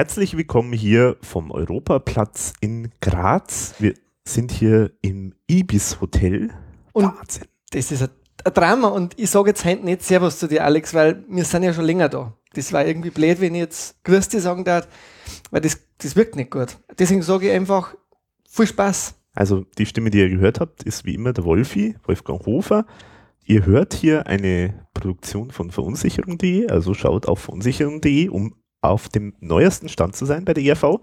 Herzlich willkommen hier vom Europaplatz in Graz. Wir sind hier im Ibis Hotel. Und Wahnsinn. das ist ein, Drama und ich sage jetzt heute nicht Servus zu dir, Alex, weil wir sind ja schon länger da. Das war irgendwie blöd, wenn ich jetzt Grüß dir sagen darf, weil das, das wirkt nicht gut. Deswegen sage ich einfach viel Spaß. Also die Stimme, die ihr gehört habt, ist wie immer der Wolfi, Wolfgang Hofer. Ihr hört hier eine Produktion von verunsicherung.de, also schaut auf verunsicherung.de, um auf dem neuesten Stand zu sein bei der ERV.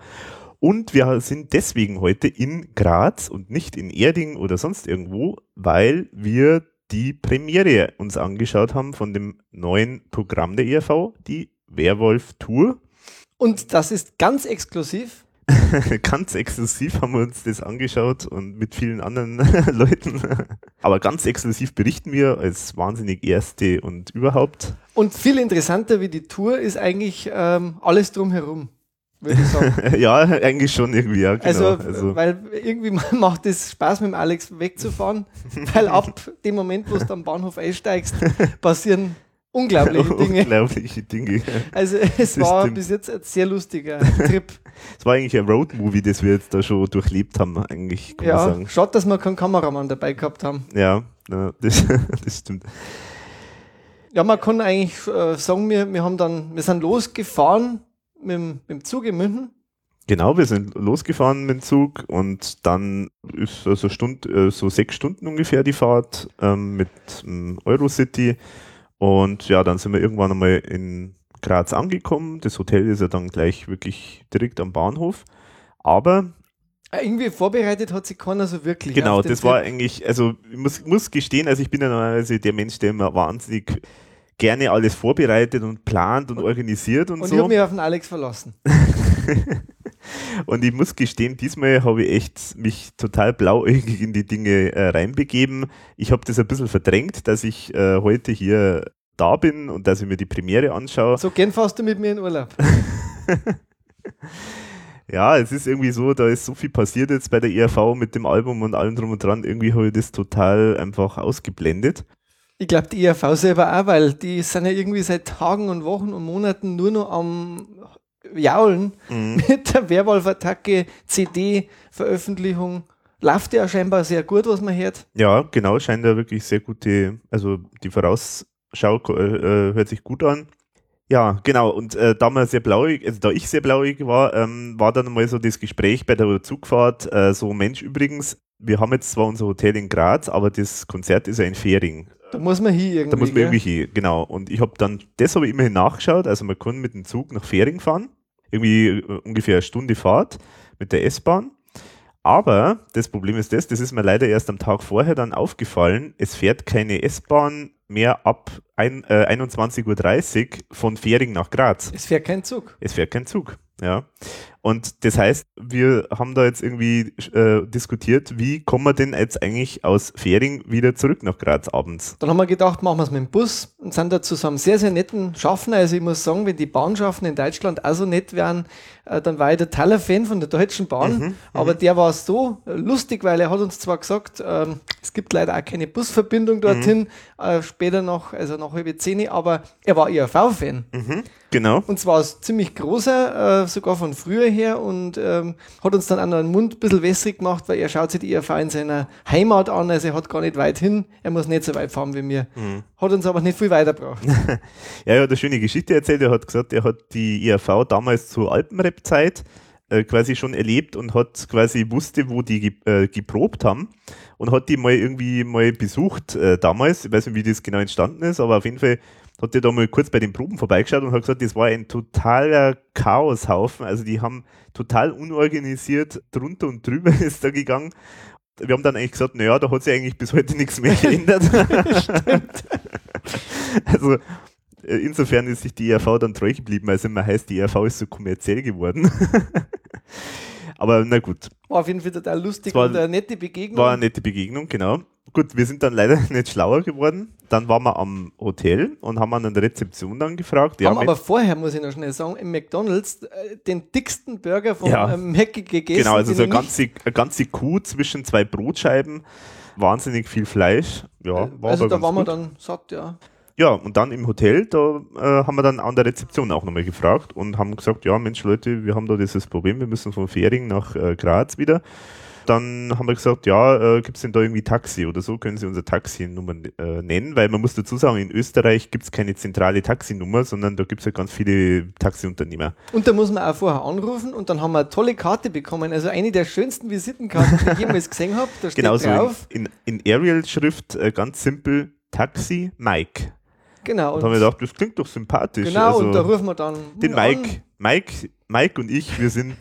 Und wir sind deswegen heute in Graz und nicht in Erding oder sonst irgendwo, weil wir die Premiere uns angeschaut haben von dem neuen Programm der ERV, die Werwolf Tour. Und das ist ganz exklusiv ganz exklusiv haben wir uns das angeschaut und mit vielen anderen Leuten. Aber ganz exklusiv berichten wir als wahnsinnig Erste und überhaupt. Und viel interessanter wie die Tour ist eigentlich ähm, alles drumherum. Würde ich sagen. ja, eigentlich schon irgendwie, ja. Genau. Also, also, weil irgendwie macht es Spaß, mit dem Alex wegzufahren, weil ab dem Moment, wo du am Bahnhof einsteigst, passieren unglaubliche Dinge. unglaubliche Dinge. Also es das war stimmt. bis jetzt ein sehr lustiger Trip. Es war eigentlich ein Roadmovie, das wir jetzt da schon durchlebt haben, eigentlich, kann ja, man sagen. Schade, dass wir keinen Kameramann dabei gehabt haben. Ja, das, das stimmt. Ja, man kann eigentlich äh, sagen, wir, wir haben dann, wir sind losgefahren mit, dem, mit dem Zug in München. Genau, wir sind losgefahren mit dem Zug und dann ist so, also Stund, äh, so sechs Stunden ungefähr die Fahrt ähm, mit ähm, Eurocity. Und ja, dann sind wir irgendwann einmal in Graz angekommen. Das Hotel ist ja dann gleich wirklich direkt am Bahnhof. Aber äh, irgendwie vorbereitet hat sich keiner so wirklich. Genau, das Trip. war eigentlich, also ich muss, muss gestehen, also ich bin ja normalerweise der Mensch, der immer wahnsinnig gerne alles vorbereitet und plant und, und organisiert und, und so. Und ich habe mich auf den Alex verlassen. und ich muss gestehen, diesmal habe ich echt mich total blauäugig in die Dinge äh, reinbegeben. Ich habe das ein bisschen verdrängt, dass ich äh, heute hier da bin und dass ich mir die Premiere anschaue. So gern fährst du mit mir in Urlaub. ja, es ist irgendwie so, da ist so viel passiert jetzt bei der ERV mit dem Album und allem drum und dran. Irgendwie habe ich das total einfach ausgeblendet. Ich glaube, die ERV selber auch, weil die sind ja irgendwie seit Tagen und Wochen und Monaten nur noch am Jaulen mhm. mit der Werwolf-Attacke, CD-Veröffentlichung. Läuft ja scheinbar sehr gut, was man hört. Ja, genau, scheint ja wirklich sehr gute, also die Vorausschau äh, äh, hört sich gut an. Ja, genau. Und äh, da man sehr blauig, also da ich sehr blauig war, ähm, war dann mal so das Gespräch bei der Zugfahrt, äh, so Mensch übrigens, wir haben jetzt zwar unser Hotel in Graz, aber das Konzert ist ja in Fähring. Da muss man hier irgendwie. Da muss man irgendwie hier, genau. Und ich habe dann, das habe ich immerhin nachgeschaut, also man kann mit dem Zug nach Fähring fahren, irgendwie äh, ungefähr eine Stunde Fahrt mit der S-Bahn. Aber das Problem ist das, das ist mir leider erst am Tag vorher dann aufgefallen, es fährt keine S-Bahn mehr ab ein, äh, 21.30 Uhr von Fähring nach Graz. Es fährt kein Zug. Es fährt kein Zug, ja. Und das heißt, wir haben da jetzt irgendwie äh, diskutiert, wie kommen wir denn jetzt eigentlich aus Fähring wieder zurück nach Graz abends? Dann haben wir gedacht, machen wir es mit dem Bus und sind da zusammen sehr, sehr netten Schaffner. Also ich muss sagen, wenn die Bahnschaffner in Deutschland auch so nett wären, äh, dann war ich totaler Fan von der Deutschen Bahn. Mhm, aber mhm. der war so lustig, weil er hat uns zwar gesagt, ähm, es gibt leider auch keine Busverbindung dorthin, mhm. äh, später noch, also nach halb zehn, aber er war IRV-Fan. Mhm, genau. Und zwar aus ziemlich großer, äh, sogar von früher her und ähm, hat uns dann auch noch den Mund ein bisschen wässrig gemacht, weil er schaut sich die IRV in seiner Heimat an, also er hat gar nicht weit hin, er muss nicht so weit fahren wie mir. Mhm. Hat uns aber nicht viel weitergebracht. ja, er hat eine schöne Geschichte erzählt, er hat gesagt, er hat die IRV damals zur Alpenrap-Zeit äh, quasi schon erlebt und hat quasi wusste, wo die äh, geprobt haben und hat die mal irgendwie mal besucht äh, damals. Ich weiß nicht, wie das genau entstanden ist, aber auf jeden Fall hat er da mal kurz bei den Proben vorbeigeschaut und hat gesagt, das war ein totaler Chaoshaufen. Also die haben total unorganisiert drunter und drüber ist da gegangen. Wir haben dann eigentlich gesagt, naja, da hat sich eigentlich bis heute nichts mehr geändert. also äh, insofern ist sich die ERV dann treu geblieben. Also man heißt, die ERV ist so kommerziell geworden. Aber na gut. War auf jeden Fall total lustig war, und eine nette Begegnung. War eine nette Begegnung, genau. Gut, wir sind dann leider nicht schlauer geworden. Dann waren wir am Hotel und haben an der Rezeption dann gefragt. Haben, haben aber vorher, muss ich noch schnell sagen, im McDonalds äh, den dicksten Burger vom ja, äh, Mac gegessen. Genau, also so eine ganze, eine ganze Kuh zwischen zwei Brotscheiben, wahnsinnig viel Fleisch. Ja, war also da waren gut. wir dann satt, ja. ja, und dann im Hotel, da äh, haben wir dann an der Rezeption auch nochmal gefragt und haben gesagt, ja Mensch Leute, wir haben da dieses Problem, wir müssen von Fähring nach äh, Graz wieder. Dann haben wir gesagt, ja, äh, gibt es denn da irgendwie Taxi oder so, können Sie unsere Taxinummer äh, nennen, weil man muss dazu sagen, in Österreich gibt es keine zentrale Taxinummer, sondern da gibt es ja ganz viele Taxiunternehmer. Und da muss man auch vorher anrufen und dann haben wir eine tolle Karte bekommen, also eine der schönsten Visitenkarten, die ich jemals gesehen habe. Da steht Genau so drauf. in, in, in Arial-Schrift äh, ganz simpel Taxi Mike. Genau. Und da haben wir gedacht, das klingt doch sympathisch. genau, also, und da rufen wir dann den an. Mike, Mike, und ich, wir sind,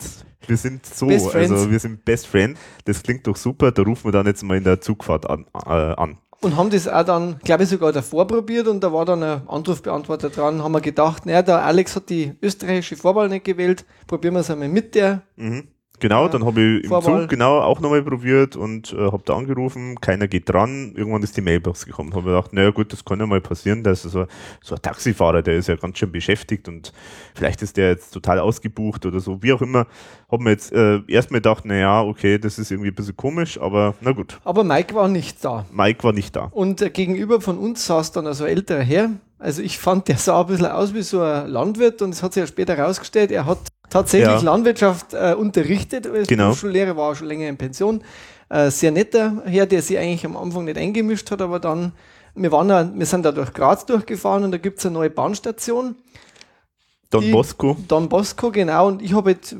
wir sind so, Best Friends. also wir sind Best Friend. Das klingt doch super. Da rufen wir dann jetzt mal in der Zugfahrt an. Äh, an. Und haben das auch dann, glaube ich, sogar davor probiert und da war dann ein Anrufbeantworter dran. Haben wir gedacht, naja, der Alex hat die österreichische Vorwahl nicht gewählt, probieren wir es einmal mit der. Mhm. Genau, Ja, dann habe ich im. Zug genau auch nochmal probiert und äh, habe da angerufen, keiner geht dran. Irgendwann ist die Mailbox gekommen. Habe gedacht, naja gut, das kann ja mal passieren, dass so, so ein Taxifahrer, der ist ja ganz schön beschäftigt und vielleicht ist der jetzt total ausgebucht oder so, wie auch immer. Habe mir jetzt äh, erstmal gedacht, naja, okay, das ist irgendwie ein bisschen komisch, aber na gut, Aber Mike war nicht da. Mike war nicht da. Und äh, gegenüber von uns saß dann also ein älterer Herr. Also ich fand, der sah ein bisschen aus wie so ein Landwirt und es hat sich ja später herausgestellt, er hat tatsächlich Ja. Landwirtschaft äh, unterrichtet. Als Genau. Berufsschullehrer war auch schon länger in Pension. Äh, sehr netter Herr, der sich eigentlich am Anfang nicht eingemischt hat, aber dann, wir, waren da, wir sind da durch Graz durchgefahren und da gibt es eine neue Bahnstation. Don Die- Bosco, Don Bosco, genau. Und ich habe jetzt äh,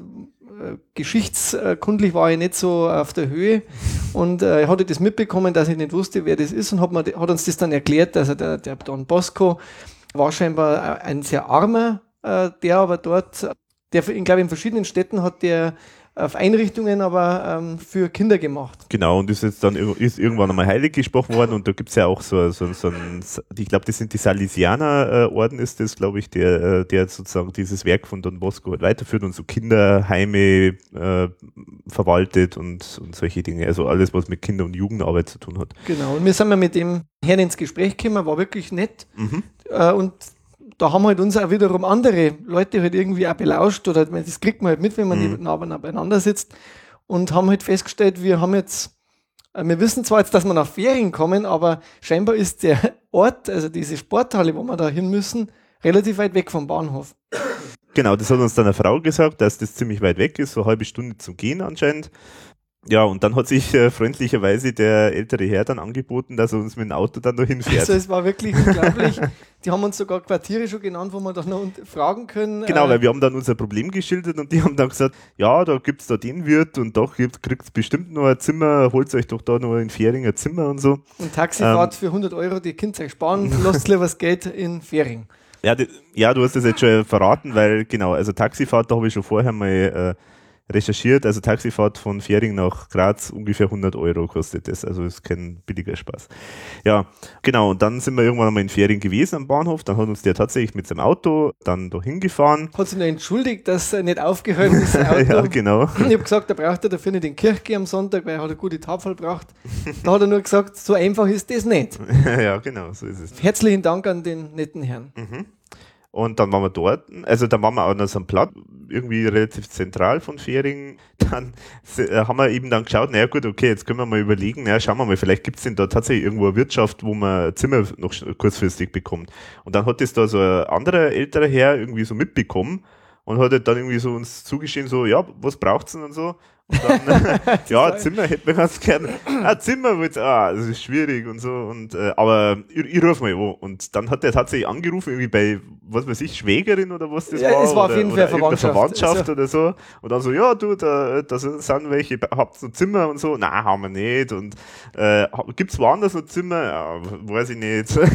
geschichtskundlich war ich nicht so auf der Höhe und äh, ich hatte das mitbekommen, dass ich nicht wusste, wer das ist und hat, mir, hat uns das dann erklärt, dass er der, der Don Bosco war scheinbar ein sehr armer, äh, der aber dort, der, ich glaube, in verschiedenen Städten hat der auf Einrichtungen aber ähm, für Kinder gemacht. genau, und ist jetzt dann ist irgendwann einmal heilig gesprochen worden und da gibt's ja auch so, so, so ein, ich glaube, das sind die Salesianer-Orden, ist das, glaube ich, der, äh, der sozusagen dieses Werk von Don Bosco halt weiterführt und so Kinderheime äh, verwaltet und, und solche Dinge. Also alles, was mit Kinder- und Jugendarbeit zu tun hat. Genau. Und wir sind mal mit dem Herrn ins Gespräch gekommen, war wirklich nett. Mhm. Äh, und da haben halt uns auch wiederum andere Leute halt irgendwie auch belauscht oder das kriegt man halt mit, wenn man Mhm. nah beieinander sitzt und haben halt festgestellt, wir haben jetzt, äh, wir wissen zwar jetzt, dass wir nach Ferien kommen, aber scheinbar ist der Ort, also diese Sporthalle, wo wir da hin müssen, relativ weit weg vom Bahnhof. Genau, das hat uns dann eine Frau gesagt, dass das ziemlich weit weg ist, so eine halbe Stunde zum Gehen anscheinend. Ja, und dann hat sich äh, freundlicherweise der ältere Herr dann angeboten, dass er uns mit dem Auto dann noch hinfährt. Also es war wirklich unglaublich. Die haben uns sogar Quartiere schon genannt, wo wir dann noch fragen können. Genau, äh, weil wir haben dann unser Problem geschildert und die haben dann gesagt, ja, da gibt's da den Wirt und doch gibt, kriegt's bestimmt noch ein Zimmer, holt euch doch da noch in Fähring ein Zimmer und so. Und Taxifahrt Ähm. für 100 Euro, die euch sparen, lasst lieber das Geld in Fähring. Ja, die, ja, du hast das jetzt schon verraten, weil genau, also Taxifahrt, da habe ich schon vorher mal äh, recherchiert, also Taxifahrt von Fähring nach Graz ungefähr 100 Euro kostet das, also ist kein billiger Spaß. Ja, genau, und dann sind wir irgendwann einmal in Fähring gewesen am Bahnhof, dann hat uns der tatsächlich mit seinem Auto dann da hingefahren. Hat sich noch entschuldigt, dass er nicht aufgehört ist. Auto. ja, genau. Ich habe gesagt, er braucht er dafür nicht den Kirchgeh am Sonntag, weil er hat eine gute Tafel braucht. Da hat er nur gesagt, so einfach ist das nicht. ja, genau, so ist es. Herzlichen Dank an den netten Herrn. Und dann waren wir dort, also dann waren wir auch an so einem Platz, irgendwie relativ zentral von Fähring. Dann äh, haben wir eben dann geschaut, naja gut, okay, jetzt können wir mal überlegen, naja, schauen wir mal, vielleicht gibt's denn da tatsächlich irgendwo eine Wirtschaft, wo man Zimmer noch kurzfristig bekommt. Und dann hat das da so ein anderer älterer Herr irgendwie so mitbekommen und hat halt dann irgendwie so uns zugeschrieben, so, ja, was braucht's denn und so. Dann, ja, Zimmer hätten wir ganz gern. Ah, Zimmer wird's, ah, das ist schwierig und so. Und, äh, aber ich, ich ruf mal an. Und dann hat er tatsächlich angerufen, irgendwie bei, was weiß ich, Schwägerin oder was das Ja, war. es war auf jeden Fall Verwandtschaft. Verwandtschaft oder so. Und dann so, ja, du, da, da sind welche, habt ihr noch Zimmer und so? Nein, haben wir nicht. Und äh, gibt's woanders noch Zimmer? Ja, weiß ich nicht.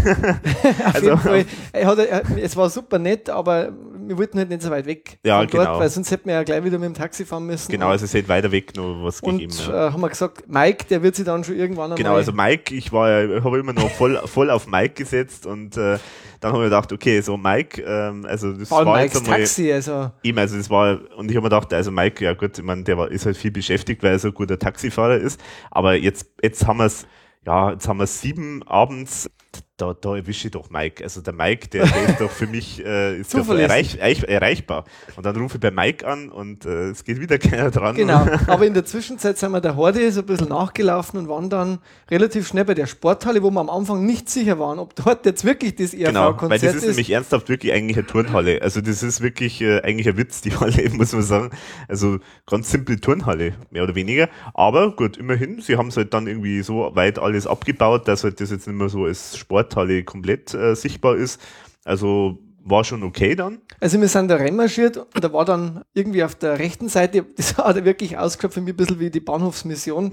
Also- Fall, hat, es war super nett, aber wir wollten halt nicht so weit weg Ja, von dort, genau. weil sonst hätten wir ja gleich wieder mit dem Taxi fahren müssen. genau, also es hätte weiter weg noch was und gegeben. Äh, haben wir gesagt, Mike, der wird sich dann schon irgendwann. Genau, also Mike, ich war habe immer noch voll, voll auf Mike gesetzt und äh, dann habe ich gedacht, okay, so Mike, ähm, also das allem war Mikes jetzt einmal, Taxi, also eben, also das war, und ich habe mir gedacht, also Mike, ja gut, ich meine, der war, ist halt viel beschäftigt, weil er so ein guter Taxifahrer ist, aber jetzt, jetzt haben wir es, ja, jetzt haben wir sieben abends, da, da erwische ich doch Mike. Also der Mike, der, der ist doch für mich äh, ist erreich, erreich, erreichbar. Und dann rufe ich bei Mike an und äh, es geht wieder keiner dran. Genau, aber in der Zwischenzeit sind wir der Horde so ein bisschen nachgelaufen und waren dann relativ schnell bei der Sporthalle, wo wir am Anfang nicht sicher waren, ob dort jetzt wirklich das ERV-Konzert genau, weil das ist, ist. nämlich ernsthaft wirklich eigentlich eine Turnhalle. Also das ist wirklich äh, eigentlich ein Witz, die Halle, muss man sagen. Also ganz simple Turnhalle, mehr oder weniger. Aber gut, immerhin, sie haben es halt dann irgendwie so weit alles abgebaut, dass halt das jetzt nicht mehr so als Sporthalle komplett äh, sichtbar ist. Also war schon okay dann. Also wir sind da reinmarschiert und da war dann irgendwie auf der rechten Seite, das hat wirklich ausgeschaut für mich ein bisschen wie die Bahnhofsmission.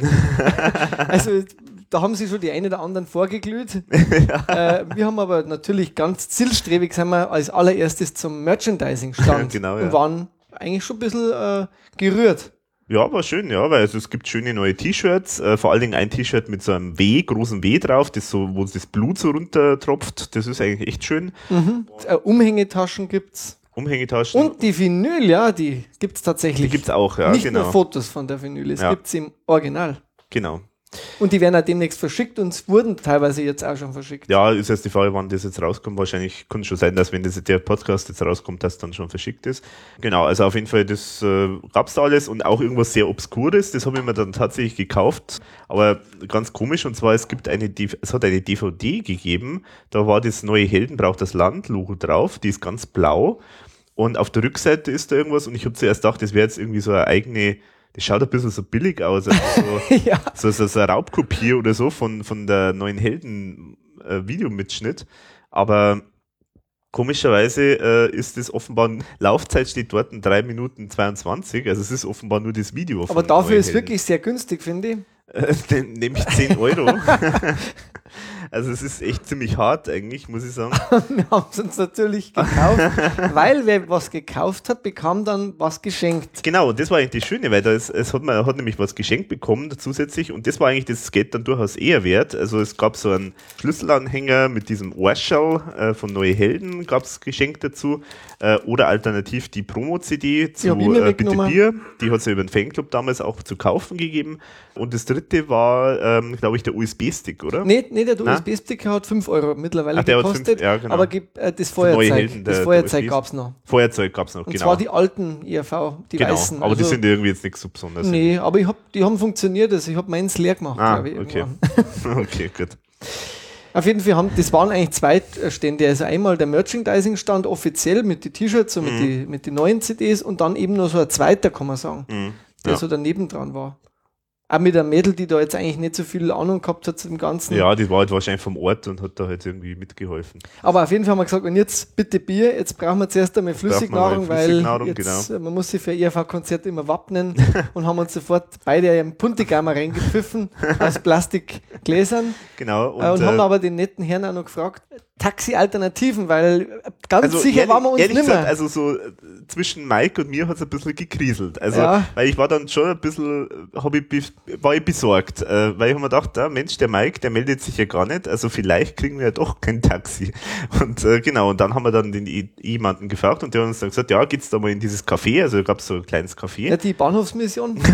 also da haben sie schon die einen oder anderen vorgeglüht. ja. äh, wir haben aber natürlich ganz zielstrebig sind wir als allererstes zum Merchandising stand genau, ja. und waren eigentlich schon ein bisschen äh, gerührt. Ja, war schön, ja, weil also es gibt schöne neue T-Shirts, äh, vor allen Dingen ein T-Shirt mit so einem W, großen W drauf, das so, wo das Blut so runtertropft, das ist eigentlich echt schön. Mhm. Äh, Umhängetaschen gibt's. Umhängetaschen. Und die Vinyl, ja, die gibt's tatsächlich. Die gibt's auch, ja, Nicht genau. nur Fotos von der Vinyl, es Ja. gibt's im Original. Genau. Und die werden auch demnächst verschickt und es wurden teilweise jetzt auch schon verschickt. Ja, ist jetzt die Frage, wann das jetzt rauskommt. Wahrscheinlich kann es schon sein, dass wenn das, der Podcast jetzt rauskommt, dass dann schon verschickt ist. Genau, also auf jeden Fall, das äh, gab's da alles und auch irgendwas sehr Obskures, das habe ich mir dann tatsächlich gekauft. Aber ganz komisch, und zwar, es gibt eine, es hat eine DVD gegeben, da war das neue Helden braucht das Land-Logo drauf, die ist ganz blau. Und auf der Rückseite ist da irgendwas und ich habe zuerst gedacht, das wäre jetzt irgendwie so eine eigene, das schaut ein bisschen so billig aus, also so, ja. so, so, so eine Raubkopie oder so von, von der neuen Helden äh. Aber komischerweise äh, ist es offenbar, Laufzeit steht dort in 3 Minuten 22, also es ist offenbar nur das Video. Aber dafür ist Helden. wirklich sehr günstig, finde ich. Äh, nämlich 10 Euro. also es ist echt ziemlich hart eigentlich, muss ich sagen. Wir haben es uns natürlich gekauft, weil wer was gekauft hat, bekam dann was geschenkt. Genau, das war eigentlich das Schöne, weil da ist, es hat man hat nämlich was geschenkt bekommen zusätzlich und das war eigentlich das Geld dann durchaus eher wert. Also es gab so einen Schlüsselanhänger mit diesem Ohrschall äh, von Neue Helden gab es geschenkt dazu äh, oder alternativ die Promo-CD zu äh, Bitte. Bier, die hat es ja über den Fanclub damals auch zu kaufen gegeben und das dritte war, ähm, glaube ich, der USB-Stick, oder? Nee, nee der Na? USB-Stick hat 5 Euro mittlerweile Ach, gekostet, fünf- ja, genau. aber gibt, äh, das Feuerzeug, das der Feuerzeug gab es noch. Feuerzeug gab es noch, Und genau. zwar die alten IRV, die genau, weißen. aber die also- sind irgendwie jetzt nichts so besonders. Nee, aber ich hab, die haben funktioniert, also ich habe meins leer gemacht, Ah, glaube ich. okay. okay, gut. Auf jeden Fall haben, das waren eigentlich zwei Stände. Also einmal der Merchandising-Stand offiziell mit den T-Shirts und mit Mhm. den mit die neuen CDs und dann eben noch so ein zweiter, kann man sagen, Mhm. der Ja. so daneben dran war. Auch mit einem Mädel, die da jetzt eigentlich nicht so viel Ahnung gehabt hat zu dem Ganzen. Ja, die war halt wahrscheinlich vom Ort und hat da halt irgendwie mitgeholfen. Aber auf jeden Fall haben wir gesagt, und jetzt bitte Bier, jetzt brauchen wir zuerst einmal Flüssignahrung, weil jetzt, genau. äh, man muss sich für ERV-Konzerte immer wappnen und haben uns sofort beide im Puntigammer reingepfiffen aus Plastikgläsern Genau. und, äh, und äh, haben aber den netten Herrn auch noch gefragt, Taxi-Alternativen, weil ganz also sicher ehrlich, waren wir uns mehr. gesagt, also so äh, zwischen Mike und mir hat es ein bisschen gekriselt. Also, Ja. weil ich war dann schon ein bisschen, äh, hab ich, war ich besorgt, äh, weil ich hab mir gedacht, ah, Mensch, der Mike, der meldet sich ja gar nicht, also vielleicht kriegen wir ja doch kein Taxi. Und äh, genau, und dann haben wir dann den jemanden gefragt und der hat uns dann gesagt, ja, geht's da mal in dieses Café, also da gab's so ein kleines Café. ja, die Bahnhofsmission.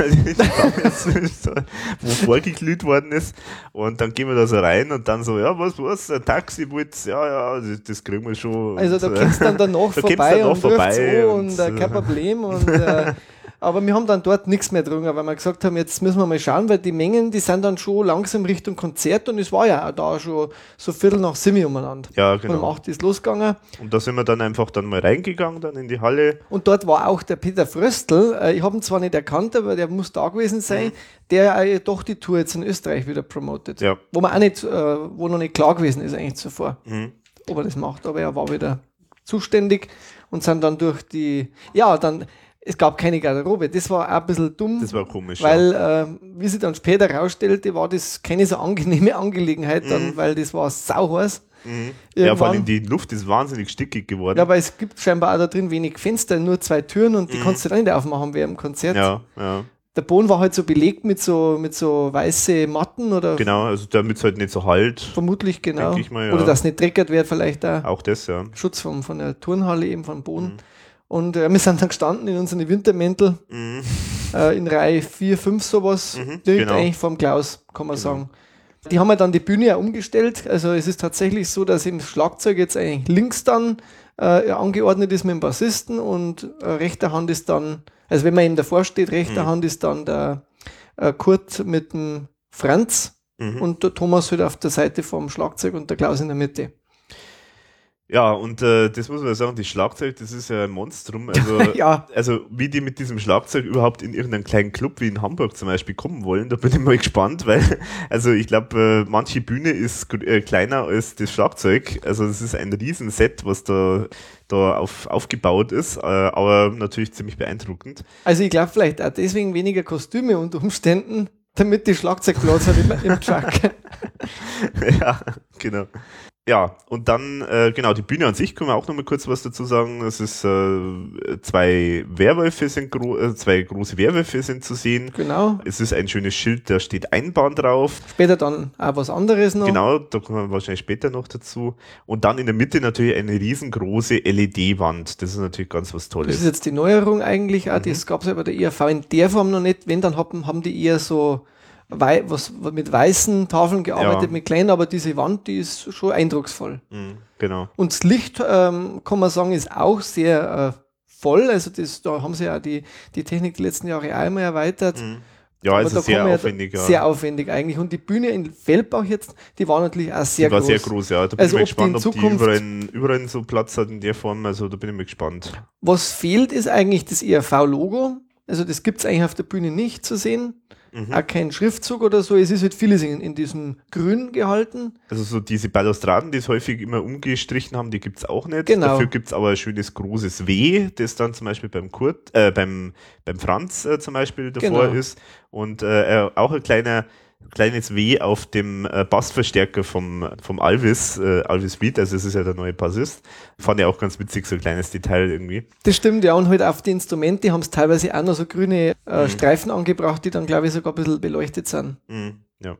wo vorgeglüht worden ist. Und dann gehen wir da so rein und dann so, ja, was, was, ein Taxi wollt, ja, ja, das, das kriegen wir schon. Also da und, kommst du dann danach Da vorbei danach und vorbei an und, und, äh, kein Problem. Und, äh, aber wir haben dann dort nichts mehr drungen, weil wir gesagt haben, jetzt müssen wir mal schauen, weil die Mengen, die sind dann schon langsam Richtung Konzert und es war ja auch da schon so Viertel nach Simi umeinander. Ja, Und um genau. 8 ist losgegangen. Und da sind wir dann einfach dann mal reingegangen, dann in die Halle. Und dort war auch der Peter Fröstl. Äh, ich habe ihn zwar nicht erkannt, aber der muss da gewesen sein, der äh, doch die Tour jetzt in Österreich wieder promotet. Ja. Wo man auch nicht, äh, wo noch nicht klar gewesen ist eigentlich zuvor, Mhm. ob er das macht. Aber er war wieder zuständig und sind dann durch die, ja, dann, es gab keine Garderobe. Das war auch ein bisschen dumm. Das war komisch. Weil, äh, wie sich dann später herausstellte, war das keine so angenehme Angelegenheit, dann, weil das war sauheiß. ja. Mhm. ja, vor allem die Luft ist wahnsinnig stickig geworden. Ja, aber es gibt scheinbar auch da drin wenig Fenster, nur zwei Türen und die kannst du dann nicht aufmachen während dem Konzert. Mhm. ja, ja, Der Boden war halt so belegt mit so, mit so weiße Matten oder genau. Also damit es halt nicht so halt. vermutlich genau. Mal, ja. Oder dass nicht dreckert wird, vielleicht auch Auch das, ja. Schutz von, von der Turnhalle, eben vom Boden. Mhm. Und äh, wir sind dann gestanden in unseren Wintermäntel Mhm. äh, in Reihe 4, 5 sowas, Mhm, direkt genau. eigentlich vom Klaus, kann man sagen. Die haben ja dann die Bühne ja umgestellt. Also es ist tatsächlich so, dass im Schlagzeug jetzt eigentlich links dann äh, angeordnet ist mit dem Bassisten und äh, rechter Hand ist dann, also wenn man ihm davor steht, rechter mhm. Hand ist dann der äh, Kurt mit dem Franz mhm. und der Thomas halt auf der Seite vom Schlagzeug und der Klaus in der Mitte. Ja, und äh, das muss man sagen, die Schlagzeug, das ist ja ein Monstrum. Also, ja. also wie die mit diesem Schlagzeug überhaupt in irgendeinen kleinen Club wie in Hamburg zum Beispiel kommen wollen, da bin ich mal gespannt, weil also ich glaube, äh, manche Bühne ist äh, kleiner als das Schlagzeug. Also es ist ein Riesenset, was da da auf, aufgebaut ist, äh, aber natürlich ziemlich beeindruckend. Also ich glaube vielleicht auch deswegen weniger Kostüme unter Umständen, damit die Schlagzeugplatz hat im, im Truck. ja, genau. Ja, und dann, äh, genau, die Bühne an sich können wir auch noch mal kurz was dazu sagen. Es ist äh, zwei Werwölfe sind gro äh, zwei große Werwölfe sind zu sehen. Genau. Es ist ein schönes Schild, da steht Einbahn drauf. Später dann auch was anderes noch. Genau, da kommen wir wahrscheinlich später noch dazu. Und dann in der Mitte natürlich eine riesengroße LED-Wand. Das ist natürlich ganz was Tolles. Das ist jetzt die Neuerung eigentlich auch. Mhm. Das gab es ja bei der IAV in der Form noch nicht. Wenn, dann haben, haben die eher so wei was, mit weißen Tafeln gearbeitet, ja. mit kleinen, aber diese Wand, die ist schon eindrucksvoll. Mhm, genau. Und das Licht, ähm, kann man sagen, ist auch sehr äh, voll. Also das, da haben sie ja die, die Technik die letzten Jahre einmal erweitert. Mhm. Ja, also sehr aufwendig. Ja. Sehr aufwendig eigentlich. Und die Bühne in Feldbach jetzt, die war natürlich auch sehr die war groß. sehr groß, ja. Da bin also ich mal gespannt, ob die, ob die überall, überall so Platz hat in der Form. Also da bin ich mal gespannt. Was fehlt, ist eigentlich das ERV-Logo. Also das gibt es eigentlich auf der Bühne nicht zu sehen. Mhm. Auch kein Schriftzug oder so. Es ist halt vieles in, in diesem Grün gehalten. Also so diese Balustraden, die es häufig immer umgestrichen haben, die gibt es auch nicht. Genau. Dafür gibt es aber ein schönes großes W, das dann zum Beispiel beim Kurt, äh, beim, beim Franz äh, zum Beispiel davor genau. ist. Und äh, auch ein kleiner kleines W auf dem äh, Bassverstärker vom, vom Alvis, äh, Alvis Beat, also es ist ja der neue Bassist. Fand ich auch ganz witzig, so ein kleines Detail irgendwie. Das stimmt, ja, und halt auf die Instrumente haben es teilweise auch noch so grüne äh, mhm. Streifen angebracht, die dann, glaube ich, sogar ein bisschen beleuchtet sind. Mhm, ja.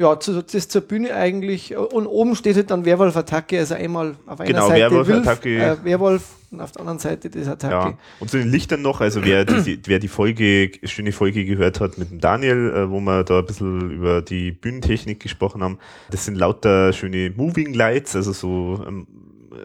Ja, zu, das zur Bühne eigentlich. Und oben steht halt dann Werwolf-Attacke, also einmal auf einer genau, Seite Werwolf-Attacke. Äh, Werwolf und auf der anderen Seite das Attacke. Ja. Und zu den Lichtern noch, also wer die, wer die Folge, schöne Folge gehört hat mit dem Daniel, äh, wo wir da ein bisschen über die Bühnentechnik gesprochen haben, das sind lauter schöne Moving Lights, also so ähm,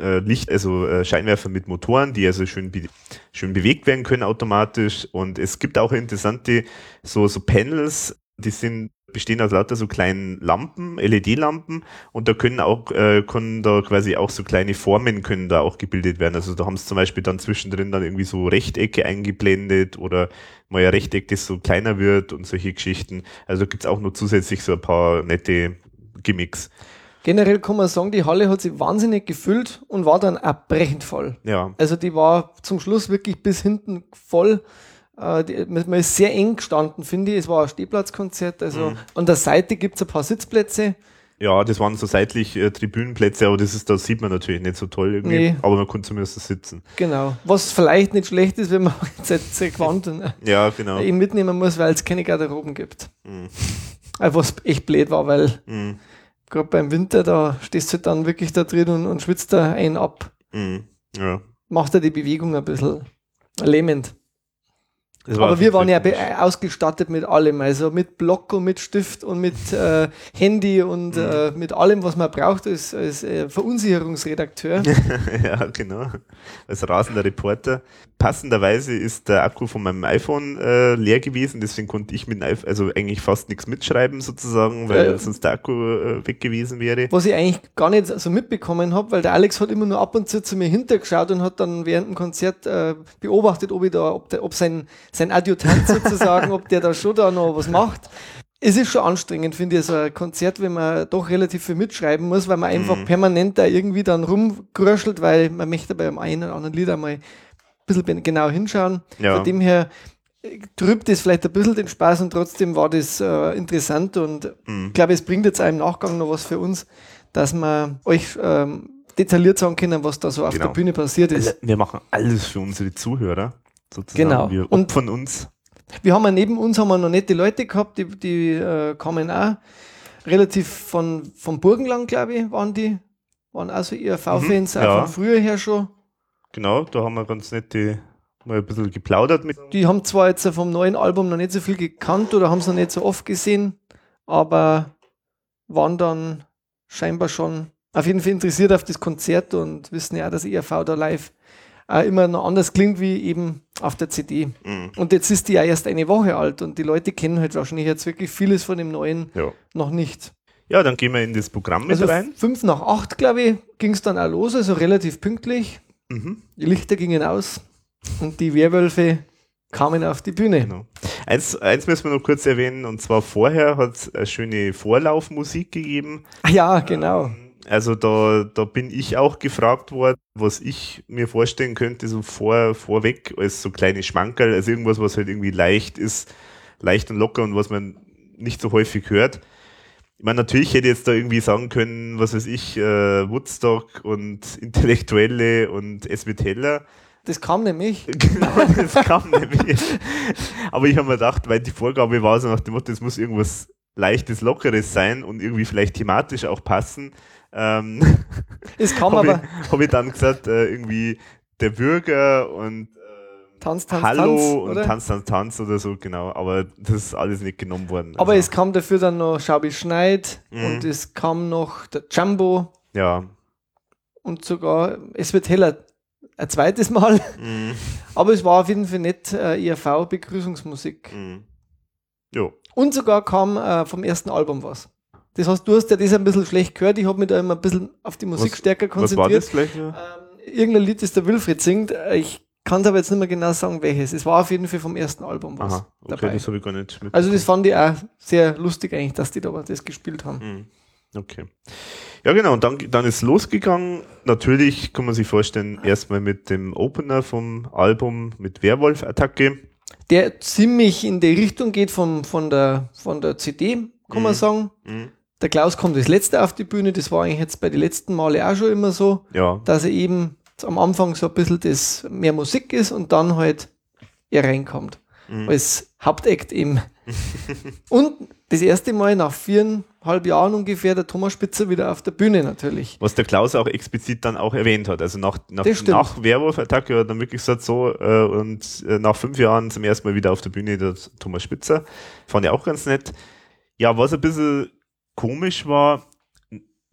äh, Licht, also äh, Scheinwerfer mit Motoren, die also schön, be schön bewegt werden können automatisch. Und es gibt auch interessante so, so Panels, die sind bestehen aus lauter so kleinen Lampen, LED-Lampen und da können auch, äh, können da quasi auch so kleine Formen können da auch gebildet werden. Also da haben sie zum Beispiel dann zwischendrin dann irgendwie so Rechtecke eingeblendet oder mal ein Rechteck, das so kleiner wird und solche Geschichten. Also gibt's auch noch zusätzlich so ein paar nette Gimmicks. Generell kann man sagen, die Halle hat sich wahnsinnig gefüllt und war dann auch brechend voll. Ja. Also die war zum Schluss wirklich bis hinten voll. Äh, die, man ist sehr eng gestanden, finde ich. Es war ein Stehplatzkonzert. Also mhm. an der Seite gibt es ein paar Sitzplätze. Ja, das waren so seitlich äh, Tribünenplätze, aber das ist, da sieht man natürlich nicht so toll irgendwie. Nee. Aber man konnte zumindest sitzen. Genau. Was vielleicht nicht schlecht ist, wenn man jetzt sehr gewandt ja, genau. eben mitnehmen muss, weil es keine Garderoben gibt. Mhm. Also was echt blöd war, weil mhm. gerade beim Winter, da stehst du dann wirklich da drin und, und schwitzt da einen ab. Mhm. Ja. Macht er die Bewegung ein bisschen lähmend. Aber wir waren ja ausgestattet mit allem, also mit Block und mit Stift und mit äh, Handy und mhm. äh, mit allem, was man braucht als, als äh, Verunsicherungsredakteur. ja, genau. Als rasender Reporter. Passenderweise ist der Akku von meinem iPhone äh, leer gewesen, deswegen konnte ich mit dem iPhone, also eigentlich fast nichts mitschreiben sozusagen, weil sonst der Akku äh, weg gewesen wäre. Was ich eigentlich gar nicht so mitbekommen habe, weil der Alex hat immer nur ab und zu zu mir hintergeschaut und hat dann während dem Konzert beobachtet, ob ich da, ob, der, ob sein sein Adjutant sozusagen, ob der da schon da noch was macht. Es ist schon anstrengend, finde ich, so ein Konzert, wenn man doch relativ viel mitschreiben muss, weil man einfach mhm. permanent da irgendwie dann rumgröschelt, weil man möchte beim einen oder anderen Lied einmal ein bisschen genau hinschauen. Ja. Von dem her äh, trübt es vielleicht ein bisschen den Spaß und trotzdem war das äh, interessant und mhm. ich glaube, es bringt jetzt im Nachgang noch was für uns, dass wir euch ähm, detailliert sagen können, was da so auf genau. der Bühne passiert ist. Wir machen alles für unsere Zuhörer sozusagen. Genau. Wir und uns. Wir haben ja neben uns haben wir noch nette Leute gehabt, die, die äh, kamen auch relativ von, vom Burgenland, glaube ich, waren die. Waren also IRV-Fans, mhm, auch ja. von früher her schon. Genau, da haben wir ganz nette mal ein bisschen geplaudert mit. Die haben zwar jetzt vom neuen Album noch nicht so viel gekannt oder haben es noch nicht so oft gesehen, aber waren dann scheinbar schon auf jeden Fall interessiert auf das Konzert und wissen ja, dass ERV da live äh, immer noch anders klingt wie eben auf der CD. Mhm. Und jetzt ist die ja erst eine Woche alt und die Leute kennen halt wahrscheinlich jetzt wirklich vieles von dem Neuen ja. noch nicht. Ja, dann gehen wir in das Programm mit also rein. Fünf nach acht, glaube ich, ging es dann auch los, also relativ pünktlich. Mhm. Die Lichter gingen aus und die Werwölfe kamen auf die Bühne. Genau. Eins, eins müssen wir noch kurz erwähnen, und zwar vorher hat es eine schöne Vorlaufmusik gegeben. Ja, genau. Ähm, also da, da bin ich auch gefragt worden, was ich mir vorstellen könnte, so vor, vorweg als so kleine Schmankerl, also irgendwas, was halt irgendwie leicht ist, leicht und locker und was man nicht so häufig hört. Ich meine, natürlich hätte ich jetzt da irgendwie sagen können, was weiß ich, äh, Woodstock und Intellektuelle und SW Teller. Das kam nämlich. Genau, das kam nämlich. Aber ich habe mir gedacht, weil die Vorgabe war so nach dem Motto, es muss irgendwas leichtes, lockeres sein und irgendwie vielleicht thematisch auch passen. Ähm, es kam hab aber. Habe ich dann gesagt, äh, irgendwie der Bürger und äh, Tanz, Tanz, Hallo Tanz, und Tanz, Tanz, Tanz oder so, genau. Aber das ist alles nicht genommen worden. Aber also. es kam dafür dann noch Schabi Schneid mhm. und es kam noch der Jumbo. Ja. Und sogar, es wird heller ein zweites Mal. Mhm. Aber es war auf jeden Fall nicht äh, IRV-Begrüßungsmusik. Mhm. Jo. Und sogar kam äh, vom ersten Album was. Das heißt, du hast ja das ein bisschen schlecht gehört. Ich habe mich da immer ein bisschen auf die Musik was, stärker konzentriert. Was war das gleich? Ähm, irgendein Lied, das der Wilfried singt. Äh, ich kann es aber jetzt nicht mehr genau sagen, welches. Es war auf jeden Fall vom ersten Album was Aha, okay, dabei. das habe ich gar nicht Also das fand ich auch sehr lustig eigentlich, dass die da das gespielt haben. Mhm. Okay. Ja, genau. Und dann, dann ist losgegangen. Natürlich kann man sich vorstellen, erstmal mit dem Opener vom Album mit Werwolf-Attacke. Der ziemlich in die Richtung geht vom, von, der, von der CD, kann mhm. man sagen. Mhm. Der Klaus kommt das letzte auf die Bühne. Das war eigentlich jetzt bei den letzten Male auch schon immer so, ja. dass er eben am Anfang so ein bisschen das mehr Musik ist und dann halt er reinkommt. Mhm. Als Hauptakt eben. und das erste Mal nach viereinhalb Jahren ungefähr der Thomas Spitzer wieder auf der Bühne natürlich. Was der Klaus auch explizit dann auch erwähnt hat. Also nach, nach, nach Werwolf-Attacke hat er dann wirklich gesagt so äh, und äh, nach fünf Jahren zum ersten Mal wieder auf der Bühne der Thomas Spitzer. Fand ich auch ganz nett. Ja, was ein bisschen komisch war,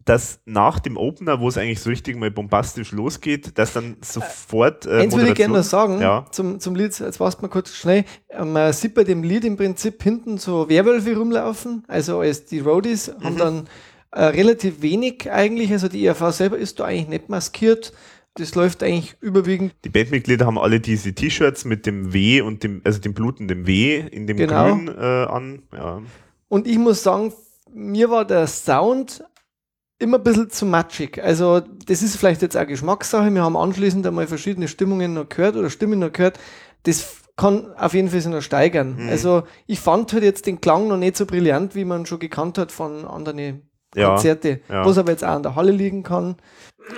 dass nach dem Opener, wo es eigentlich so richtig mal bombastisch losgeht, dass dann sofort. Äh, Eins würde ich gerne noch sagen ja. zum, zum Lied, jetzt warst du mal kurz schnell. Man sieht bei dem Lied im Prinzip hinten so Werwölfe rumlaufen, also als die Roadies mhm. haben dann äh, relativ wenig eigentlich, also die IAV selber ist da eigentlich nicht maskiert. Das läuft eigentlich überwiegend. Die Bandmitglieder haben alle diese T-Shirts mit dem W und dem, also dem blutenden W in dem genau. Grün äh, an. Ja. Und ich muss sagen, mir war der Sound immer ein bisschen zu matschig. Also, das ist vielleicht jetzt auch Geschmackssache. Wir haben anschließend einmal verschiedene Stimmungen noch gehört oder Stimmen noch gehört. Das kann auf jeden Fall sich noch steigern. Mhm. Also, ich fand halt jetzt den Klang noch nicht so brillant, wie man schon gekannt hat von anderen ja, Konzerte, ja. was aber jetzt auch an der Halle liegen kann.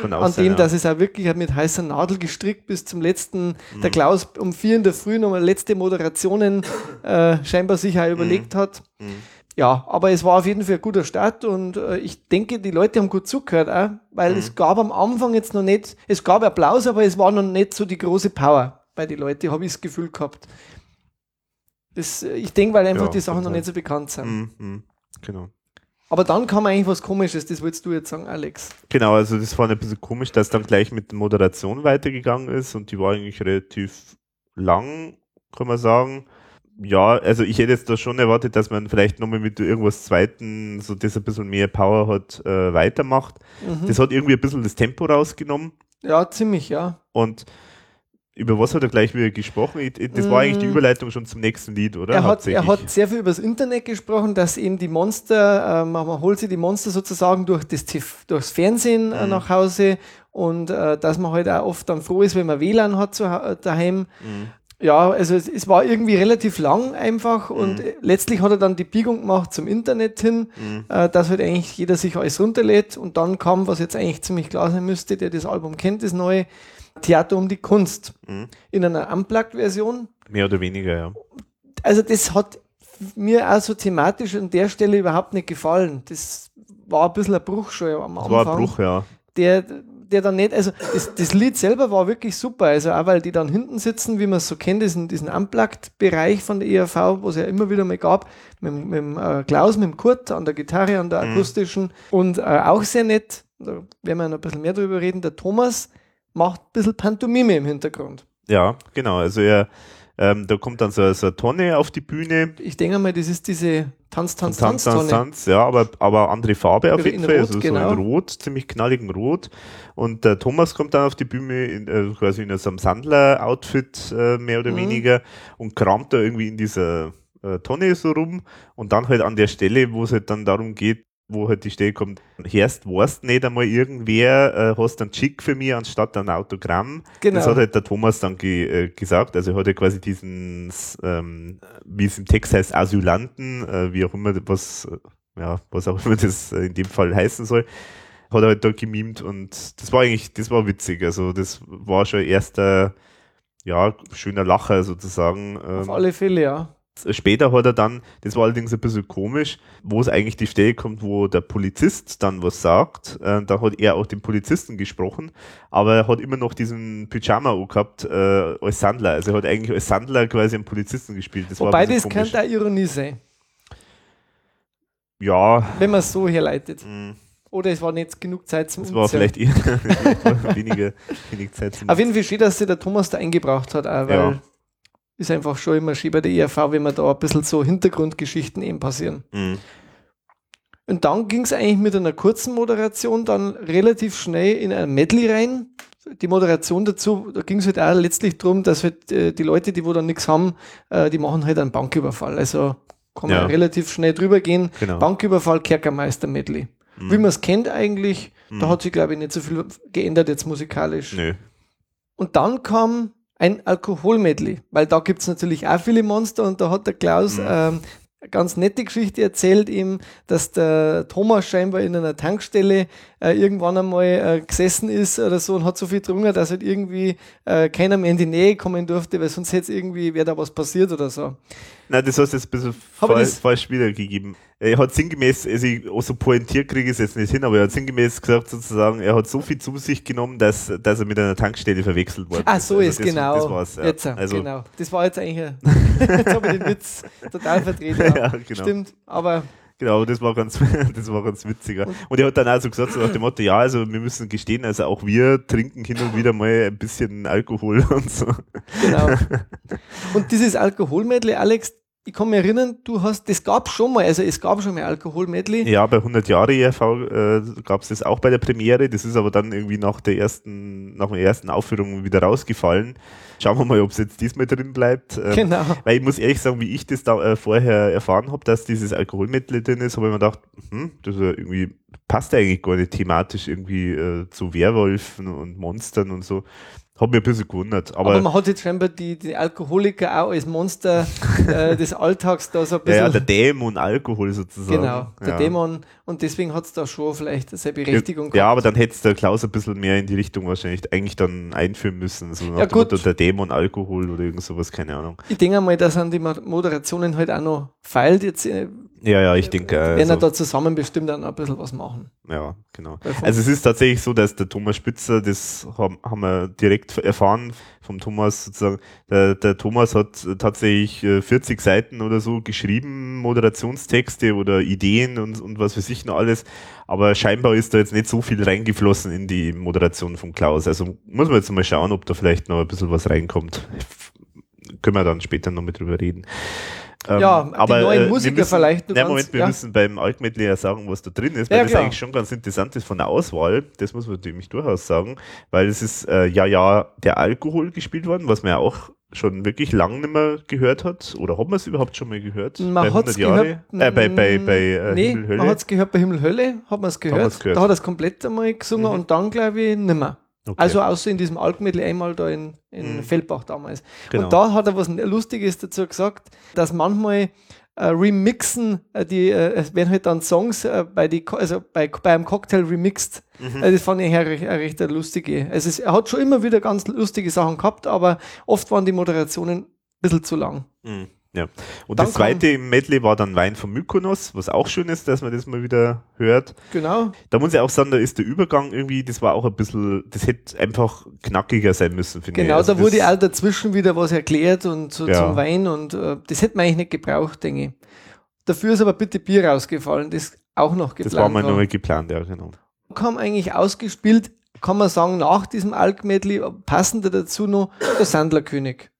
Kann an sein, dem, ja. dass es auch wirklich mit heißer Nadel gestrickt bis zum letzten, mhm. der Klaus um vier in der Früh nochmal letzte Moderationen äh, scheinbar sich auch überlegt mhm. hat. Mhm ja, aber es war auf jeden Fall ein guter Start und äh, ich denke, die Leute haben gut zugehört, auch, weil mhm. es gab am Anfang jetzt noch nicht, es gab Applaus, aber es war noch nicht so die große Power bei den Leuten, habe ich das Gefühl gehabt. Das, äh, ich denke, weil einfach ja, die Sachen noch nicht so bekannt sind. Mhm, mhm, genau. Aber dann kam eigentlich was Komisches, das wolltest du jetzt sagen, Alex. Genau, also das war ein bisschen komisch, dass dann gleich mit der Moderation weitergegangen ist und die war eigentlich relativ lang, kann man sagen ja, also ich hätte jetzt da schon erwartet, dass man vielleicht nochmal mit irgendwas Zweiten, so das ein bisschen mehr Power hat, äh, weitermacht. Mhm. Das hat irgendwie ein bisschen das Tempo rausgenommen. Ja, ziemlich, ja. Und über was hat er gleich wieder gesprochen? Das war eigentlich die mhm. Überleitung schon zum nächsten Lied, oder? Er hat, er hat sehr viel über das Internet gesprochen, dass eben die Monster, äh, man holt sich die Monster sozusagen durch das durchs Fernsehen äh, mhm. nach Hause und äh, dass man halt auch oft dann froh ist, wenn man WLAN hat zu, daheim. Mhm. Ja, also es, es, war irgendwie relativ lang einfach und mhm. letztlich hat er dann die Biegung gemacht zum Internet hin, mhm. äh, dass halt eigentlich jeder sich alles runterlädt und dann kam, was jetzt eigentlich ziemlich klar sein müsste, der das Album kennt, das neue Theater um die Kunst mhm. in einer Unplugged-Version. Mehr oder weniger, ja. Also das hat mir auch so thematisch an der Stelle überhaupt nicht gefallen. Das war ein bisschen ein Bruch schon am Anfang. Das war ein Bruch, ja. Der, der dann nicht, also das, das Lied selber war wirklich super, also auch weil die dann hinten sitzen, wie man es so kennt, diesen, diesen Unplugged-Bereich von der ERV, wo es ja immer wieder mal gab, mit, mit dem äh, Klaus, mit dem Kurt an der Gitarre, an der Mhm. akustischen und äh, auch sehr nett, da werden wir noch ein bisschen mehr drüber reden, der Thomas macht ein bisschen Pantomime im Hintergrund. Ja, genau. Also er, ähm, da kommt dann so, so eine Tonne auf die Bühne. Ich denke mal, das ist diese Tanz, Tanz, Tanz, Tanz, Tanz. Tanz, ja, aber, aber andere Farbe auf jeden Fall, also genau. so in Rot, ziemlich knalligen Rot. Und der Thomas kommt dann auf die Bühne in, äh, quasi in so einem Sandler-Outfit äh, mehr oder Mhm. weniger und kramt da irgendwie in dieser äh, Tonne so rum und dann halt an der Stelle, wo es halt dann darum geht, wo halt die Stelle kommt, Herst, warst nicht einmal irgendwer, äh, hast einen Chick für mich anstatt ein Autogramm. Genau. Das hat halt der Thomas dann ge äh, gesagt. Also er hat ja quasi diesen, ähm, wie es im Text heißt, Asylanten, äh, wie auch immer, was, ja, was auch immer das äh, in dem Fall heißen soll, hat er halt da gemimt und das war eigentlich, das war witzig. Also das war schon erster, ja, schöner Lacher sozusagen. Auf Ähm, alle Fälle, ja. Später hat er dann, das war allerdings ein bisschen komisch, wo es eigentlich die Stelle kommt, wo der Polizist dann was sagt. Äh, da hat er auch den Polizisten gesprochen, aber er hat immer noch diesen Pyjama gehabt äh, als Sandler. Also er hat eigentlich als Sandler quasi einen Polizisten gespielt. Das Wobei das komisch. könnte auch Ironie sein, Ja, wenn man es so herleitet. mh, Oder es war nicht genug Zeit zum das war vielleicht eher weniger, wenig Zeit zum Auf jeden Fall schön, dass sich der Thomas da eingebracht hat, auch, weil Ja. Ist einfach schon immer schön bei der ERV, wenn man da ein bisschen so Hintergrundgeschichten eben passieren. Mhm. Und dann ging es eigentlich mit einer kurzen Moderation dann relativ schnell in ein Medley rein. Die Moderation dazu, da ging es halt auch letztlich darum, dass halt äh, die Leute, die wo dann nichts haben, äh, die machen halt einen Banküberfall. Also kann man Ja. relativ schnell drüber gehen. Genau. Banküberfall, Kerkermeister Medley. Wie man es kennt eigentlich, da Mhm. hat sich glaube ich nicht so viel geändert jetzt musikalisch. Nö. Und dann kam ein Alkoholmedley, weil da gibt es natürlich auch viele Monster und da hat der Klaus Mhm. ähm, eine ganz nette Geschichte erzählt ihm, dass der Thomas scheinbar in einer Tankstelle äh, irgendwann einmal äh, gesessen ist oder so und hat so viel getrunken, dass halt irgendwie äh, keiner mehr in die Nähe kommen durfte, weil sonst hätte irgendwie, wäre da was passiert oder so. Nein, das hast du jetzt ein bisschen Hab ich fal das- falsch wiedergegeben. Er hat sinngemäß, also ich, auch so pointiert kriege ich es jetzt nicht hin, aber er hat sinngemäß gesagt sozusagen, er hat so viel zu sich genommen, dass, dass er mit einer Tankstelle verwechselt wurde. Ah, so also ist das, genau. Das war's, ja. Jetzt, äh, also, genau. Das war jetzt eigentlich, ein jetzt habe ich den Witz total vertreten. Ja, genau. Stimmt, aber Genau, das war ganz, das war ganz witziger. Und er hat dann also gesagt, so nach dem Motto, ja, also wir müssen gestehen, also auch wir trinken hin und wieder mal ein bisschen Alkohol und so. Genau. Und dieses Alkoholmedley, Alex, ich kann mich erinnern, du hast, das gab schon mal, also es gab schon mal Alkoholmedley. Ja, bei 100 Jahre ERV äh, gab es das auch bei der Premiere. Das ist aber dann irgendwie nach der ersten, nach der ersten Aufführung wieder rausgefallen. Schauen wir mal, ob es jetzt diesmal drin bleibt. Ähm, Genau. Weil ich muss ehrlich sagen, wie ich das da äh, vorher erfahren habe, dass dieses Alkoholmittel drin ist, habe ich mir gedacht, hm, das irgendwie passt eigentlich gar nicht thematisch irgendwie äh, zu Werwölfen und Monstern und so. Hat mir ein bisschen gewundert. Aber, Aber, man hat jetzt scheinbar die, die Alkoholiker auch als Monster äh, des Alltags da so ein ja, bisschen. ja, der Dämon Alkohol sozusagen. genau, der ja. Dämon. Und deswegen hat es da schon vielleicht seine Berechtigung Ja, aber dann hätte es der Klaus ein bisschen mehr in die Richtung wahrscheinlich eigentlich dann einführen müssen. So Ja, dem Motto, gut. der Dämon Alkohol oder irgend sowas, keine Ahnung. Ich denke mal, dass an die Mo- Moderationen halt auch noch feilt. Jetzt äh, Ja, ja, ich denke. werden Also, wir da zusammen bestimmt dann ein bisschen was machen. ja, genau. Also es ist tatsächlich so, dass der Thomas Spitzer, das haben, haben wir direkt erfahren vom Thomas sozusagen, der, der Thomas hat tatsächlich äh, 40 Seiten oder so geschrieben, Moderationstexte oder Ideen und, und was weiß ich noch alles, aber scheinbar ist da jetzt nicht so viel reingeflossen in die Moderation von Klaus. Also muss man jetzt mal schauen, ob da vielleicht noch ein bisschen was reinkommt. Können wir dann später noch mit drüber reden. Ähm, Ja, die neuen wir Musiker müssen, vielleicht Nein, Moment, wir ja. müssen beim Altmedley ja sagen, was da drin ist, Ja, weil das klar. eigentlich schon ganz interessant ist von der Auswahl. Das muss man nämlich durchaus sagen, weil es ist äh, ja, ja, der Alkohol gespielt worden, was man ja auch schon wirklich lang nicht mehr gehört hat. Oder hat man es überhaupt schon mal gehört? Man hat es gehört. Äh, bei bei, bei äh, nee, Himmel, Hölle. man hat es gehört bei Himmel Hölle, hat man es gehört. gehört. Da hat er es komplett einmal gesungen Mhm. und dann glaube ich nimmer. Okay. Also außer in diesem Alkmittel einmal da in, in Mhm. Feldbach damals. Genau. Und da hat er was Lustiges dazu gesagt, dass manchmal äh, remixen, äh, die, äh, es werden halt dann Songs äh, bei, die, also bei, bei einem Cocktail remixed. Mhm. Also das fand ich recht, eine recht lustige. Also es, er hat schon immer wieder ganz lustige Sachen gehabt, aber oft waren die Moderationen ein bisschen zu lang. Mhm. Ja. Und Dann das zweite im Medley war dann Wein von Mykonos, was auch schön ist, dass man das mal wieder hört. Genau. Da muss ich auch sagen, da ist der Übergang irgendwie, das war auch ein bisschen, das hätte einfach knackiger sein müssen, finde ich. Genau, Also da wurde auch dazwischen wieder was erklärt und so Ja. zum Wein und äh, das hätte man eigentlich nicht gebraucht, denke ich. Dafür ist aber bitte Bier rausgefallen, das auch noch geplant Das war mal nochmal geplant, ja, genau. kam eigentlich ausgespielt, kann man sagen, nach diesem Alk-Medley, passender dazu noch der Sandlerkönig.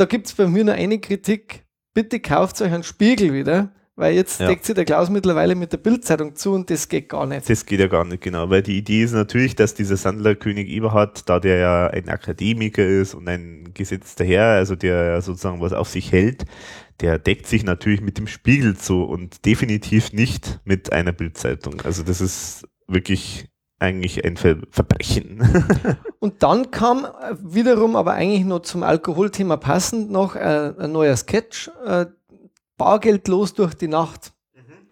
Da gibt es bei mir nur eine Kritik. Bitte kauft euch einen Spiegel wieder, weil jetzt Ja. deckt sich der Klaus mittlerweile mit der Bildzeitung zu und das geht gar nicht. Das geht ja gar nicht, genau. Weil die Idee ist natürlich, dass dieser Sandlerkönig Eberhard, da der ja ein Akademiker ist und ein gesetzter Herr, also der ja sozusagen was auf sich hält, der deckt sich natürlich mit dem Spiegel zu und definitiv nicht mit einer Bildzeitung. Also das ist wirklich eigentlich ein Ver Verbrechen. Und dann kam äh, wiederum, aber eigentlich noch zum Alkoholthema passend, noch äh, ein neuer Sketch, äh, Bargeldlos durch die Nacht.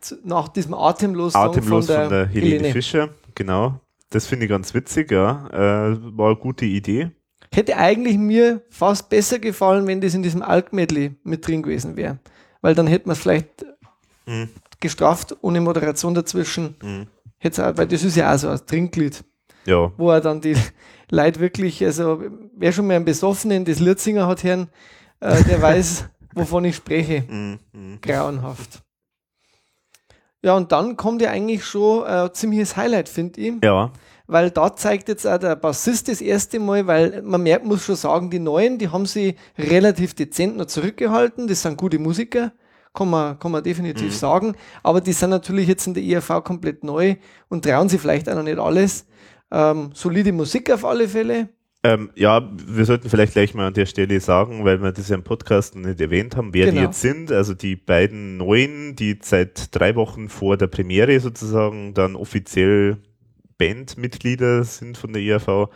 Zu, nach diesem Atemlos, Atemlos von der, Helene, Helene. Fischer, genau. Das finde ich ganz witzig, ja. Äh, war eine gute Idee. Hätte eigentlich mir fast besser gefallen, wenn das in diesem Alk-Medley mit drin gewesen wäre. Weil dann hätte man es vielleicht Mhm. gestraft, ohne Moderation dazwischen. Mhm. Hätt's auch, weil das ist ja auch so ein Trinklied, Ja, wo er dann die Leute wirklich, also wer schon mal einen Besoffenen des Lürzinger hat, Herrn, äh, der weiß, wovon ich spreche. Mhm. Mhm. Grauenhaft. Ja, und dann kommt ja eigentlich schon äh, ein ziemliches Highlight, finde ich. ja, weil da zeigt jetzt auch der Bassist das erste Mal, weil man merkt, muss schon sagen, die Neuen, die haben sie relativ dezent noch zurückgehalten. Das sind gute Musiker, kann man, kann man definitiv Mhm. sagen. Aber die sind natürlich jetzt in der IRV komplett neu und trauen sie vielleicht auch noch nicht alles. Ähm, solide Musik auf alle Fälle. Ähm, ja, wir sollten vielleicht gleich mal an der Stelle sagen, weil wir das ja im Podcast nicht erwähnt haben, wer die Genau. jetzt sind. Also die beiden Neuen, die seit drei Wochen vor der Premiere sozusagen dann offiziell Bandmitglieder sind von der IAV.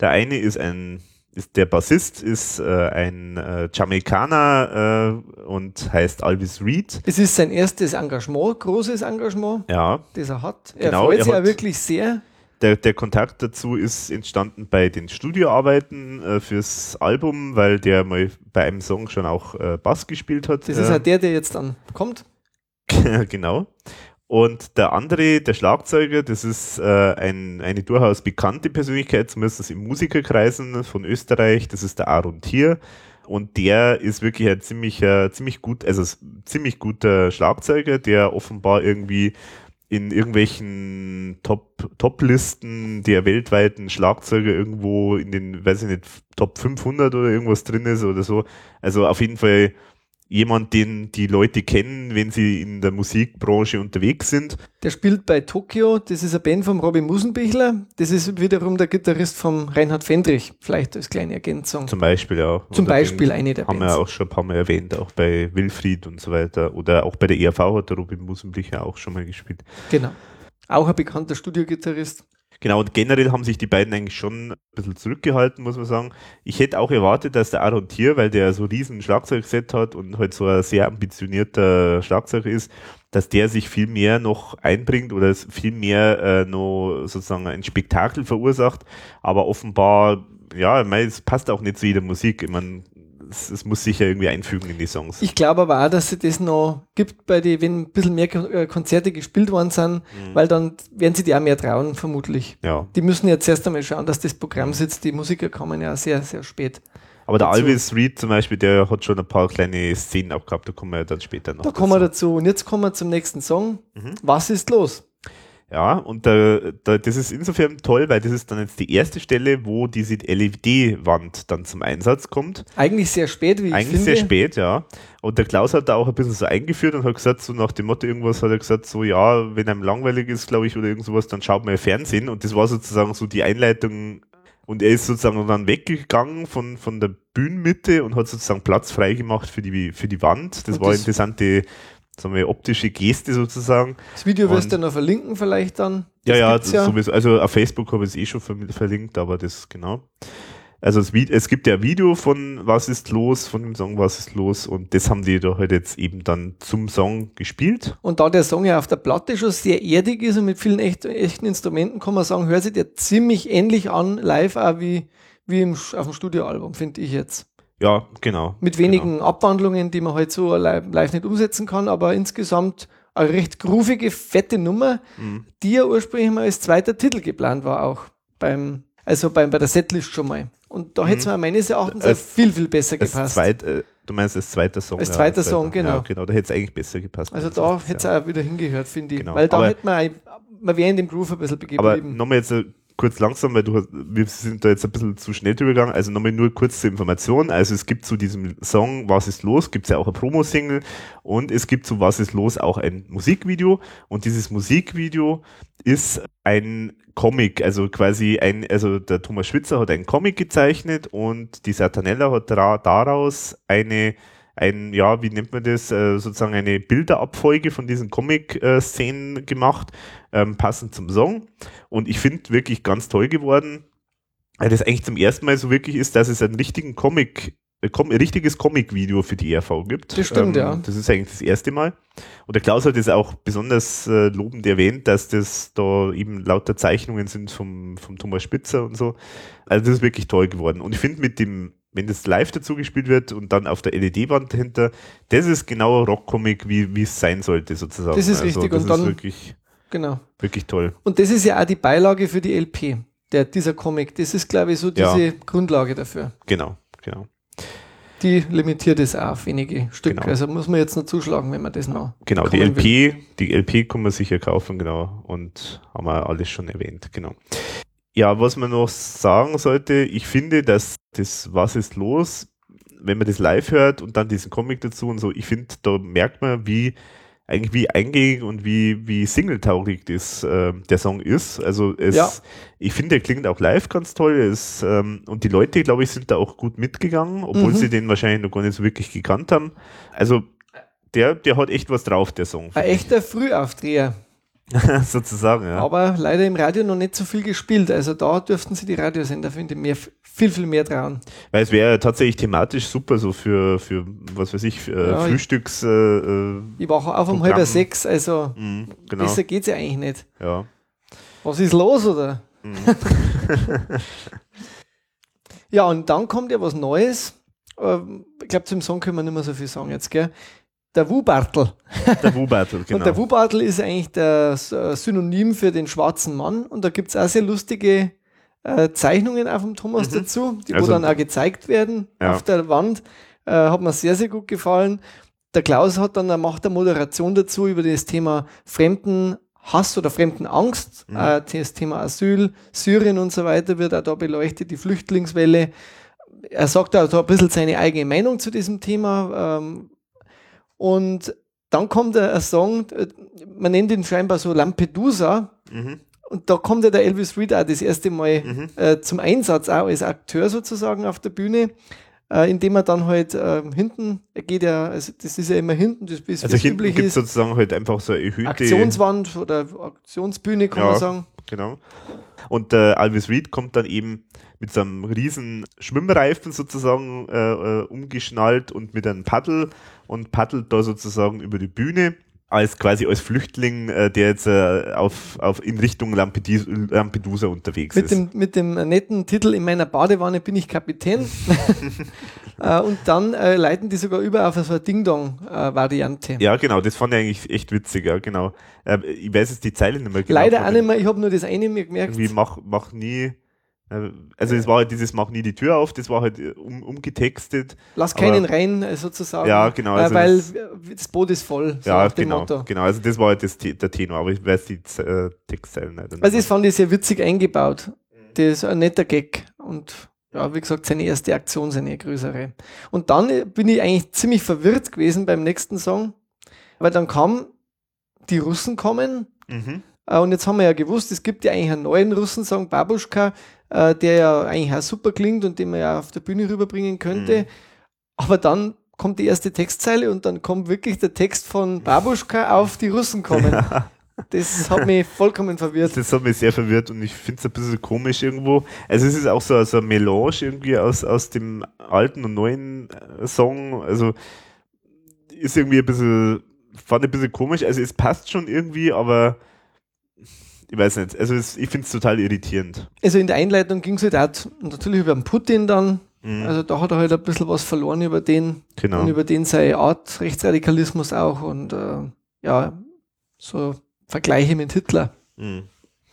Der eine ist ein, ist der Bassist, ist äh, ein äh, Jamaikaner äh, und heißt Alvis Reed. Es ist sein erstes Engagement, großes Engagement, Ja, das er hat. Er Genau, freut er sich auch wirklich sehr. Der, der Kontakt dazu ist entstanden bei den Studioarbeiten äh, fürs Album, weil der mal bei einem Song schon auch äh, Bass gespielt hat. Das ist äh, auch der, der jetzt dann kommt. genau. Und der andere, der Schlagzeuger, das ist äh, ein, eine durchaus bekannte Persönlichkeit, zumindest in Musikerkreisen von Österreich, das ist der Aaron Thier. Und der ist wirklich ein ziemlich, äh, ziemlich gut, also ziemlich guter Schlagzeuger, der offenbar irgendwie in irgendwelchen Top, Top-Listen der weltweiten Schlagzeuger irgendwo in den, weiß ich nicht, Top 500 oder irgendwas drin ist oder so. Also auf jeden Fall jemand, den die Leute kennen, wenn sie in der Musikbranche unterwegs sind. Der spielt bei Tokio, das ist eine Band vom Robin Musenbichler, das ist wiederum der Gitarrist vom Reinhard Fendrich, vielleicht als kleine Ergänzung. Zum Beispiel ja. Zum Oder Beispiel eine der Haben wir Bands. auch schon ein paar Mal erwähnt, auch bei Wilfried und so weiter. Oder auch bei der ERV hat der Robin Musenblicher auch schon mal gespielt. Genau. Auch ein bekannter Studiogitarrist. Genau, und generell haben sich die beiden eigentlich schon ein bisschen zurückgehalten, muss man sagen. Ich hätte auch erwartet, dass der Aaron Thier, weil der so riesen Schlagzeugset hat und halt so ein sehr ambitionierter Schlagzeuger ist, dass der sich viel mehr noch einbringt oder viel mehr äh, noch sozusagen ein Spektakel verursacht. Aber offenbar, ja, ich meine, es passt auch nicht zu jeder Musik. Ich meine, es, es muss sich ja irgendwie einfügen in die Songs. Ich glaube aber auch, dass es das noch gibt, bei die, wenn ein bisschen mehr äh, Konzerte gespielt worden sind, Mhm. weil dann werden sie die auch mehr trauen, vermutlich. ja. Die müssen jetzt erst einmal schauen, dass das Programm sitzt. Die Musiker kommen ja sehr, sehr spät. Aber der dazu. Alvis Reed zum Beispiel, der hat schon ein paar kleine Szenen auch gehabt, da kommen wir ja dann später noch. Da kommen wir dazu. dazu. Und jetzt kommen wir zum nächsten Song. Mhm. Was ist los? Ja, und da, da, das ist insofern toll, weil das ist dann jetzt die erste Stelle, wo diese LED-Wand dann zum Einsatz kommt. Eigentlich sehr spät, wie ich Eigentlich finde. sehr spät, ja. Und der Klaus hat da auch ein bisschen so eingeführt und hat gesagt, so nach dem Motto irgendwas, hat er gesagt, so ja, wenn einem langweilig ist, glaube ich, oder irgend sowas, dann schaut man ja Fernsehen. Und das war sozusagen so die Einleitung. Und er ist sozusagen dann weggegangen von, von der Bühnenmitte und hat sozusagen Platz frei gemacht für die, für die Wand. Das Und war eine das- interessante, sagen wir, optische Geste sozusagen. Das Video wirst du noch verlinken vielleicht dann. Ja, Das ja, gibt's das sowieso. Also auf Facebook habe ich es eh schon ver verlinkt, aber das genau. Also es, es gibt ja ein Video von Was ist los, von dem Song Was ist los und das haben die da halt jetzt eben dann zum Song gespielt. Und da der Song ja auf der Platte schon sehr erdig ist und mit vielen echt, echten Instrumenten, kann man sagen, hört sich der ziemlich ähnlich an, live auch wie, wie im, auf dem Studioalbum, finde ich jetzt. Ja, genau. Mit wenigen genau. Abwandlungen, die man halt so live nicht umsetzen kann, aber insgesamt eine recht groovige, fette Nummer, mhm. die ja ursprünglich mal als zweiter Titel geplant war, auch beim, also beim, bei der Setlist schon mal. Und da mhm. hätte es mir meines Erachtens als, viel, viel besser gepasst. Zweit, äh, du meinst als zweiter Song? Als zweiter ja, Song, genau. Ja, genau, da hätte es eigentlich besser gepasst. Also da hätte es ja. auch wieder hingehört, finde ich. Genau. Weil da hätte man, man wäre in dem Groove ein bisschen begeben. Aber nochmal jetzt äh, kurz langsam, weil du, wir sind da jetzt ein bisschen zu schnell drüber gegangen. Also nochmal nur kurz zur Information. Also es gibt zu diesem Song Was ist los, gibt es ja auch ein Promo-Single und es gibt zu Was ist los auch ein Musikvideo und dieses Musikvideo ist ein Comic, also quasi ein, also der Thomas Schwitzer hat einen Comic gezeichnet und die Satanella hat daraus eine ein, ja, wie nennt man das, äh, sozusagen eine Bilderabfolge von diesen Comic-Szenen gemacht, ähm, passend zum Song. Und ich finde wirklich ganz toll geworden, weil das eigentlich zum ersten Mal so wirklich ist, dass es einen richtigen Comic ein richtiges Comic-Video für die ERV gibt. Das stimmt, ähm, ja. Das ist eigentlich das erste Mal. Und der Klaus hat es auch besonders äh, lobend erwähnt, dass das da eben lauter Zeichnungen sind vom, vom Thomas Spitzer und so. Also das ist wirklich toll geworden. Und ich finde mit dem wenn das live dazu gespielt wird und dann auf der LED-Wand dahinter, das ist genau Rockcomic, wie, es sein sollte, sozusagen. Das ist also, richtig. Das und dann, wirklich, genau. wirklich toll. Und das ist ja auch die Beilage für die LP, der, dieser Comic. Das ist, glaube ich, so diese ja. Grundlage dafür. Genau, genau. Die limitiert es auch auf wenige Stück. Genau. Also muss man jetzt noch zuschlagen, wenn man das noch. Genau, die LP, will. die LP kann man sicher kaufen, genau. Und haben wir alles schon erwähnt, genau. Ja, was man noch sagen sollte, ich finde, dass das Was ist los, wenn man das live hört und dann diesen Comic dazu und so, ich finde, da merkt man, wie eigentlich wie eingängig und wie, wie singletaurig das, äh, der Song ist. Also es, ja. ich finde, der klingt auch live ganz toll. Es, ähm, und die Leute, glaube ich, sind da auch gut mitgegangen, obwohl mhm. sie den wahrscheinlich noch gar nicht so wirklich gekannt haben. Also der, der hat echt was drauf, der Song. Ein echter Frühaufdreher. Sozusagen, ja. Aber leider im Radio noch nicht so viel gespielt. Also da dürften sie die Radiosender, finde ich, mehr, viel, viel mehr trauen. Weil es wäre tatsächlich thematisch super, so für, für was weiß ich, für, ja, Frühstücks. Äh, äh ich wache auf um halb sechs, also mhm, genau. besser geht es ja eigentlich nicht. Ja. Was ist los, oder? Mhm. ja, und dann kommt ja was Neues. Ähm, ich glaube, zum Song können wir nicht mehr so viel sagen jetzt, gell? Der Wubartel. Der Wubartel, genau. Und der Wubartel ist eigentlich das äh, Synonym für den schwarzen Mann. Und da gibt es auch sehr lustige äh, Zeichnungen auf dem Thomas mhm. dazu, die also, wo dann auch gezeigt werden ja. auf der Wand. Äh, hat mir sehr, sehr gut gefallen. Der Klaus hat dann, er macht eine Moderation dazu über das Thema Fremdenhass oder Fremdenangst. Mhm. Äh, das Thema Asyl, Syrien und so weiter wird auch da beleuchtet, die Flüchtlingswelle. Er sagt auch da ein bisschen seine eigene Meinung zu diesem Thema. Ähm, und dann kommt ein Song, äh, man nennt ihn scheinbar so Lampedusa. Mhm. Und da kommt ja der Elvis Reed auch das erste Mal mhm. äh, zum Einsatz, auch als Akteur sozusagen auf der Bühne, äh, indem er dann halt äh, hinten, er geht ja, also das ist ja immer hinten, das ist Also hinten gibt es sozusagen halt einfach so eine erhöhte Aktionswand oder Aktionsbühne, kann ja, man sagen. Genau. Und Elvis Reed kommt dann eben mit so einem riesen Schwimmreifen sozusagen äh, äh, umgeschnallt und mit einem Paddel und paddelt da sozusagen über die Bühne als quasi als Flüchtling, äh, der jetzt äh, auf, auf in Richtung Lampedusa, Lampedusa unterwegs mit ist. Dem, mit dem netten Titel In meiner Badewanne bin ich Kapitän. äh, und dann äh, leiten die sogar über auf so eine Ding-Dong-Variante. ja, genau, das fand ich eigentlich echt witzig, ja, genau. Äh, ich weiß jetzt die Zeile nicht mehr genau. Leider auch nicht mehr, ich habe nur das eine mir gemerkt. Irgendwie mach, mach nie also es war halt dieses Mach nie die Tür auf, das war halt äh, um, umgetextet. Lass keinen rein, äh, sozusagen. Ja, genau. Also weil das, das, Boot ist voll. So ja, genau, genau. Also das war halt das, der Tenor, aber ich weiß die äh, Textzeilen nicht. Also das fand ich sehr witzig eingebaut. Das ist ein netter Gag und ja, wie gesagt, seine erste Aktion, seine größere. Und dann äh, bin ich eigentlich ziemlich verwirrt gewesen beim nächsten Song, weil dann kam, die Russen kommen mhm. Und jetzt haben wir ja gewusst, es gibt ja eigentlich einen neuen Russensong, Babuschka, äh, der ja eigentlich auch super klingt und den man ja auf der Bühne rüberbringen könnte. Mhm. Aber dann kommt die erste Textzeile und dann kommt wirklich der Text von Babuschka auf die Russen kommen. Ja. Das hat mich vollkommen verwirrt. Das hat mich sehr verwirrt und ich finde es ein bisschen komisch irgendwo. Also es ist auch so, so ein Melange irgendwie aus, aus dem alten und neuen äh, Song. Also ist irgendwie ein bisschen, fand ich ein bisschen komisch. Also es passt schon irgendwie, aber ich weiß nicht, also es, ich finde es total irritierend. Also in der Einleitung ging es halt auch natürlich über den Putin dann, Mhm. Also da hat er halt ein bisschen was verloren über den genau. und über den seine Art Rechtsradikalismus auch und äh, ja, so Vergleiche mit Hitler. Mhm.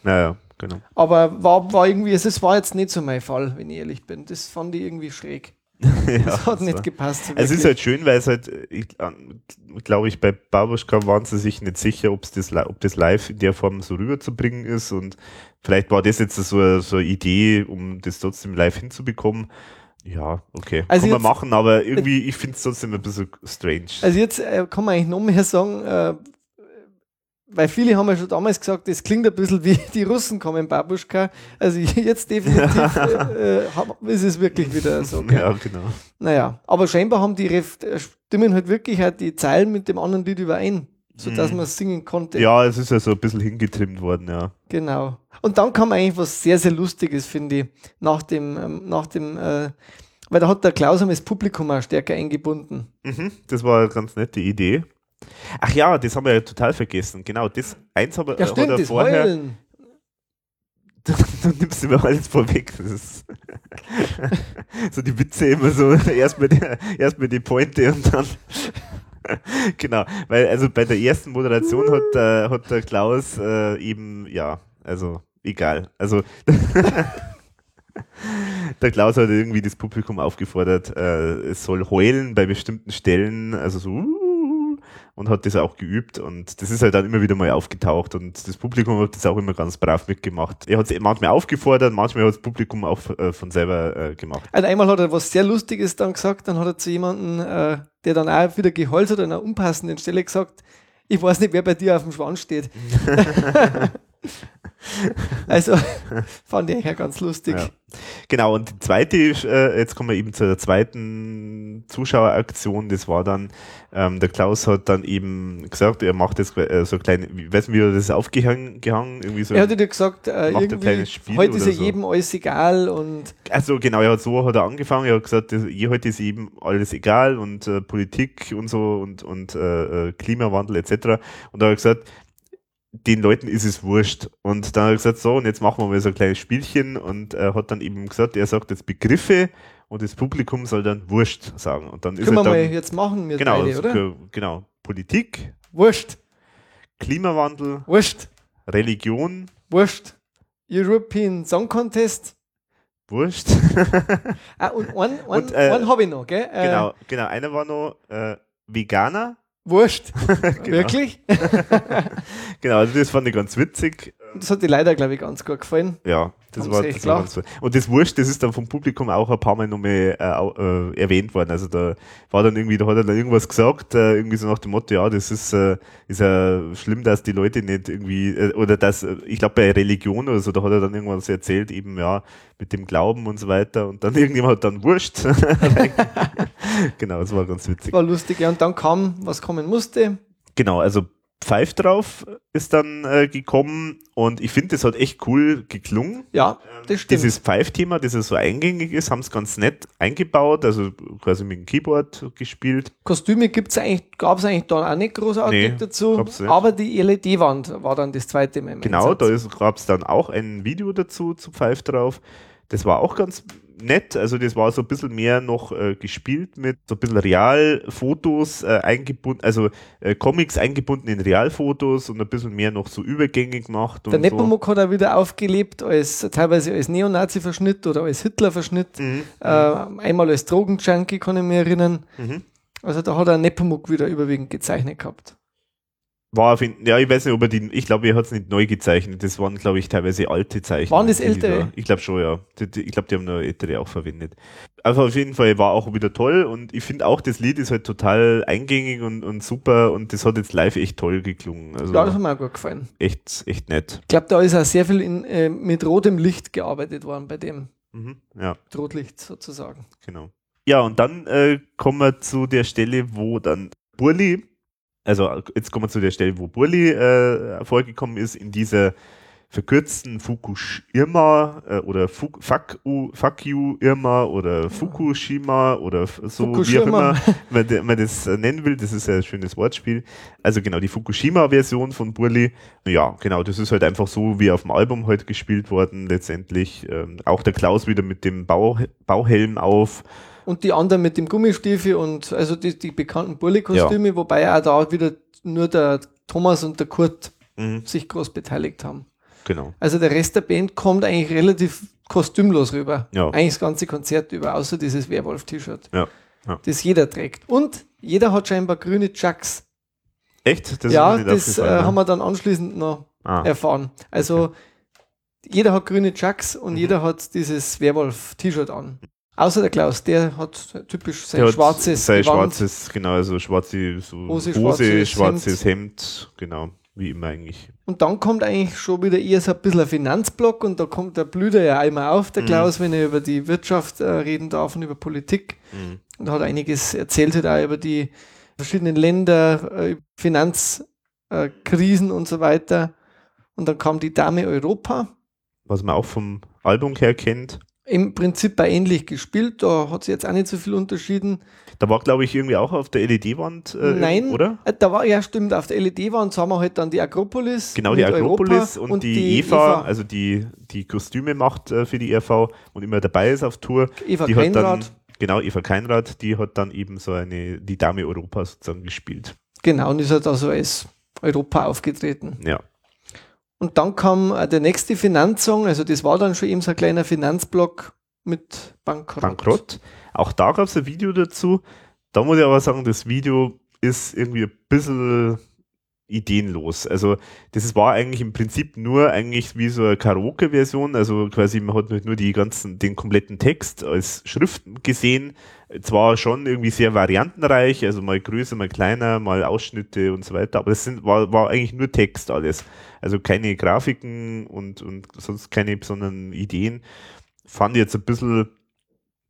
Naja, genau. Aber war, war irgendwie, es war jetzt nicht so mein Fall, wenn ich ehrlich bin. Das fand ich irgendwie schräg. ja, das hat nicht war. gepasst. So es ist halt schön, weil es halt, ich glaube ich, bei Babuschka waren sie sich nicht sicher, ob's das, ob das live in der Form so rüberzubringen ist und vielleicht war das jetzt so, so eine Idee, um das trotzdem live hinzubekommen. Ja, okay. Also kann man jetzt- machen, aber irgendwie, ich finde es trotzdem ein bisschen strange. Also jetzt äh, kann man eigentlich noch mehr sagen, äh, weil viele haben ja schon damals gesagt, das klingt ein bisschen wie die Russen kommen, Babuschka. Also jetzt definitiv äh, äh, ist es wirklich wieder so. gell? ja, genau. Naja, aber scheinbar haben die Ref äh, stimmen halt wirklich halt die Zeilen mit dem anderen Lied überein, sodass Mhm. man es singen konnte. Ja, es ist ja so ein bisschen hingetrimmt worden, ja. Genau. Und dann kam eigentlich was sehr, sehr Lustiges, finde ich, nach dem, ähm, nach dem, äh, weil da hat der Klaus das Publikum auch stärker eingebunden. Mhm, das war eine ganz nette Idee. Ach ja, das haben wir ja total vergessen. Genau, das eins habe, Ja, hat stimmt, er das vorher. Heulen. du nimmst immer alles vorweg. So die Witze immer so, erstmal die, erst mal die Pointe und dann. genau, weil also bei der ersten Moderation hat, der- hat der Klaus äh, eben, ja, also egal. Also der Klaus hat irgendwie das Publikum aufgefordert, äh, es soll heulen bei bestimmten Stellen, also so uh, und hat das auch geübt und das ist halt dann immer wieder mal aufgetaucht und das Publikum hat das auch immer ganz brav mitgemacht. Er hat es manchmal aufgefordert, manchmal hat das Publikum auch äh, von selber äh, gemacht. Also einmal hat er was sehr Lustiges dann gesagt, dann hat er zu jemandem, äh, der dann auch wieder geheult hat, an einer unpassenden Stelle gesagt, ich weiß nicht, wer bei dir auf dem Schwanz steht. also fand ich auch ganz lustig. Ja. Genau, und die zweite, äh, jetzt kommen wir eben zur zweiten Zuschaueraktion, das war dann, ähm, der Klaus hat dann eben gesagt, er macht jetzt äh, so kleine, ich weiß nicht, wie er das aufgehangen, gehangen, irgendwie so. Er hatte dir gesagt, äh, irgendwie, Spiel heute ist ja so. jedem alles egal und Also genau, er hat so hat er angefangen, er hat gesagt, das, heute ist eben alles egal und äh, Politik und so und, und äh, äh, Klimawandel etc. Und da hat er gesagt, den Leuten ist es wurscht. Und dann hat er gesagt, so, und jetzt machen wir mal so ein kleines Spielchen und er hat dann eben gesagt, er sagt jetzt Begriffe und das Publikum soll dann wurscht sagen. Und dann ist können wir er mal dann, jetzt machen, wir genau, beide, oder? ge- genau, Politik, Wurscht, Klimawandel, wurscht, Religion, wurscht. European Song Contest. wurscht. Ah, und einen, äh, habe ich noch, gell? Äh, genau, genau, einer war noch äh, Veganer. Wurscht. Genau. Wirklich? Genau, also das fand ich ganz witzig. Das hat dir leider, glaube ich, ganz gut gefallen. Ja, das Haben war, das war ganz so. Und das Wurscht, das ist dann vom Publikum auch ein paar Mal nochmal äh, äh, erwähnt worden. Also da war dann irgendwie, da hat er dann irgendwas gesagt, äh, irgendwie so nach dem Motto, ja, das ist, äh, ist ja schlimm, dass die Leute nicht irgendwie, äh, oder dass, äh, ich glaube bei Religion oder so, da hat er dann irgendwas erzählt, eben ja, mit dem Glauben und so weiter. Und dann irgendjemand hat dann Wurscht. genau, das war ganz witzig. War lustig. Ja, und dann kam, was kommen musste. Genau, also Pfeif drauf ist dann äh, gekommen und ich finde, das hat echt cool geklungen. Ja, das stimmt. Dieses Pfeif-Thema, das ja so eingängig ist, haben es ganz nett eingebaut, also quasi mit dem Keyboard gespielt. Kostüme gibt's eigentlich, gab es eigentlich da auch nicht großartig Nee, dazu. gab's nicht. Aber die LED-Wand war dann das zweite Mal. Genau, Einsatz. da gab es dann auch ein Video dazu zu Pfeif drauf. Das war auch ganz nett, also das war so ein bisschen mehr noch äh, gespielt mit so ein bisschen Realfotos äh, eingebunden, also äh, Comics eingebunden in Realfotos und ein bisschen mehr noch so Übergänge gemacht. Der und so. Nepomuk hat auch wieder aufgelebt, als teilweise als Neonazi-Verschnitt oder als Hitler-Verschnitt. Mhm. Äh, einmal als Drogenjunkie, kann ich mich erinnern. Mhm. Also da hat er Nepomuk wieder überwiegend gezeichnet gehabt. War auf jeden, ja, ich weiß nicht, ob er die, ich glaube, er hat es nicht neu gezeichnet. Das waren, glaube ich, teilweise alte Zeichen. Waren das ältere? Da, ich glaube schon, ja. Ich glaube, die haben noch ältere auch verwendet. Aber auf jeden Fall war auch wieder toll und ich finde auch, das Lied ist halt total eingängig und, und super und das hat jetzt live echt toll geklungen. Also Ja, das hat mir auch gut gefallen. echt, echt nett. Ich glaube, da ist auch sehr viel in, äh, mit rotem Licht gearbeitet worden bei dem Mhm, ja, Rotlicht sozusagen. genau. Ja, und dann äh, kommen wir zu der Stelle, wo dann Burli, also jetzt kommen wir zu der Stelle, wo Burli äh, vorgekommen ist, in dieser verkürzten Fukushima äh, oder Fuck, fuck, u, fuck you Irma oder Fukushima oder so wie auch Fukushima. immer man, man das äh, nennen will. Das ist ja ein schönes Wortspiel. Also genau, die Fukushima-Version von Burli. Ja, genau, das ist halt einfach so wie auf dem Album heute gespielt worden letztendlich. Ähm, auch der Klaus wieder mit dem Bau, Bauhelm auf. Und die anderen mit dem Gummistiefel und also die, die bekannten Burli-Kostüme, wobei auch da wieder nur der Thomas und der Kurt Mhm, sich groß beteiligt haben. genau. Also der Rest der Band kommt eigentlich relativ kostümlos rüber. Ja. Eigentlich das ganze Konzert über, außer dieses Werwolf-T-Shirt. Ja, ja. Das jeder trägt. Und jeder hat scheinbar grüne Chucks. Echt? Das ja, das äh, ne? haben wir dann anschließend noch ah, erfahren. Also jeder hat grüne Chucks und Mhm. jeder hat dieses Werwolf-T-Shirt an. Außer der Klaus, der hat typisch sein der schwarzes sein Gewand. schwarzes, genau, also schwarze so Hose, schwarzes schwarzes, Hemd. genau, wie immer eigentlich. Und dann kommt eigentlich schon wieder eher so ein bisschen ein Finanzblock und da kommt der Blüder ja einmal auf, der Mhm. Klaus, wenn er über die Wirtschaft äh, reden darf und über Politik. Mhm. Und hat einiges erzählt, hat auch über die verschiedenen Länder, äh, Finanzkrisen äh, und so weiter. Und dann kam die Dame Europa. Was man auch vom Album her kennt. Im Prinzip bei ähnlich gespielt, da hat sie jetzt auch nicht so viel unterschieden. Da war, glaube ich, irgendwie auch auf der LED-Wand, äh, Nein, oder? Äh, Da war ja stimmt, auf der LED-Wand haben wir halt dann die Akropolis. Genau, die Akropolis Europa und, die, Eva, also die, die Kostüme macht äh, für die ERV und immer dabei ist auf Tour. Eva die hat dann, Keinrad. genau, Eva Keinrad, die hat dann eben so eine, die Dame Europa sozusagen gespielt. Genau, und ist halt also als Europa aufgetreten. Ja. Und dann kam äh, der nächste Finanzsong, also das war dann schon eben so ein kleiner Finanzblock mit Bankrott. Bankrott. Auch da gab es ein Video dazu. Da muss ich aber sagen, das Video ist irgendwie ein bisschen ideenlos. Also das war eigentlich im Prinzip nur eigentlich wie so eine Karaoke-Version. Also quasi man hat nicht nur die ganzen, den kompletten Text als Schrift gesehen. Zwar schon irgendwie sehr variantenreich, also mal größer, mal kleiner, mal Ausschnitte und so weiter, aber es sind, war, war eigentlich nur Text alles. Also keine Grafiken und, und sonst keine besonderen Ideen. Fand jetzt ein bisschen,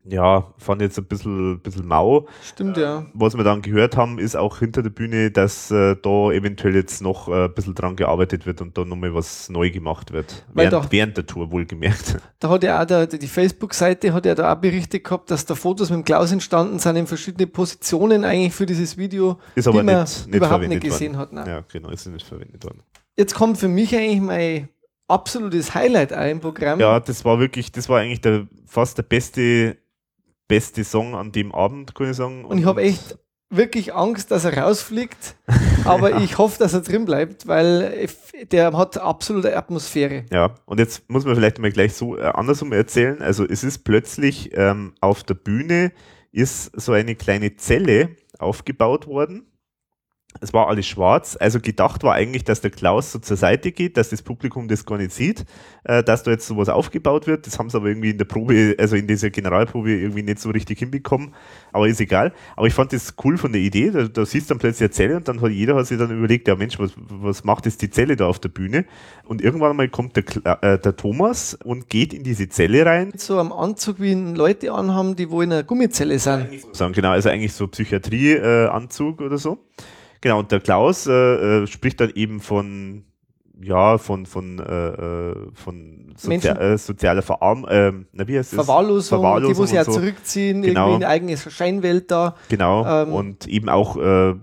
ja, fand jetzt ein bisschen, bisschen mau. Stimmt, ja. Was wir dann gehört haben, ist auch hinter der Bühne, dass äh, da eventuell jetzt noch äh, ein bisschen dran gearbeitet wird und da nochmal was neu gemacht wird. Weil Während, doch- während der Tour wohlgemerkt. Da hat ja auch der, die Facebook-Seite hat ja da auch berichtet gehabt, dass da Fotos mit dem Klaus entstanden sind in verschiedene Positionen eigentlich für dieses Video, Ist aber die man nicht, nicht überhaupt nicht gesehen worden. hat. Nein. Ja, genau, ist nicht verwendet worden. Jetzt kommt für mich eigentlich mein absolutes Highlight auch im Programm. Ja, das war wirklich, das war eigentlich der, fast der beste, beste Song an dem Abend, kann ich sagen. Und ich habe echt wirklich Angst, dass er rausfliegt, aber ich hoffe, dass er drin bleibt, weil der hat absolute Atmosphäre. Ja, und jetzt muss man vielleicht mal gleich so äh, andersrum erzählen. Also es ist plötzlich ähm, auf der Bühne ist so eine kleine Zelle aufgebaut worden. Es war alles schwarz, also gedacht war eigentlich, dass der Klaus so zur Seite geht, dass das Publikum das gar nicht sieht, äh, dass da jetzt sowas aufgebaut wird. Das haben sie aber irgendwie in der Probe, also in dieser Generalprobe irgendwie nicht so richtig hinbekommen, aber ist egal. Aber ich fand das cool von der Idee, da, da siehst du dann plötzlich eine Zelle und dann hat jeder hat sich dann überlegt, ja Mensch, was, was macht jetzt die Zelle da auf der Bühne? Und irgendwann mal kommt der, Kla- äh, der Thomas und geht in diese Zelle rein. So am Anzug, wie ihn Leute anhaben, die wo in einer Gummizelle sind. Genau, also eigentlich so Psychiatrie-Anzug oder so. Genau, und der Klaus äh, äh, spricht dann eben von, ja, von, von, äh, äh, von Menschen. äh, sozialer Verarm, ähm, na, wie heißt? Verwahrlosung, Verwahrlosung die sie ja so. zurückziehen, Genau. irgendwie in eine eigene Scheinwelt da. Genau, Ähm, und eben auch äh,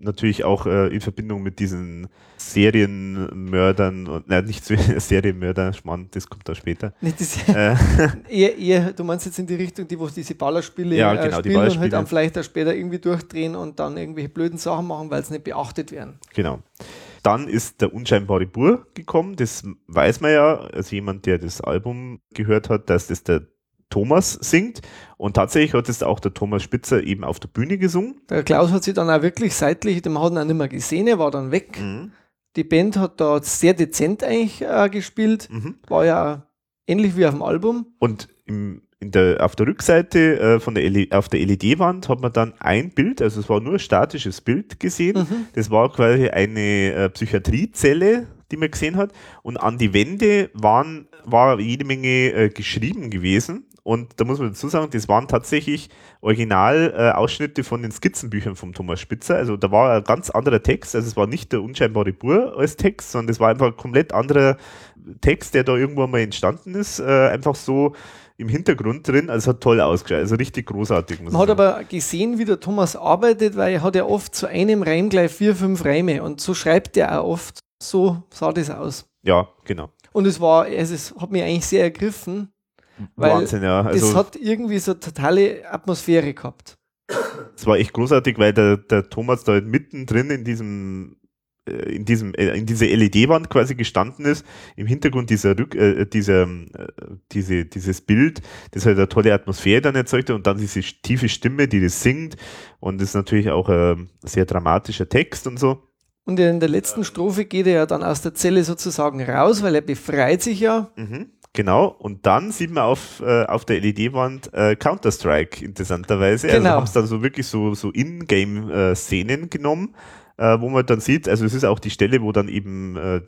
natürlich auch äh, in Verbindung mit diesen Serienmördern und na, nicht Serienmörder, Schmarrn, das kommt da später. Nicht das, Äh, eher, eher, du meinst jetzt in die Richtung, die wo diese Ballerspiele Ja, äh, genau, die spielen und halt Ballerspiele. dann vielleicht auch später irgendwie durchdrehen und dann irgendwelche blöden Sachen machen, weil sie nicht beachtet werden. Genau. Dann ist der unscheinbare Bur gekommen. Das weiß man ja, als jemand, der das Album gehört hat, dass das der Thomas singt. Und tatsächlich hat es auch der Thomas Spitzer eben auf der Bühne gesungen. Der Klaus hat sich dann auch wirklich seitlich, den hat ihn auch nicht mehr gesehen, er war dann weg. Mhm. Die Band hat da sehr dezent eigentlich äh, gespielt, Mhm. war ja ähnlich wie auf dem Album. Und im, der, auf der Rückseite äh, von der LED, auf der LED-Wand hat man dann ein Bild, also es war nur ein statisches Bild gesehen. Mhm. Das war quasi eine äh, Psychiatriezelle, die man gesehen hat. Und an die Wände waren, war jede Menge äh, geschrieben gewesen. Und da muss man dazu sagen, das waren tatsächlich Original-Ausschnitte äh, von den Skizzenbüchern von Thomas Spitzer. Also da war ein ganz anderer Text. Also es war nicht der unscheinbare Bur als Text, sondern es war einfach ein komplett anderer Text, der da irgendwo mal entstanden ist. Äh, einfach so im Hintergrund drin. Also es hat toll ausgeschaut. Also richtig großartig. Man hat sagen. aber gesehen, wie der Thomas arbeitet, weil er hat ja oft zu einem Reim gleich vier, fünf Reime. Und so schreibt er auch oft. So sah das aus. Ja, genau. Und es war, es hat mich eigentlich sehr ergriffen weil Wahnsinn, ja. Also, das hat irgendwie so totale Atmosphäre gehabt. Es war echt großartig, weil der, der Thomas da mittendrin in diesem äh, in diesem äh, in dieser LED-Wand quasi gestanden ist, im Hintergrund dieser Rück, äh, dieser, äh, diese, dieses Bild, das halt eine tolle Atmosphäre dann erzeugt hat und dann diese tiefe Stimme, die das singt und das ist natürlich auch ein sehr dramatischer Text und so. Und in der letzten Strophe geht er ja dann aus der Zelle sozusagen raus, weil er befreit sich ja. Mhm. Genau, und dann sieht man auf, äh, auf der LED-Wand äh, Counter-Strike, interessanterweise. Also genau. Also haben es dann so wirklich so, so In-Game-Szenen äh, genommen, äh, wo man dann sieht, also es ist auch die Stelle, wo dann eben äh,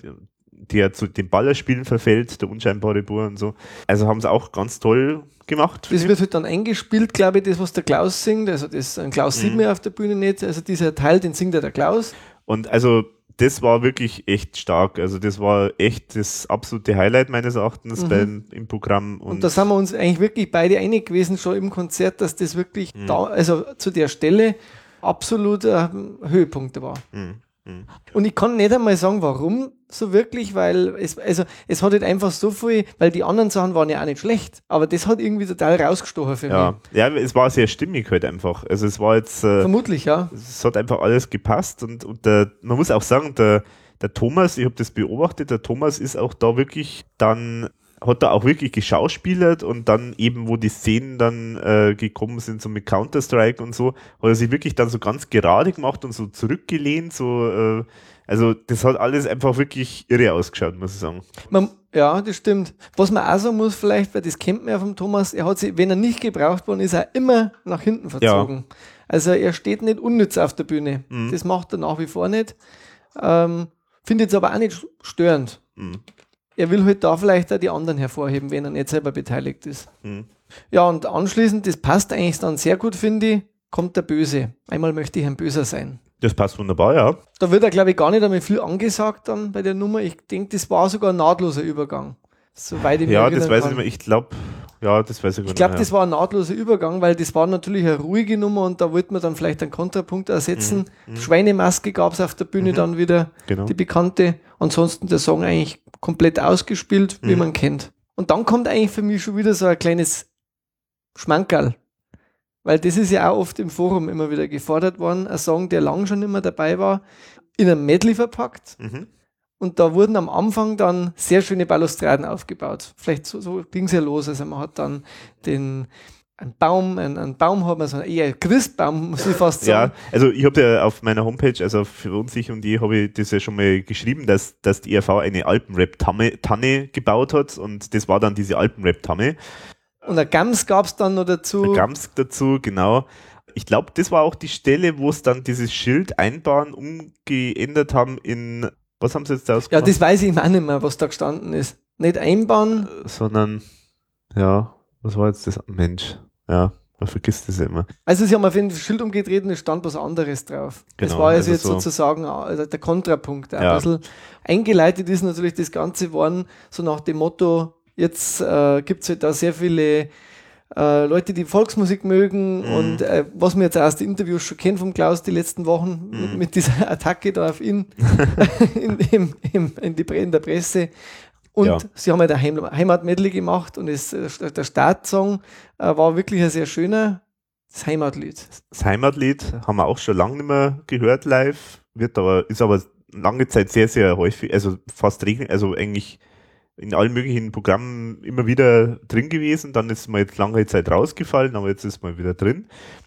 der zu den Ballerspielen verfällt, der unscheinbare Bur und so. Also haben sie auch ganz toll gemacht. Das wird halt dann eingespielt, glaube ich, das, was der Klaus singt. Also das Klaus mhm. sieht man auf der Bühne nicht. Also dieser Teil, den singt ja der Klaus. Und also das war wirklich echt stark. Also das war echt das absolute Highlight meines Erachtens mhm. beim, im Programm. Und, und da sind wir uns eigentlich wirklich beide einig gewesen schon im Konzert, dass das wirklich mhm. da, also zu der Stelle absoluter Höhepunkt war. Mhm. Mhm. Und ich kann nicht einmal sagen, warum so wirklich, weil es, also es hat halt einfach so viel, weil die anderen Sachen waren ja auch nicht schlecht, aber das hat irgendwie total rausgestochen für ja. mich. Ja, es war sehr stimmig halt einfach. Also es war jetzt. Äh, Vermutlich, ja. Es hat einfach alles gepasst und, und der, man muss auch sagen, der, der Thomas, ich habe das beobachtet, der Thomas ist auch da wirklich dann hat er auch wirklich geschauspielert und dann eben, wo die Szenen dann äh, gekommen sind, so mit Counter-Strike und so, hat er sich wirklich dann so ganz gerade gemacht und so zurückgelehnt, so, äh, also das hat alles einfach wirklich irre ausgeschaut, muss ich sagen. Man, ja, das stimmt. Was man auch sagen muss, vielleicht, weil das kennt man ja vom Thomas, er hat sich, wenn er nicht gebraucht worden ist, er immer nach hinten verzogen. Ja. Also er steht nicht unnütz auf der Bühne. Mhm. Das macht er nach wie vor nicht. Ähm, Finde jetzt aber auch nicht störend. Mhm er will halt da vielleicht auch die anderen hervorheben, wenn er nicht selber beteiligt ist. Mhm. Ja, und anschließend, das passt eigentlich dann sehr gut, finde ich, kommt der Böse. Einmal möchte ich ein Böser sein. Das passt wunderbar, ja. Da wird er, glaube ich, gar nicht einmal viel angesagt dann bei der Nummer. Ich denke, das war sogar ein nahtloser Übergang. Soweit ich ja, das weiß kann. ich nicht mehr. Ich glaube, ja, das weiß ich Ich glaube, das war ein nahtloser Übergang, weil das war natürlich eine ruhige Nummer und da wollte man dann vielleicht einen Kontrapunkt ersetzen. Mhm. mhm. Schweinemaske gab es auf der Bühne mhm. dann wieder, genau. die bekannte. Ansonsten der Song eigentlich komplett ausgespielt, wie mhm. man kennt. Und dann kommt eigentlich für mich schon wieder so ein kleines Schmankerl. Weil das ist ja auch oft im Forum immer wieder gefordert worden. Ein Song, der lang schon immer dabei war, in einem Medley verpackt. Mhm. Und da wurden am Anfang dann sehr schöne Balustraden aufgebaut. Vielleicht so, so ging es ja los. Also man hat dann den ein Baum, ein, ein Baum hat man so eher Christbaum, muss ich fast sagen. Ja, also ich habe ja auf meiner Homepage, also für uns ich und die habe ich das ja schon mal geschrieben, dass, dass die ERV eine Alpenrap-Tanne gebaut hat und das war dann diese Alpenrap-Tanne. Und ein Gams gab es dann noch dazu. Ein Gams dazu, genau. Ich glaube, das war auch die Stelle, wo es dann dieses Schild einbauen umgeändert haben in, was haben sie jetzt da Ja, das weiß ich auch nicht mehr, was da gestanden ist. Nicht einbauen. Sondern, ja, was war jetzt das? Mensch. Ja, man vergisst das immer. Also sie haben auf ein Schild umgedreht und es stand was anderes drauf. Genau, das war also, jetzt so sozusagen also der Kontrapunkt. Ja. Ein bisschen eingeleitet ist natürlich das Ganze worden, so nach dem Motto, jetzt äh, gibt es halt da sehr viele äh, Leute, die Volksmusik mögen mhm. und äh, was wir jetzt aus den Interviews schon kennen vom Klaus die letzten Wochen mhm. mit, mit, dieser Attacke da auf ihn in, in, in, in, die, in der Presse, und ja. sie haben ja der Heim Heimatmedley gemacht und es, äh, der Startsong äh, war wirklich ein sehr schöner das Heimatlied. Das Heimatlied haben wir auch schon lange nicht mehr gehört live, wird aber, ist aber lange Zeit sehr, sehr häufig, also fast regeln, also eigentlich in allen möglichen Programmen immer wieder drin gewesen. Dann ist mal jetzt lange Zeit rausgefallen, aber jetzt ist mal wieder drin.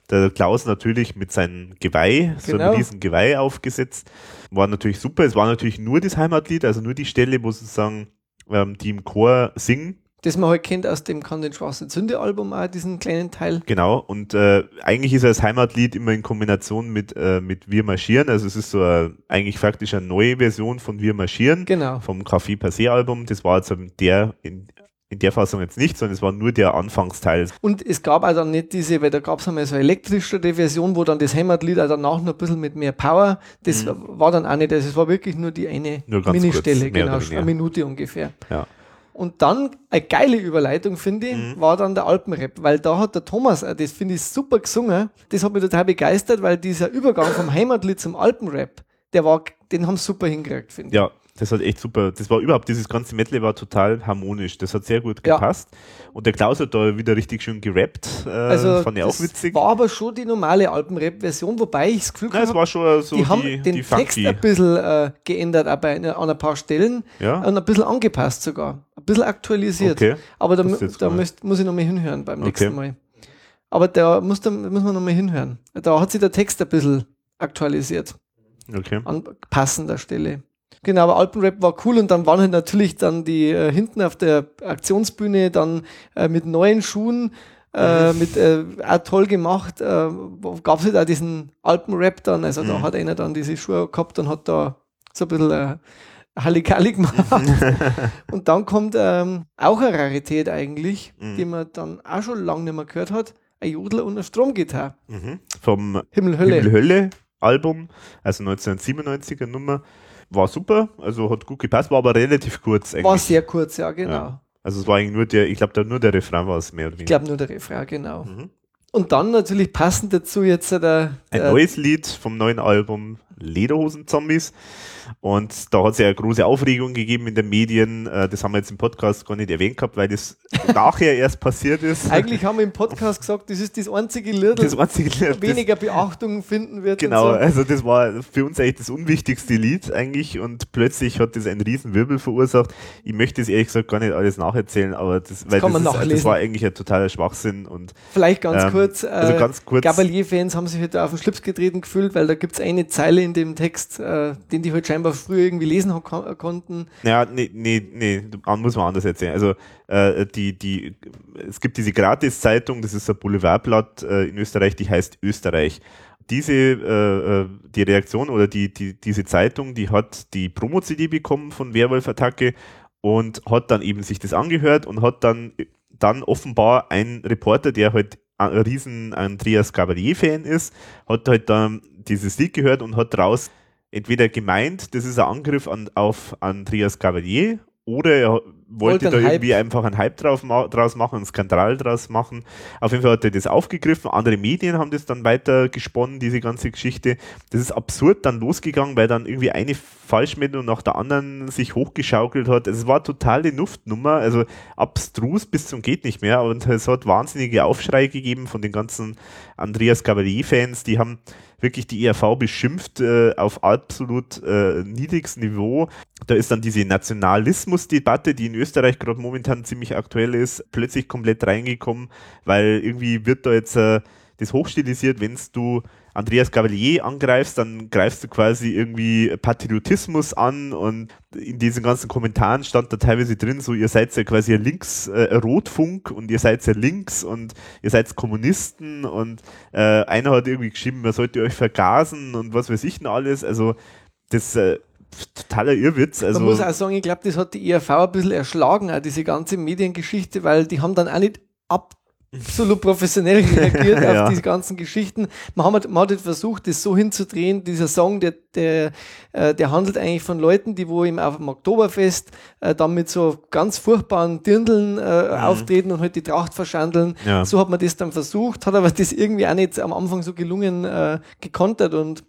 Der Klaus natürlich mit seinem Geweih, genau. so einem genau. riesen Geweih aufgesetzt. War natürlich super. Es war natürlich nur das Heimatlied, also nur die Stelle, wo sozusagen ähm, die im Chor singen. Das man halt kennt aus dem Kann den schwarzen Zünde Album auch, diesen kleinen Teil. Genau, und äh, eigentlich ist das Heimatlied immer in Kombination mit, äh, mit Wir marschieren, also es ist so a, eigentlich faktisch eine neue Version von Wir marschieren. Genau. Vom Café Passé Album, das war jetzt der in, in der Fassung jetzt nicht, sondern es war nur der Anfangsteil. Und es gab auch dann nicht diese, weil da gab es einmal so eine elektrischere Version, wo dann das Heimatlied auch danach noch ein bisschen mit mehr Power, das mhm. war dann auch nicht, also es war wirklich nur die eine Ministelle, genau, eine Minute ungefähr. Ja. Und dann eine geile Überleitung, finde ich, mhm. war dann der Alpenrap, weil da hat der Thomas, äh, das finde ich super gesungen, das hat mich total begeistert, weil dieser Übergang vom Heimatlied zum Alpenrap, der war, den haben sie super hingekriegt, finde ich. Ja, das hat echt super, das war überhaupt, dieses ganze Metal war total harmonisch, das hat sehr gut gepasst. Ja. Und der Klaus hat da wieder richtig schön gerappt, äh, also fand ich auch witzig. war aber schon die normale Alpenrap-Version, wobei ich das Gefühl habe, war schon so die, die haben den die Text ein bisschen äh, geändert, aber an ein paar Stellen ja. und ein bisschen angepasst sogar, ein bisschen aktualisiert. Okay. Aber da, da müsst, muss ich nochmal hinhören beim okay. nächsten Mal. Aber da muss, da muss man nochmal hinhören. Da hat sich der Text ein bisschen aktualisiert. Okay. An passender Stelle. Genau, aber Alpenrap war cool und dann waren halt natürlich dann die äh, hinten auf der Aktionsbühne dann äh, mit neuen Schuhen, äh, mhm. mit äh, auch toll gemacht. Äh, Gab es halt auch diesen Alpenrap dann, also mhm. da hat einer dann diese Schuhe gehabt und hat da so ein bisschen äh, Halligalli gemacht. und dann kommt ähm, auch eine Rarität eigentlich, mhm. die man dann auch schon lange nicht mehr gehört hat. Ein Jodler und eine Stromgitarre. Mhm. Vom Himmel-Hölle. Himmel-Hölle-Album, also 1997er Nummer war super, also hat gut gepasst, war aber relativ kurz eigentlich. War sehr kurz, ja, genau. Ja. Also es war eigentlich nur der, ich glaube, nur der Refrain war es mehr oder weniger. Ich glaube nur der Refrain, genau. Mhm. Und dann natürlich passend dazu jetzt der, der Ein neues Lied vom neuen Album Lederhosen-Zombies. Und da hat es ja eine große Aufregung gegeben in den Medien. Äh, das haben wir jetzt im Podcast gar nicht erwähnt gehabt, weil das nachher erst passiert ist. Eigentlich haben wir im Podcast gesagt, das ist das einzige Lied, das einzige Lied weniger Beachtung finden wird. Genau, so. also das war für uns eigentlich das unwichtigste Lied eigentlich und plötzlich hat das einen riesen Wirbel verursacht. Ich möchte es ehrlich gesagt gar nicht alles nacherzählen, aber das, das, weil das, ist, das, war eigentlich ein totaler Schwachsinn. Und, Vielleicht ganz ähm, kurz, äh, also ganz kurz Gabalier-Fans haben sich heute auf den Schlips getreten gefühlt, weil da gibt es eine Zeile in dem Text, äh, den die heute scheinbar früher irgendwie lesen konnten. Ja, nee, nee, nee, muss man anders erzählen. Also äh, die, die, es gibt diese Gratis-Zeitung, das ist ein Boulevardblatt äh, in Österreich, die heißt Österreich. Diese, äh, äh die Reaktion oder die, die, diese Zeitung, die hat die Promo-CD bekommen von Werwolf-Attacke und hat dann eben sich das angehört und hat dann, dann offenbar ein Reporter, der halt ein riesen Andreas Gabalier-Fan ist, hat halt dann dieses Lied gehört und hat daraus entweder gemeint, das ist ein Angriff an, auf Andreas Cavalier oder er wollte, da irgendwie Hype. einfach einen Hype drauf, draus machen, einen Skandal draus machen. Auf jeden Fall hat er das aufgegriffen. Andere Medien haben das dann weiter gesponnen, diese ganze Geschichte. Das ist absurd dann losgegangen, weil dann irgendwie eine Falschmeldung nach der anderen sich hochgeschaukelt hat. Es war totale Nuftnummer, also abstrus bis zum geht nicht mehr. Und es hat wahnsinnige Aufschrei gegeben von den ganzen Andreas Cavalier-Fans. Die haben wirklich die ERV beschimpft äh, auf absolut äh, niedrigstem Niveau. Da ist dann diese Nationalismusdebatte, die in Österreich gerade momentan ziemlich aktuell ist, plötzlich komplett reingekommen, weil irgendwie wird da jetzt äh, das hochstilisiert, wenn du Andreas Gavalier angreifst, dann greifst du quasi irgendwie Patriotismus an und in diesen ganzen Kommentaren stand da teilweise drin, so ihr seid ja quasi ein links äh, Rotfunk und ihr seid ja links und ihr seid Kommunisten und äh, einer hat irgendwie geschrieben, man sollte euch vergasen und was weiß ich denn alles, also das äh, totaler Irrwitz. Also Man muss auch sagen, ich glaube, das hat die ERV ein bisschen erschlagen, auch diese ganze Mediengeschichte, weil die haben dann auch nicht ab absolut professionell reagiert ja. auf diese ganzen Geschichten. Man hat, man hat halt versucht, das so hinzudrehen. Dieser Song, der, der, äh, der handelt eigentlich von Leuten, die wo im, auf dem Oktoberfest äh, dann mit so ganz furchtbaren Dirndeln äh, mhm. auftreten und halt die Tracht verschandeln. Ja. So hat man das dann versucht, hat aber das irgendwie auch nicht am Anfang so gelungen äh, gekontert und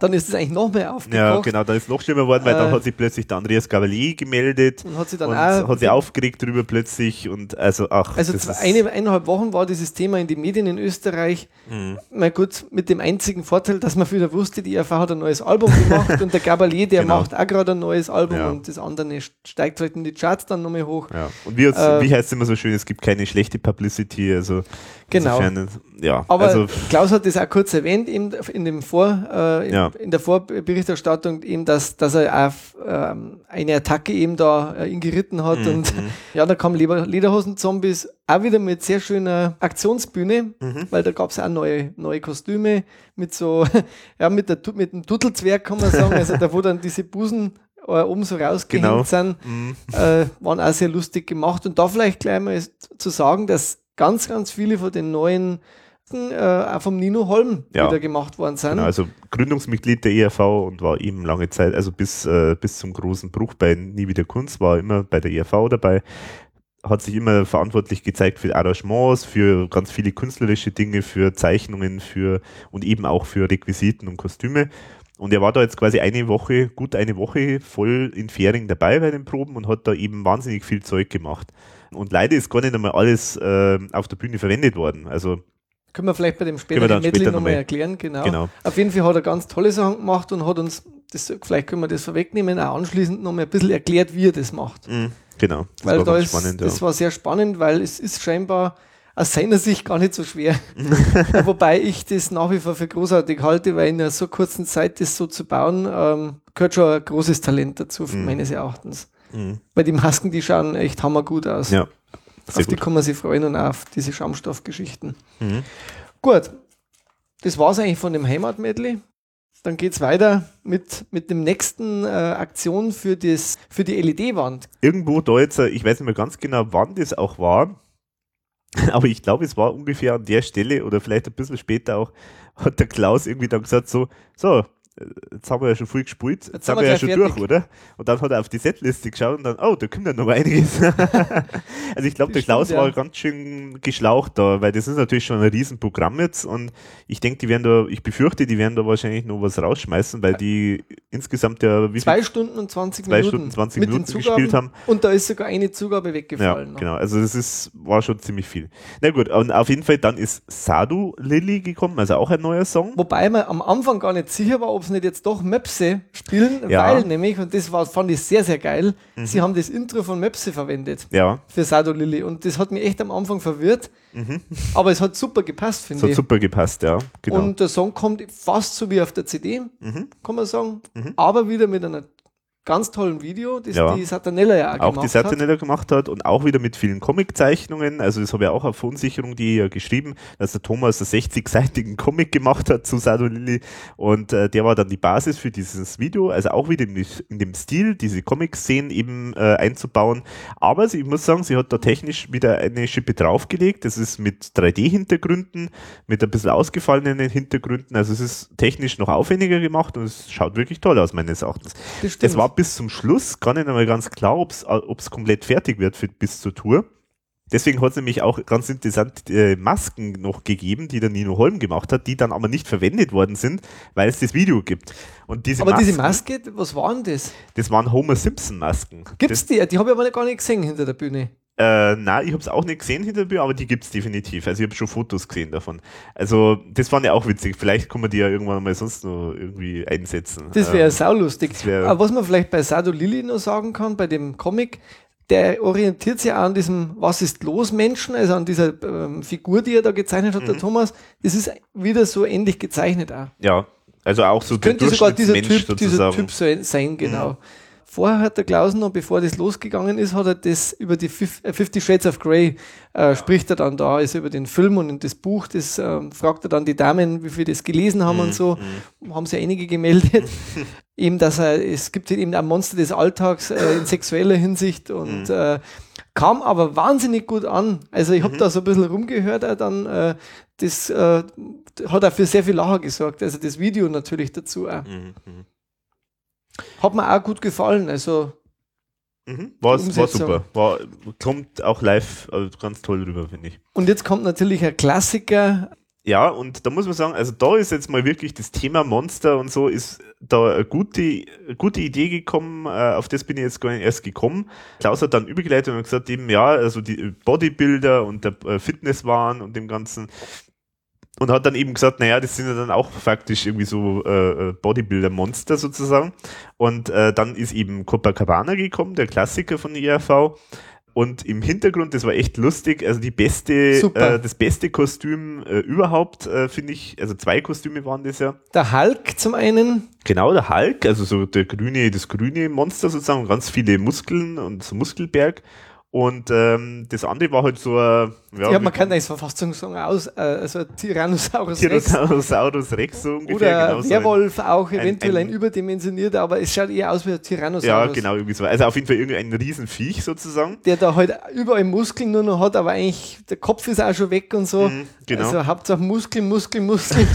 dann ist es eigentlich noch mehr aufgekocht. Ja, genau, dann ist es noch schlimmer geworden, weil äh, dann hat sich plötzlich der Andreas Gavalier gemeldet und hat sich dann und auch hat sich aufgeregt drüber plötzlich und also ach. Also eine, eineinhalb Wochen war dieses Thema in den Medien in Österreich. Mhm. Mal gut, mit dem einzigen Vorteil, dass man wieder wusste, die ERV hat ein neues Album gemacht und der Gavalier, der genau. macht auch gerade ein neues Album ja. und das andere steigt halt in die Charts dann nochmal hoch. Ja. Und wie, äh, wie heißt es immer so schön, es gibt keine schlechte Publicity, also Genau. Insofern, ja, Aber also, Klaus hat das auch kurz erwähnt eben in, dem Vor, äh, in, ja. in, der Vorberichterstattung, eben, dass, dass er auf ähm, eine Attacke eben da äh, ihn geritten hat. Mhm. Und ja, da kamen Lederhosen-Zombies auch wieder mit sehr schöner Aktionsbühne, mhm. weil da gab es auch neue, neue Kostüme mit so, ja, mit, der, mit dem Tuttelzwerg kann man sagen, also da wo dann diese Busen äh, oben so rausgehängt Genau. sind, Mhm. äh, waren auch sehr lustig gemacht. Und da vielleicht gleich mal zu sagen, dass ganz, ganz viele von den neuen äh, auch vom Nino Holm Ja. wieder gemacht worden sind. Genau, also Gründungsmitglied der ERV und war eben lange Zeit, also bis, äh, bis zum großen Bruch bei Nie wieder Kunst, war immer bei der ERV dabei, hat sich immer verantwortlich gezeigt für Arrangements, für ganz viele künstlerische Dinge, für Zeichnungen, für und eben auch für Requisiten und Kostüme. Und er war da jetzt quasi eine Woche, gut eine Woche voll in Fähring dabei bei den Proben und hat da eben wahnsinnig viel Zeug gemacht. Und leider ist gar nicht einmal alles äh, auf der Bühne verwendet worden. Also Können wir vielleicht bei dem späteren Medley später nochmal noch mal- erklären, genau. genau. Auf jeden Fall hat er ganz tolle Sachen gemacht und hat uns, das, vielleicht können wir das vorwegnehmen, auch anschließend nochmal ein bisschen erklärt, wie er das macht. Mhm, genau. Das weil war da ist, spannend. das ja. war sehr spannend, weil es ist scheinbar aus seiner Sicht gar nicht so schwer. Wobei ich das nach wie vor für großartig halte, weil in einer so kurzen Zeit das so zu bauen, ähm, gehört schon ein großes Talent dazu, Mhm. meines Erachtens. Mhm. Weil die Masken, die schauen echt hammergut aus. Ja, auf sehr die gut. kann man sich freuen und auch auf diese Schaumstoffgeschichten. Mhm. Gut, das war es eigentlich von dem Heimatmedley. Dann geht es weiter mit, mit dem nächsten äh, Aktion für, das, für die LED-Wand. Irgendwo da jetzt, äh, ich weiß nicht mehr ganz genau, wann das auch war, aber ich glaube, es war ungefähr an der Stelle oder vielleicht ein bisschen später auch, hat der Klaus irgendwie dann gesagt so, so, jetzt haben wir ja schon viel gespielt, jetzt, Jetzt sind wir ja schon durch, fertig. oder? Und dann hat er auf die Setliste geschaut und dann, oh, da kommt ja noch einiges. also ich glaube, der Klaus war ja. ganz schön geschlaucht da, weil das ist natürlich schon ein Riesenprogramm jetzt und ich denke, die werden da, ich befürchte, die werden da wahrscheinlich noch was rausschmeißen, weil die insgesamt ja, wie Zwei Stunden und 20 Zwei Minuten. Stunden, 20 mit den Minuten gespielt haben. Und da ist sogar eine Zugabe Ja, weggefallen. noch. genau. Also das ist, war schon ziemlich viel. Na gut, und auf jeden Fall dann ist Sadu Lily gekommen, also auch ein neuer Song. Wobei man am Anfang gar nicht sicher war, ob sie nicht jetzt doch Möpse spielen, Ja. Mhm. weil nämlich, und das war, fand ich sehr, sehr geil, sie haben das Intro von Möpse verwendet Ja, für Sado Lilly und das hat mich echt am Anfang verwirrt, Mhm. aber es hat super gepasst, finde hat ich. super gepasst, ja. Genau. Und der Song kommt fast so wie auf der CD, Mhm. kann man sagen, Mhm. aber wieder mit einer ganz tollen Video, das Ja. die Satanella ja auch, auch gemacht die Satanella gemacht hat und auch wieder mit vielen Comiczeichnungen. Also das habe ich auch auf Verunsicherung.de ja geschrieben, dass der Thomas einen 60-seitigen Comic gemacht hat zu Sado Lily und äh, der war dann die Basis für dieses Video, also auch wieder in, in dem Stil, diese Comic-Szenen eben äh, einzubauen. Aber sie, ich muss sagen, sie hat da technisch wieder eine Schippe draufgelegt. Das ist mit 3D-Hintergründen, mit ein bisschen ausgefallenen Hintergründen. Also es ist technisch noch aufwendiger gemacht und es schaut wirklich toll aus, meines Erachtens. Das. Es war bis zum Schluss gar nicht einmal ganz klar, ob es komplett fertig wird für, bis zur Tour. Deswegen hat es nämlich auch ganz interessant äh, Masken noch gegeben, die der Nino Holm gemacht hat, die dann aber nicht verwendet worden sind, weil es das Video gibt. Und diese aber Masken, diese Maske, was war denn das? das waren Homer Simpson Masken. Gibt's die? Die habe ich aber gar nicht gesehen hinter der Bühne. Äh, nein, ich habe es auch nicht gesehen hinter der Bühne, aber die gibt's definitiv. Also ich habe schon Fotos gesehen davon. Also das fand ja auch witzig. Vielleicht kann man die ja irgendwann mal sonst noch irgendwie einsetzen. Das wäre Ähm, saulustig. das wär- Aber was man vielleicht bei Sado Lili noch sagen kann, bei dem Comic, der orientiert sich auch an diesem Was ist los Menschen, also an dieser ähm, Figur, die er da gezeichnet hat, der Mhm. Thomas. Das ist wieder so ähnlich gezeichnet auch. ja, also auch so der Könnte sogar dieser Typ, dieser sozusagen. Mhm. Typ sein, genau. Vorher hat der Klausen noch, bevor das losgegangen ist, hat er das über die äh, Fifty Shades of Grey, äh, spricht er dann da, also über den Film und das Buch, das ähm, fragt er dann die Damen, wie viel das gelesen haben Mhm, und so, haben sich einige gemeldet. eben, dass er, es gibt eben ein Monster des Alltags äh, in sexueller Hinsicht und Mhm. äh, kam aber wahnsinnig gut an. Also ich habe Mhm. da so ein bisschen rumgehört, auch dann, äh, das äh, hat auch für sehr viel Lacher gesorgt, also das Video natürlich dazu auch. Hat mir auch gut gefallen. Also, Mhm. War, war super. War, kommt auch live äh, ganz toll rüber, finde ich. und jetzt kommt natürlich ein Klassiker. Ja, und da muss man sagen, also da ist jetzt mal wirklich das Thema Monster und so, ist da eine gute, eine gute Idee gekommen, äh, auf das bin ich jetzt gar nicht erst gekommen. Klaus hat dann übergeleitet und gesagt eben, ja, also die Bodybuilder und der äh, Fitnesswahn und dem Ganzen. Und hat dann eben gesagt, naja, das sind ja dann auch faktisch irgendwie so äh, äh, Bodybuilder-Monster sozusagen. Und äh, dann ist eben Copacabana gekommen, der Klassiker von IRV. Und im Hintergrund, das war echt lustig, also die beste, äh, das beste Kostüm äh, überhaupt, äh, finde ich, also zwei Kostüme waren das ja. Der Hulk zum einen. Genau, der Hulk, also so der grüne, das grüne Monster sozusagen, ganz viele Muskeln und so Muskelberg. Und ähm, das andere war halt so ein, ja, ja man kann das fast sagen, aus, äh, also Tyrannosaurus Rex. Tyrannosaurus Rex so ungefähr. Oder genau Werwolf so ein, auch eventuell ein, ein, ein, überdimensionierter, aber es schaut eher aus wie ein Tyrannosaurus. Ja, genau, irgendwie so. Also auf jeden Fall irgendein Riesenviech sozusagen. Der da halt überall Muskeln nur noch hat, aber eigentlich der Kopf ist auch schon weg und so. Mhm, genau. Also Hauptsache Muskel, Muskel, Muskel.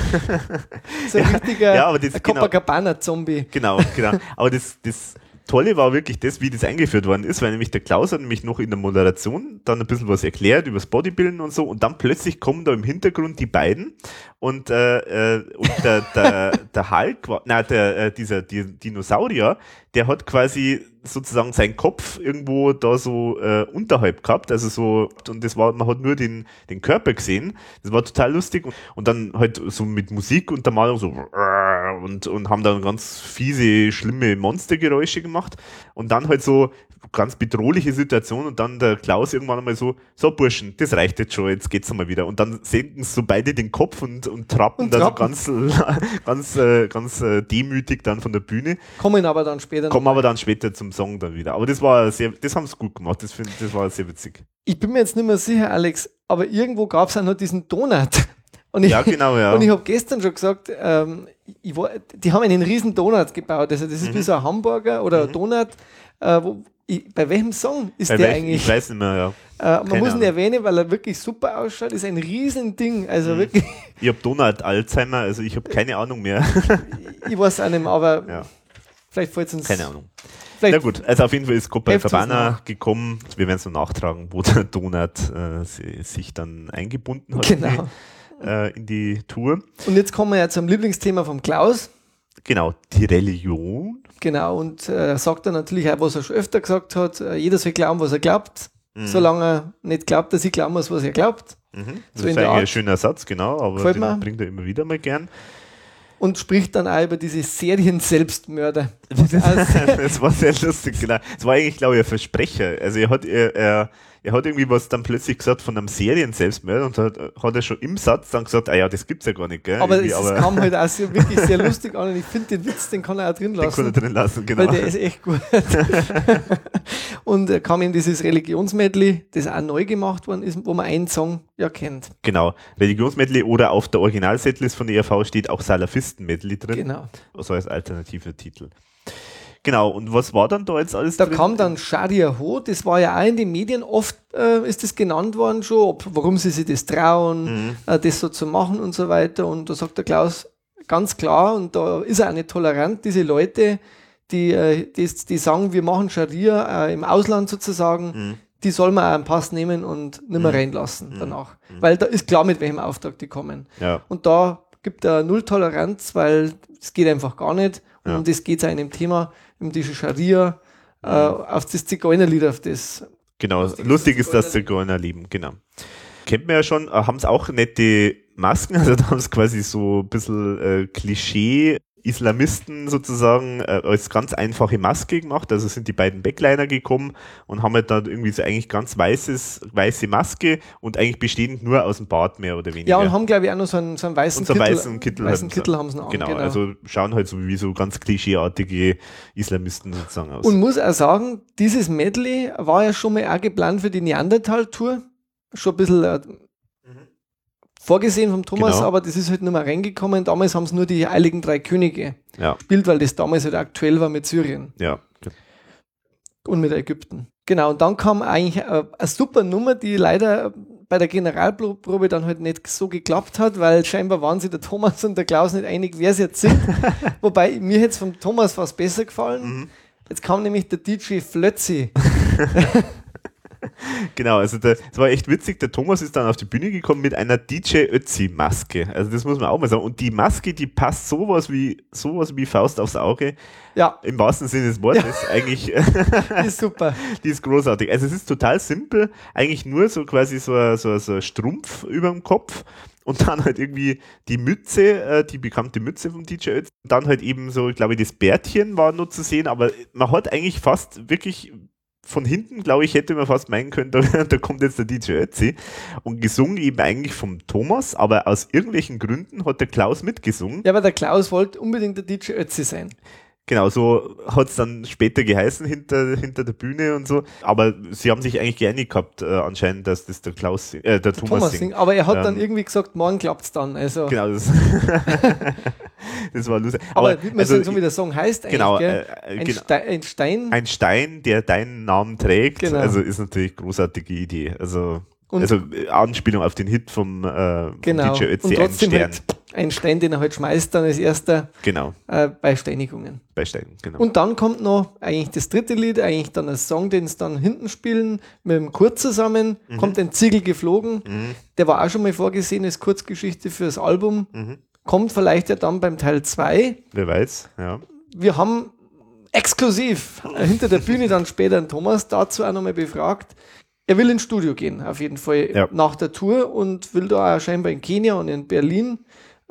so ein ja, richtiger ja, genau. Copacabana-Zombie. Genau, genau. Aber das, das Tolle war wirklich das, wie das eingeführt worden ist, weil nämlich der Klaus hat nämlich noch in der Moderation dann ein bisschen was erklärt über das Bodybuilden und so und dann plötzlich kommen da im Hintergrund die beiden und, äh, äh, und der, der, der Hulk, na der, äh, dieser die Dinosaurier, der hat quasi sozusagen seinen Kopf irgendwo da so äh, unterhalb gehabt, also so, und das war, man hat nur den, den Körper gesehen, das war total lustig und, und dann halt so mit Musik und der Malung so und, und haben dann ganz fiese, schlimme Monstergeräusche gemacht und dann halt so ganz bedrohliche Situation und dann der Klaus irgendwann einmal so, so Burschen, das reicht jetzt schon, jetzt geht's einmal wieder und dann senken so beide den Kopf und, und trappen und da so ganz, ganz, äh, ganz äh, demütig dann von der Bühne. Kommen aber dann später. Kommen aber dann später zum Song dann wieder. Aber das war sehr, das haben sie gut gemacht, das, find, das war sehr witzig. Ich bin mir jetzt nicht mehr sicher, Alex, aber irgendwo gab es auch noch diesen Donut. Und ich, ja, genau, ja. Und ich habe gestern schon gesagt, ähm, ich war, die haben einen riesen Donut gebaut. Also das ist mhm. wie so ein Hamburger oder mhm. ein Donut, äh, wo, ich, bei welchem Song ist bei der welch, eigentlich? Ich weiß nicht mehr, ja. Äh, man muss ihn erwähnen, weil er wirklich super ausschaut. Ist ein Riesending. Also mhm. wirklich. Ich habe Donald Alzheimer, also ich habe keine Ahnung mehr. ich weiß auch nicht mehr, aber ja. vielleicht fällt es uns. Keine Ahnung. Na gut, also auf jeden Fall ist Copacabana gekommen. Wir werden es noch nachtragen, wo der Donut äh, sich dann eingebunden hat. Genau äh, in die Tour. Und jetzt kommen wir ja zum Lieblingsthema vom Klaus. Genau, die Religion. Genau, und äh, sagt er natürlich auch, was er schon öfter gesagt hat, äh, jeder soll glauben, was er glaubt, mhm. solange er nicht glaubt, dass ich glauben muss, was er glaubt. Mhm. Das so ist eigentlich ein schöner Satz, genau, aber den bringt er immer wieder mal gern. Und spricht dann auch über diese Serien-Selbstmörder. Das war sehr lustig, genau. Das war eigentlich, glaube ich, ein Versprecher. Also er hat, er, er er hat irgendwie was dann plötzlich gesagt von einem Serien-Selbstmörder und hat, hat er schon im Satz dann gesagt, ah ja, das gibt's ja gar nicht, gell? Aber es kam halt auch sehr, wirklich sehr lustig an und ich finde den Witz, den kann er auch drin lassen. Den kann er drin lassen, genau. Weil der ist echt gut. und er kam ihm dieses Religionsmedley, das auch neu gemacht worden ist, wo man einen Song ja kennt. Genau. Religionsmedley oder auf der Original-Setlist von der ERV steht auch Salafisten-Medley drin. Genau. So als alternativer Titel. Genau, und was war dann da jetzt alles Da drin? kam dann Sharia Ho, das war ja auch in den Medien oft, äh, ist das genannt worden schon, ob, warum sie sich das trauen, mhm. äh, das so zu machen und so weiter. Und da sagt der Klaus ganz klar, und da ist er auch nicht tolerant, diese Leute, die, äh, die, die sagen, wir machen Scharia äh, im Ausland sozusagen, mhm. die soll man auch einen Pass nehmen und nicht mehr mhm. reinlassen mhm. danach. Mhm. Weil da ist klar, mit welchem Auftrag die kommen. Ja. Und da gibt er Null Toleranz, weil es geht einfach gar nicht. Ja. Und es geht einem Thema, um diese Scharia, äh, auf das Zigeunerlied, auf das. Genau, lustig ist das Zigeunerleben, genau. Kennt man ja schon, äh, haben es auch nette Masken, also da haben es quasi so ein bisschen äh, Klischee Islamisten sozusagen äh, als ganz einfache Maske gemacht. Also sind die beiden Backliner gekommen und haben halt dann irgendwie so eigentlich ganz weißes, weiße Maske und eigentlich bestehend nur aus dem Bart mehr oder weniger. Ja, und haben glaube ich auch noch so einen, so einen weißen und so Kittel. Weißen Kittel, weißen Kittel haben sie noch genau, genau, also schauen halt so wie so ganz klischeeartige Islamisten sozusagen aus. Und muss auch sagen, dieses Medley war ja schon mal auch geplant für die Neandertal-Tour. Schon ein bisschen äh, vorgesehen vom Thomas, genau. aber das ist halt nicht mehr reingekommen. Damals haben es nur die Heiligen Drei Könige ja. gespielt, weil das damals halt aktuell war mit Syrien. Ja. Und mit Ägypten. Genau, und dann kam eigentlich eine, eine super Nummer, die leider bei der Generalprobe dann halt nicht so geklappt hat, weil scheinbar waren sich der Thomas und der Klaus nicht einig, wer es jetzt sind. Wobei mir jetzt vom Thomas fast besser gefallen. Mhm. Jetzt kam nämlich der DJ Flötzi. genau, also es war echt witzig. Der Thomas ist dann auf die Bühne gekommen mit einer DJ Ötzi Maske. Also das muss man auch mal sagen. Und die Maske, die passt sowas wie sowas wie Faust aufs Auge. Ja. Im wahrsten Sinne des Wortes ja. eigentlich. die ist super. Die ist großartig. Also es ist total simpel. Eigentlich nur so quasi so, so, so ein Strumpf über dem Kopf und dann halt irgendwie die Mütze, äh, die bekannte Mütze vom DJ Ötzi. Und dann halt eben so, ich glaube, das Bärtchen war nur zu sehen, aber man hat eigentlich fast wirklich von hinten, glaube ich, hätte man fast meinen können, da, da kommt jetzt der DJ Ötzi und gesungen eben eigentlich vom Thomas, aber aus irgendwelchen Gründen hat der Klaus mitgesungen. Ja, aber der Klaus wollte unbedingt der DJ Ötzi sein. Genau, so hat es dann später geheißen hinter, hinter der Bühne und so. Aber sie haben sich eigentlich geeinigt gehabt, äh, anscheinend, dass das der Klaus, äh, der, der Thomas, Thomas singt. Aber er hat Ähm, dann irgendwie gesagt, morgen klappt's dann. Also, Genau, das, das war lustig. aber, wie man also, so wie der Song heißt eigentlich, genau, gell? äh, äh, ein, genau. Ste ein Stein. ein Stein, der deinen Namen trägt, Genau. also ist natürlich großartige Idee. Also, Und- also äh, Anspielung auf den Hit vom, äh, vom genau. DJ Und Ötzi, ein trotzdem Stern. halt ein Stein, den er halt schmeißt dann als erster Genau, äh, bei Steinigungen. bei Steinen, genau. Und dann kommt noch eigentlich das dritte Lied, eigentlich dann ein Song, den sie dann hinten spielen, mit dem Kurt zusammen, Mhm. kommt ein Ziegel geflogen. Der war auch schon mal vorgesehen als Kurzgeschichte fürs Album. Mhm. Kommt vielleicht ja dann beim Teil 2. Wer weiß, ja. Wir haben exklusiv hinter der Bühne dann später einen Thomas dazu auch nochmal befragt. Er will ins Studio gehen, auf jeden Fall Ja. nach der Tour und will da auch scheinbar in Kenia und in Berlin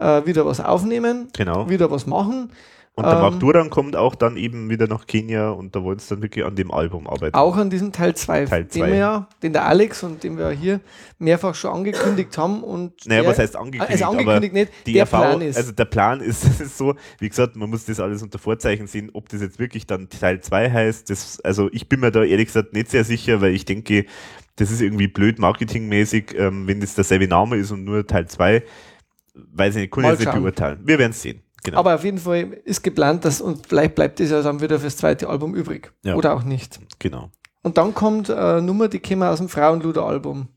äh, wieder was aufnehmen, Genau. wieder was machen. Und der Ähm, Mark Duran kommt auch dann eben wieder nach Kenia und da wollen sie dann wirklich an dem Album arbeiten. Auch an diesem Teil 2, Teil den zwei. wir ja, den der Alex und den wir hier mehrfach schon angekündigt haben. Und Naja, der- was heißt angekündigt? Also angekündigt nicht, die der RV, Plan ist. Also der Plan ist, ist so, wie gesagt, man muss das alles unter Vorzeichen sehen, ob das jetzt wirklich dann Teil 2 heißt. Das, also ich bin mir da ehrlich gesagt nicht sehr sicher, weil ich denke, das ist irgendwie blöd marketingmäßig, ähm, wenn das derselbe Name ist und nur Teil 2. Weiß ich nicht, kann ich jetzt nicht beurteilen. Wir werden es sehen. Genau. aber auf jeden Fall ist geplant, dass und vielleicht bleibt es ja dann wieder fürs zweite Album übrig. Ja. Oder auch nicht. genau. Und dann kommt äh, eine Nummer, die käme aus dem Frauenluder-Album.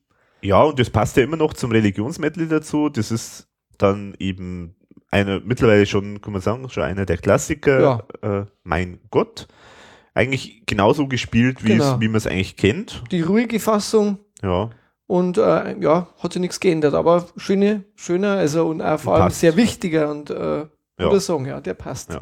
Ja, und das passt ja immer noch zum Religionsmedley dazu. Das ist dann eben einer, mittlerweile schon, kann man sagen, schon einer der Klassiker. Äh, mein Gott. Eigentlich genauso gespielt, wie, Genau. es, wie man es eigentlich kennt. Die ruhige Fassung Ja, und äh, ja, hat sich nichts geändert, aber schöne, schöner, also und auch vor allem Passt. sehr wichtiger und äh, Ja. guter Song, ja, der passt. Ja.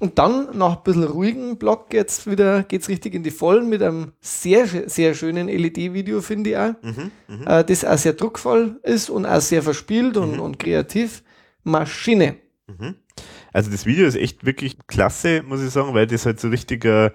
Und dann nach ein bisschen ruhigen Block jetzt wieder geht's richtig in die Vollen mit einem sehr, sehr schönen LED-Video, finde ich auch. Mhm, mhm. Äh, das auch sehr druckvoll ist und auch sehr verspielt und, Mhm. und kreativ. Maschine. Mhm. Also das Video ist echt wirklich klasse, muss ich sagen, weil das halt so richtiger,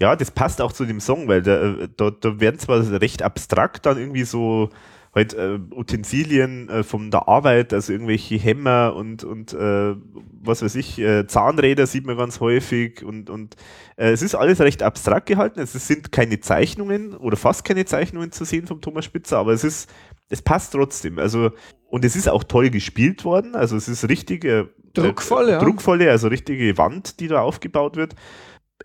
ja, das passt auch zu dem Song, weil da, äh, da, da werden zwar recht abstrakt dann irgendwie so halt äh, Utensilien äh, von der Arbeit, also irgendwelche Hämmer und, und äh, was weiß ich, äh, Zahnräder sieht man ganz häufig und, und äh, es ist alles recht abstrakt gehalten. Es sind keine Zeichnungen oder fast keine Zeichnungen zu sehen vom Thomas Spitzer, aber es ist, es passt trotzdem. Also, und es ist auch toll gespielt worden. Also es ist richtig äh, Druckvoll, äh, ja. druckvolle, also richtige Wand, die da aufgebaut wird.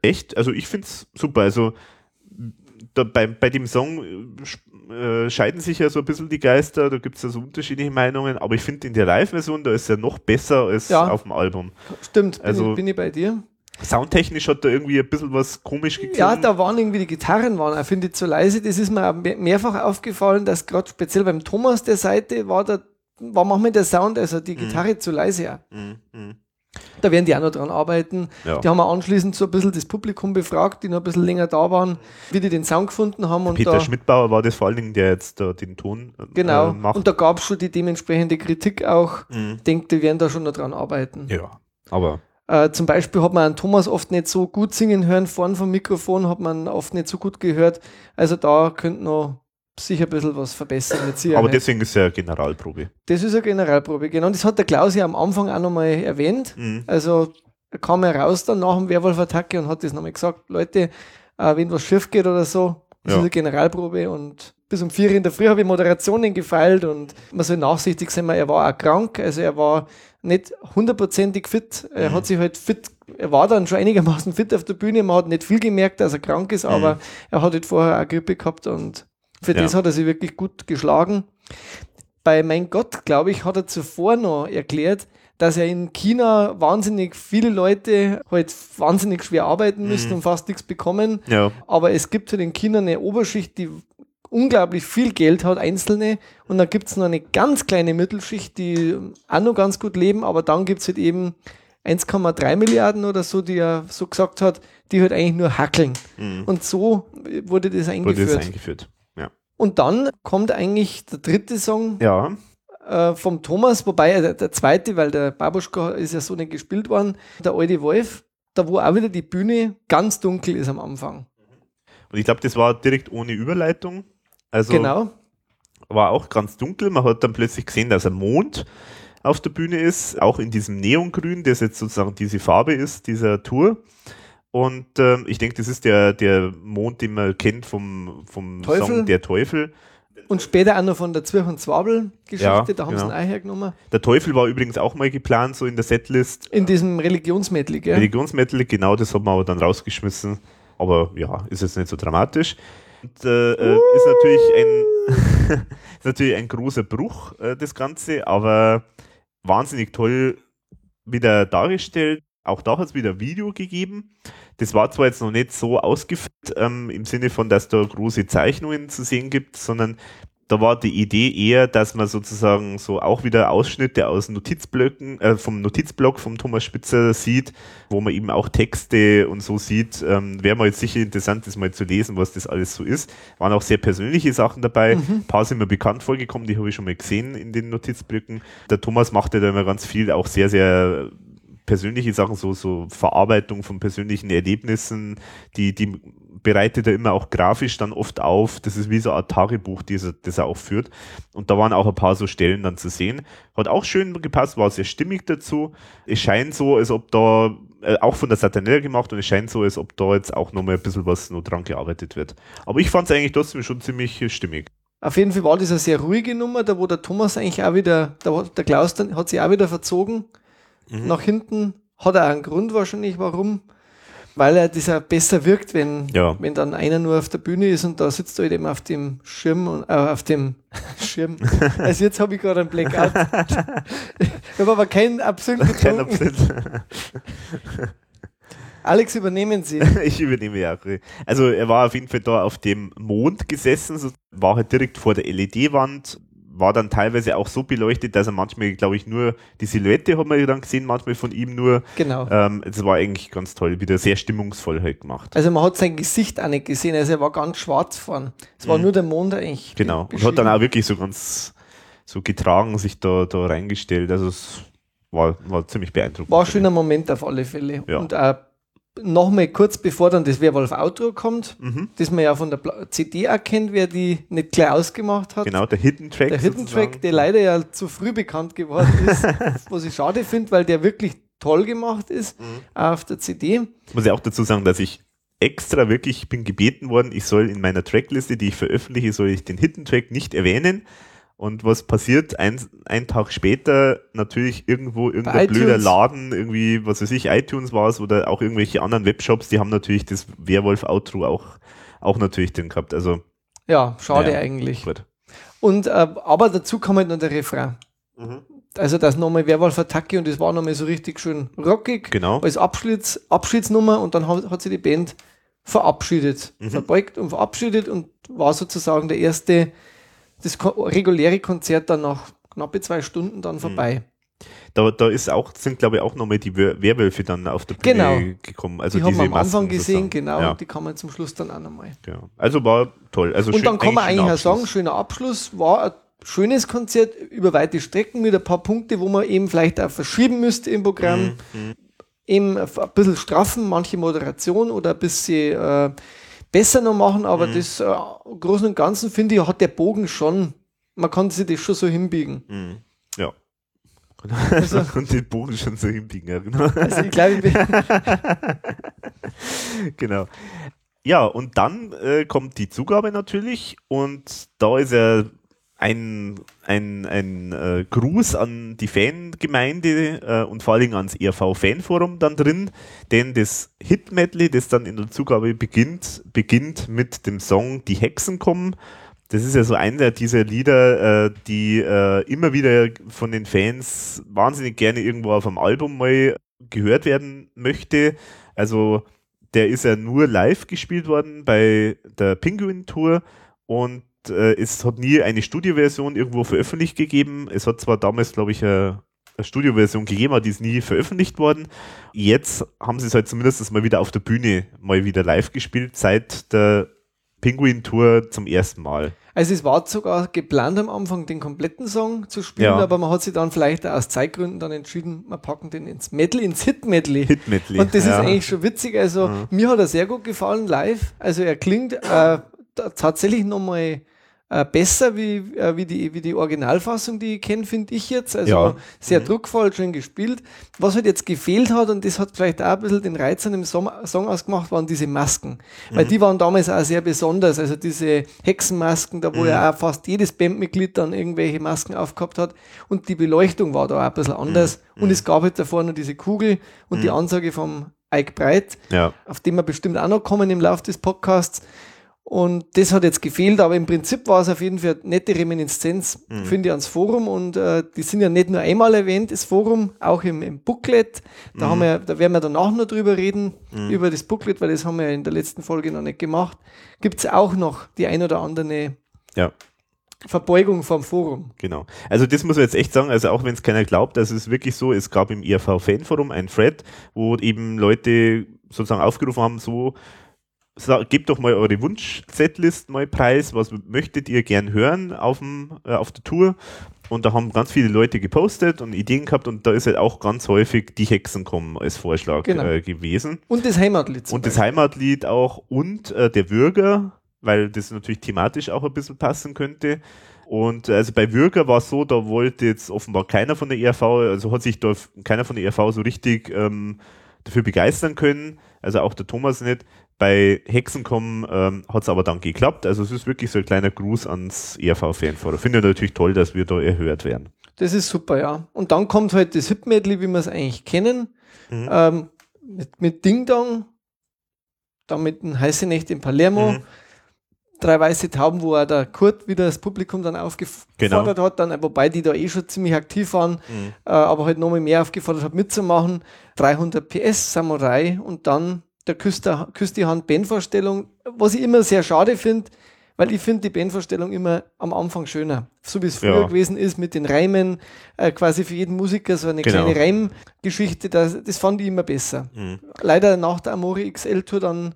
Echt, also ich finde es super. Also da, bei, bei dem Song äh, sch- scheiden sich ja so ein bisschen die Geister, da gibt es ja so unterschiedliche Meinungen, aber ich finde in der Live-Version, da ist er noch besser als Ja. auf dem Album. Stimmt, bin, Also- ich, bin ich bei dir. Soundtechnisch hat da irgendwie ein bisschen was komisch geklungen. Ja, da waren irgendwie die Gitarren waren, auch, finde ich, zu leise. Das ist mir auch mehrfach aufgefallen, dass gerade speziell beim Thomas der Seite war der, war manchmal der Sound, also die Gitarre zu leise. Mhm, mhm. Da werden die auch noch dran arbeiten. Ja. Die haben wir anschließend so ein bisschen das Publikum befragt, die noch ein bisschen länger da waren, wie die den Sound gefunden haben. Und Peter da, Schmidbauer war das vor allen Dingen, der jetzt da den Ton äh, Genau. macht. Und da gab es schon die dementsprechende Kritik auch. Mhm. Ich denke, die werden da schon noch dran arbeiten. Ja, aber Äh, zum Beispiel hat man einen Thomas oft nicht so gut singen hören, vorn vom Mikrofon hat man oft nicht so gut gehört. Also da könnte noch sicher ein bisschen was verbessern. Mit Sicherheit. aber deswegen ist ja Generalprobe. das ist eine Generalprobe, genau. Und das hat der Klaus ja am Anfang auch nochmal erwähnt. Mhm. Also er kam ja raus dann nach dem Werwolf-Attacke und hat das nochmal gesagt, Leute, äh, wenn was schief geht oder so, das Ja. ist eine Generalprobe und bis um vier in der Früh habe ich Moderationen gefeilt und man soll nachsichtig sein, er war auch krank, also er war nicht hundertprozentig fit, er Mhm. hat sich halt fit, er war dann schon einigermaßen fit auf der Bühne, man hat nicht viel gemerkt, dass er krank ist, aber er hat halt vorher auch Grippe gehabt und für. Ja. das hat er sich wirklich gut geschlagen. Bei Mein Gott, glaube ich, hat er zuvor noch erklärt, dass er in China wahnsinnig viele Leute halt wahnsinnig schwer arbeiten müssen Mhm. und fast nichts bekommen. Ja, Aber es gibt halt in China eine Oberschicht, die unglaublich viel Geld hat, einzelne. Und dann gibt es noch eine ganz kleine Mittelschicht, die auch noch ganz gut leben. Aber dann gibt es halt eben 1,3 Milliarden oder so, die er so gesagt hat, die halt eigentlich nur hackeln. mhm. Und so wurde das wurde eingeführt. das eingeführt. Und dann kommt eigentlich der dritte Song Ja, äh, vom Thomas, wobei der, der zweite, weil der Babuschka ist ja so nicht gespielt worden, der alte Wolf, da wo auch wieder die Bühne ganz dunkel ist am Anfang. und ich glaube, das war direkt ohne Überleitung. Also genau. war auch ganz dunkel. Man hat dann plötzlich gesehen, dass ein Mond auf der Bühne ist, auch in diesem Neongrün, das jetzt sozusagen diese Farbe ist, dieser Tour. Und ähm, ich denke, das ist der, der Mond, den man kennt vom, vom Teufel. Song Der Teufel. Und später auch noch von der Zwirch- und Zwabel-Geschichte, Ja, da haben sie genau. ihn auch hergenommen. Der Teufel war übrigens auch mal geplant, so in der Setlist. In diesem Religionsmedley, gell? Religionsmetal, genau, das haben wir aber dann rausgeschmissen. Aber ja, ist jetzt nicht so dramatisch. Und, äh, äh, ist natürlich ein ist natürlich ein großer Bruch, äh, das Ganze, aber wahnsinnig toll wieder dargestellt. Auch da hat es wieder ein Video gegeben. Das war zwar jetzt noch nicht so ausgeführt, ähm, im Sinne von, dass da große Zeichnungen zu sehen gibt, sondern da war die Idee eher, dass man sozusagen so auch wieder Ausschnitte aus Notizblöcken, äh, vom Notizblock vom Thomas Spitzer sieht, wo man eben auch Texte und so sieht. Ähm, Wäre mal jetzt sicher interessant, das mal zu lesen, was das alles so ist. Waren auch sehr persönliche Sachen dabei. Ein paar sind mir bekannt vorgekommen, die habe ich schon mal gesehen in den Notizblöcken. Der Thomas machte da immer ganz viel, auch sehr, sehr persönliche Sachen, so, so Verarbeitung von persönlichen Erlebnissen, die, die bereitet er immer auch grafisch dann oft auf. Das ist wie so Art Tagebuch, das er, das er auch führt. Und da waren auch ein paar so Stellen dann zu sehen. Hat auch schön gepasst, war sehr stimmig dazu. Es scheint so, als ob da, äh, auch von der Satanella gemacht und es scheint so, als ob da jetzt auch nochmal ein bisschen was noch dran gearbeitet wird. Aber ich fand es eigentlich trotzdem schon ziemlich stimmig. Auf jeden Fall war das eine sehr ruhige Nummer, da wo der Thomas eigentlich auch wieder, da der Klaus dann, hat sich auch wieder verzogen Mhm. nach hinten. Hat er einen Grund wahrscheinlich, warum. Weil er dieser besser wirkt, wenn, Ja. wenn dann einer nur auf der Bühne ist und da sitzt er halt eben auf dem Schirm und äh, auf dem Schirm. Also jetzt habe ich gerade einen Blackout. ich habe aber keinen Absinth Kein getrunken. Absinth. Alex, übernehmen Sie. ich übernehme ja. auch. Also er war auf jeden Fall da auf dem Mond gesessen, war halt direkt vor der LED-Wand, war dann teilweise auch so beleuchtet, dass er manchmal, glaube ich, nur die Silhouette hat man dann gesehen, manchmal von ihm nur. Genau. Ähm, war eigentlich ganz toll, wieder sehr stimmungsvoll halt gemacht. Also man hat sein Gesicht auch nicht gesehen, also er war ganz schwarz vorn. Es war nur der Mond eigentlich. Mhm. Genau. Und hat dann auch wirklich so ganz so getragen, sich da, da reingestellt. Also es war, war ziemlich beeindruckend. War ein schöner Moment auf alle Fälle. Ja. Und auch nochmal kurz bevor dann das Werwolf Outro kommt, Mhm. das man ja von der CD erkennt, wer die nicht gleich ausgemacht hat. Genau, der Hidden Track. Der Hidden sozusagen. Track, der leider ja zu früh bekannt geworden ist, was ich schade finde, weil der wirklich toll gemacht ist Mhm. auf der CD. muss ich auch dazu sagen, dass ich extra wirklich bin gebeten worden, ich soll in meiner Trackliste, die ich veröffentliche, soll ich den Hidden Track nicht erwähnen. Und was passiert? Ein, ein Tag später natürlich irgendwo irgendein blöder. Laden, irgendwie, was weiß ich, iTunes war es oder auch irgendwelche anderen Webshops, die haben natürlich das Werwolf-Outro auch, auch natürlich drin gehabt. Also, Ja, schade Naja. eigentlich. gut. Und, äh, aber dazu kam halt noch der Refrain. Also das nochmal Werwolf-Attacke und das war nochmal so richtig schön rockig. Genau. als Abschieds, Abschiedsnummer und dann hat, hat sich die Band verabschiedet, Mhm. verbeugt und verabschiedet und war sozusagen der erste, das reguläre Konzert dann nach knappe zwei Stunden Mhm. dann vorbei. Da, da ist auch, sind glaube ich auch nochmal die Wer- Werwölfe dann auf der Bühne Genau. gekommen. Also die haben wir am Anfang Masken gesehen, genau, Ja, die kann man zum Schluss dann auch nochmal. genau. Also war toll. Also Und schön- dann kann man eigentlich auch sagen, schöner Abschluss, war ein schönes Konzert über weite Strecken mit ein paar Punkte, wo man eben vielleicht auch verschieben müsste im Programm. Mhm. Eben ein bisschen straffen, manche Moderation oder ein bisschen äh, besser noch machen, aber Mhm. das äh, Großen und Ganzen finde ich, hat der Bogen schon, man kann sich das schon so hinbiegen. Mhm. Ja. Also- und den Bogen schon so hinbiegen, ja, genau. Also ich glaube, ich bin, genau. Ja, und dann äh, kommt die Zugabe natürlich und da ist ja ein, ein, ein äh, Gruß an die Fangemeinde äh, und vor allem ans ERV-Fanforum dann drin, denn das Hit-Medley, das dann in der Zugabe beginnt, beginnt mit dem Song Die Hexen kommen. Das ist ja so einer dieser Lieder, äh, die äh, immer wieder von den Fans wahnsinnig gerne irgendwo auf einem Album mal gehört werden möchte. Also der ist ja nur live gespielt worden bei der Penguin Tour und äh, es hat nie eine Studioversion irgendwo veröffentlicht gegeben. Es hat zwar damals, glaube ich, eine, eine Studioversion gegeben, aber die ist nie veröffentlicht worden. Jetzt haben sie es halt zumindest mal wieder auf der Bühne mal wieder live gespielt, seit der Penguin Tour zum ersten Mal. also es war sogar geplant am Anfang, den kompletten Song zu spielen, Ja. aber man hat sich dann vielleicht aus Zeitgründen dann entschieden, wir packen den ins Medley, ins Hit-Medley. Hit Medley. Und das ja. ist eigentlich schon witzig. Also mir hat er sehr gut gefallen live. Also er klingt äh, ta- tatsächlich nochmal äh, besser wie, äh, wie, die, wie die Originalfassung, die ich kenne, finde ich jetzt. Also Ja. sehr Mhm. druckvoll, schön gespielt. Was halt jetzt gefehlt hat, und das hat vielleicht auch ein bisschen den Reiz an dem Song, ausgemacht, waren diese Masken. Weil die waren damals auch sehr besonders. Also diese Hexenmasken, da wo ja auch fast jedes Bandmitglied dann irgendwelche Masken aufgehabt hat. Und die Beleuchtung war da auch ein bisschen anders. Und es gab halt davor noch diese Kugel und die Ansage vom Ike Breit Ja. auf den wir bestimmt auch noch kommen im Laufe des Podcasts. Und das hat jetzt gefehlt, aber im Prinzip war es auf jeden Fall eine nette Reminiszenz, finde ich, ans Forum. Und äh, die sind ja nicht nur einmal erwähnt, das Forum, auch im, im Booklet. Da, haben wir, da werden wir danach noch drüber reden, über das Booklet, weil das haben wir in der letzten Folge noch nicht gemacht. Gibt es auch noch die ein oder andere Ja. Verbeugung vom Forum. Genau. Also das muss man jetzt echt sagen, also auch wenn es keiner glaubt, das ist wirklich so, es gab im IRV-Fanforum ein Thread, wo eben Leute sozusagen aufgerufen haben, so, gebt doch mal eure Wunsch-Setlist mal preis, was möchtet ihr gern hören auf, dem, äh, auf der Tour? Und da haben ganz viele Leute gepostet und Ideen gehabt und da ist halt auch ganz häufig die Hexen kommen als Vorschlag Genau. äh, gewesen. Und das Heimatlied. Und das. Heimatlied auch und äh, der Würger, weil das natürlich thematisch auch ein bisschen passen könnte. Und äh, also bei Würger war es so, da wollte jetzt offenbar keiner von der ERV, also hat sich da keiner von der ERV so richtig ähm, dafür begeistern können, also auch der Thomas nicht. Bei Hexenkommen ähm, hat es aber dann geklappt. Also es ist wirklich so ein kleiner Gruß ans ERV-Fanforum. Finde ich natürlich toll, dass wir da erhört werden. Das ist super, ja. Und dann kommt halt das Hip-Medley, wie wir es eigentlich kennen, Mhm. ähm, mit, mit Ding Dong, dann mit den Heiße Nächte in Palermo, Mhm. drei weiße Tauben, wo er der Kurt wieder das Publikum dann aufgefordert Genau. hat, dann, wobei die da eh schon ziemlich aktiv waren, Mhm. äh, aber halt nochmal mehr aufgefordert hat mitzumachen. 300 PS Samurai und dann der Küss, der, Küss die Hand Bandvorstellung, was ich immer sehr schade finde, weil ich finde die Bandvorstellung immer am Anfang schöner. So wie es früher Ja. gewesen ist mit den Reimen, äh, quasi für jeden Musiker so eine Genau. kleine Reimgeschichte, das, das fand ich immer besser. Mhm. Leider nach der Amore XL Tour dann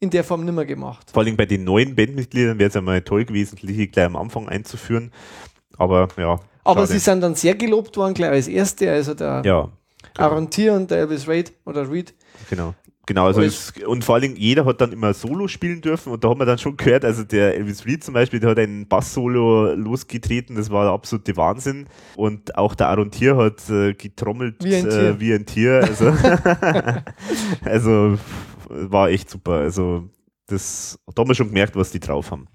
in der Form nimmer gemacht. Vor allem bei den neuen Bandmitgliedern wäre es ja mal toll gewesen, die gleich am Anfang einzuführen. Aber ja. Aber schade. sie sind dann sehr gelobt worden, gleich als erste, also der Ja, Aaron Tier und der Elvis Reid oder Reed. genau. Genau, also es, und vor allem jeder hat dann immer Solo spielen dürfen und da haben wir dann schon gehört, also der Elvis Reed zum Beispiel, der hat ein Bass-Solo losgetreten, das war der absolute Wahnsinn und auch der Aaron Tier hat äh, getrommelt Wie ein äh, Tier. wie ein Tier, also, also war echt super, also das, da haben wir schon gemerkt, was die drauf haben,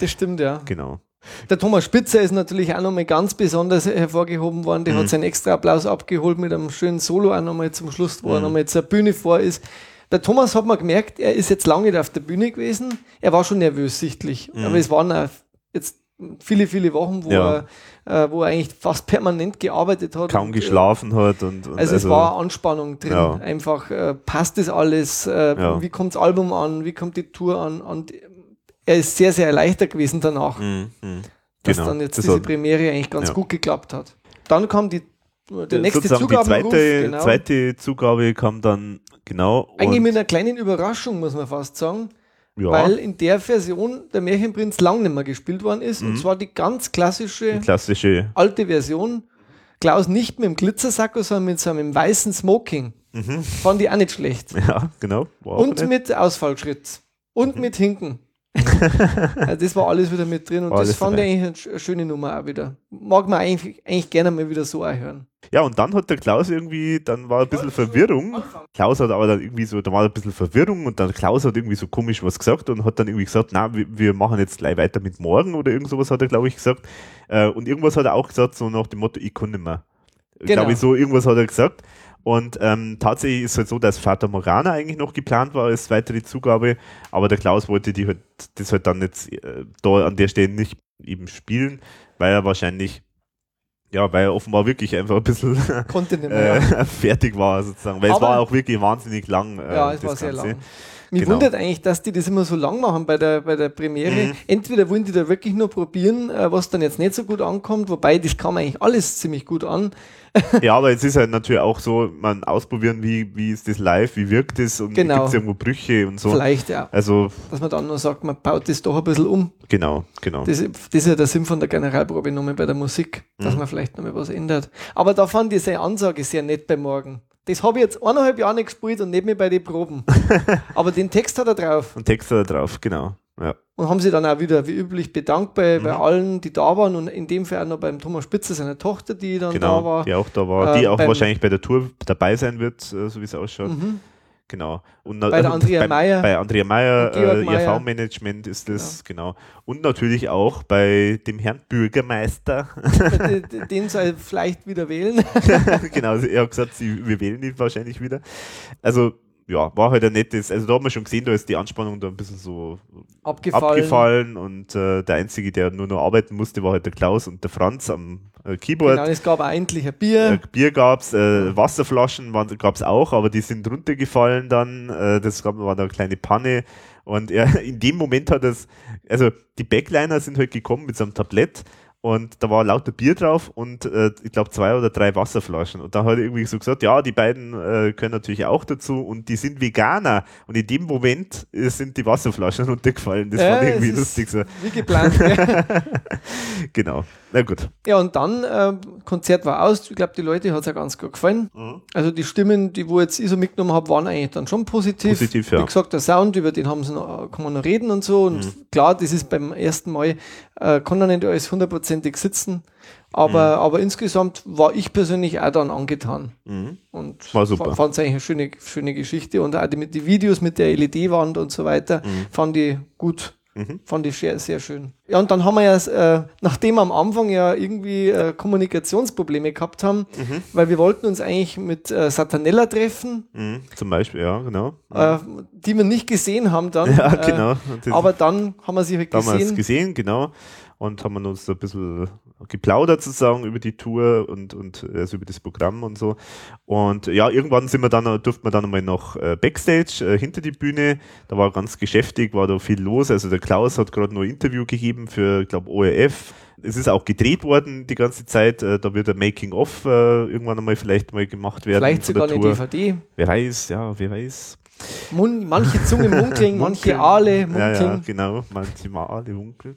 Das stimmt, ja. genau. Der Thomas Spitzer ist natürlich auch nochmal ganz besonders hervorgehoben worden. Der Mhm. hat seinen extra Applaus abgeholt mit einem schönen Solo auch nochmal zum Schluss, wo er Mhm. nochmal zur Bühne vor ist. Der Thomas hat man gemerkt, er ist jetzt lange nicht auf der Bühne gewesen. Er war schon nervös sichtlich. Mhm. Aber es waren jetzt viele, viele Wochen, wo, Ja. er, äh, wo er eigentlich fast permanent gearbeitet hat. Kaum und, äh, geschlafen hat und, und Also, es war Anspannung drin. Ja. Einfach äh, passt das alles, äh, Ja. wie kommt das Album an, wie kommt die Tour an und er ist sehr, sehr erleichtert gewesen danach Mhm, mhm. dass Genau. dann jetzt Das diese Premiere eigentlich ganz gut geklappt hat. Dann kam die, der nächste sozusagen die zweite, genau. zweite Zugabe kam dann genau. Eigentlich und- mit einer kleinen Überraschung, muss man fast sagen, ja, weil in der Version der Märchenprinz lang nicht mehr gespielt worden ist, und Mhm. zwar die ganz klassische die klassische. alte Version. Klaus nicht mit dem Glitzersacko, sondern mit so einem weißen Smoking. Mhm. Fand ich auch nicht schlecht. Ja, genau. Und nett. mit Ausfallschritt. Und Mhm. mit Hinken. Also das war alles wieder mit drin und War das alles fand dabei. ich eigentlich eine sch- schöne Nummer auch wieder. Mag man eigentlich, eigentlich gerne mal wieder so auch hören. Ja, und dann hat der Klaus irgendwie, dann war ein bisschen Verwirrung. Klaus hat aber dann irgendwie so, da war ein bisschen Verwirrung und dann Klaus hat irgendwie so komisch was gesagt und hat dann irgendwie gesagt, na, wir, wir machen jetzt gleich weiter mit morgen oder irgend sowas hat er, glaube ich, gesagt. Äh, und irgendwas hat er auch gesagt, so nach dem Motto, ich kann nicht mehr. Genau. Glaube ich, so irgendwas hat er gesagt. Und ähm, tatsächlich ist es halt so, dass Vater Morgana eigentlich noch geplant war als weitere Zugabe, aber der Klaus wollte die halt, das halt dann jetzt äh, da an der Stelle nicht eben spielen, weil er wahrscheinlich, ja, weil er offenbar wirklich einfach ein bisschen mehr. äh, fertig war sozusagen, weil es Aber- war auch wirklich wahnsinnig lang. Äh, Ja, es war sehr Ganze. lang. Mich Genau. wundert eigentlich, dass die das immer so lang machen bei der, bei der Premiere. Mhm. Entweder wollen die da wirklich nur probieren, äh, was dann jetzt nicht so gut ankommt, wobei das kam eigentlich alles ziemlich gut an. Ja, aber es ist halt natürlich auch so, man ausprobieren, wie, wie ist das live, wie wirkt es und Genau. gibt es irgendwo Brüche und so. Vielleicht ja, Also, dass man dann nur sagt, man baut das doch ein bisschen um. genau, genau. Das, das ist ja der Sinn von der Generalprobe nochmal bei der Musik, dass Mhm. man vielleicht nochmal was ändert. Aber da fand ich seine Ansage sehr nett bei Morgen. Das habe ich jetzt eineinhalb Jahre nicht gespielt und nicht mehr bei den Proben. Aber den Text hat er drauf. Und Text da drauf, genau. Ja. und haben sich dann auch wieder wie üblich bedankt bei, mhm. bei allen, die da waren und in dem Fall auch noch beim Thomas Spitzer, seiner Tochter, die dann genau, da war. Die auch da war, äh, die auch wahrscheinlich bei der Tour dabei sein wird, äh, so wie es ausschaut. Mhm. Genau. Und bei der Andrea bei, Meyer. Bei Andrea Meyer, äh, ERV-Management ist das, ja. genau. Und natürlich auch bei dem Herrn Bürgermeister. Den, den soll vielleicht wieder wählen. genau, er hat gesagt, sie, wir wählen ihn wahrscheinlich wieder. Also ja, war halt ein nettes, also da haben wir schon gesehen, da ist die Anspannung da ein bisschen so abgefallen, abgefallen und äh, der Einzige, der nur noch arbeiten musste, war halt der Klaus und der Franz am äh, Keyboard. Genau, es gab auch endlich ein Bier. Äh, Bier gab's, äh, Wasserflaschen gab es auch, aber die sind runtergefallen dann, äh, das gab, war eine kleine Panne und er, in dem Moment hat es, also die Backliner sind halt gekommen mit so einem Tablett und da war lauter Bier drauf und äh, ich glaube zwei oder drei Wasserflaschen. Und da hat er irgendwie so gesagt, ja, die beiden äh, können natürlich auch dazu und die sind Veganer. Und in dem Moment äh, sind die Wasserflaschen runtergefallen. Das ja, war irgendwie lustig so. Wie geplant. genau. Na gut. Ja, und dann, äh, Konzert war aus. Ich glaube, die Leute hat es ja ganz gut gefallen. Mhm. Also die Stimmen, die wo jetzt ich so mitgenommen habe, waren eigentlich dann schon positiv. Positiv, ja. Wie gesagt, der Sound, über den haben sie noch, kann man noch reden und so. Und mhm. klar, das ist beim ersten Mal, äh, kann er nicht alles 100% hundertprozentig sitzen. Aber, mhm. aber insgesamt war ich persönlich auch dann angetan. Mhm. Und war super. fand es eigentlich eine schöne, schöne Geschichte. Und auch die, die Videos mit der LED-Wand und so weiter mhm. fand ich gut. Mhm. Fand ich sehr, sehr schön. Ja, und dann haben wir ja, äh, nachdem wir am Anfang ja irgendwie äh, Kommunikationsprobleme gehabt haben, mhm. weil wir wollten uns eigentlich mit äh, Satanella treffen. Mhm. Zum Beispiel, ja, genau. Äh, die wir nicht gesehen haben dann. Ja, genau. Äh, aber dann haben wir sie halt gesehen. Haben wir gesehen, genau und haben uns so ein bisschen geplaudert sozusagen über die Tour und, und also über das Programm und so. Und ja, irgendwann sind wir dann, durften wir dann einmal noch äh, Backstage äh, hinter die Bühne. Da war ganz geschäftig, war da viel los. Also der Klaus hat gerade noch ein Interview gegeben für, ich glaube, ORF. Es ist auch gedreht worden die ganze Zeit. Äh, da wird ein Making-of äh, irgendwann einmal vielleicht mal gemacht werden. Vielleicht sogar eine DVD. Wer weiß, ja, wer weiß. Mun manche Zunge munkeln, manche Aale munkeln. Ja, ja, genau, manche Aale munkeln.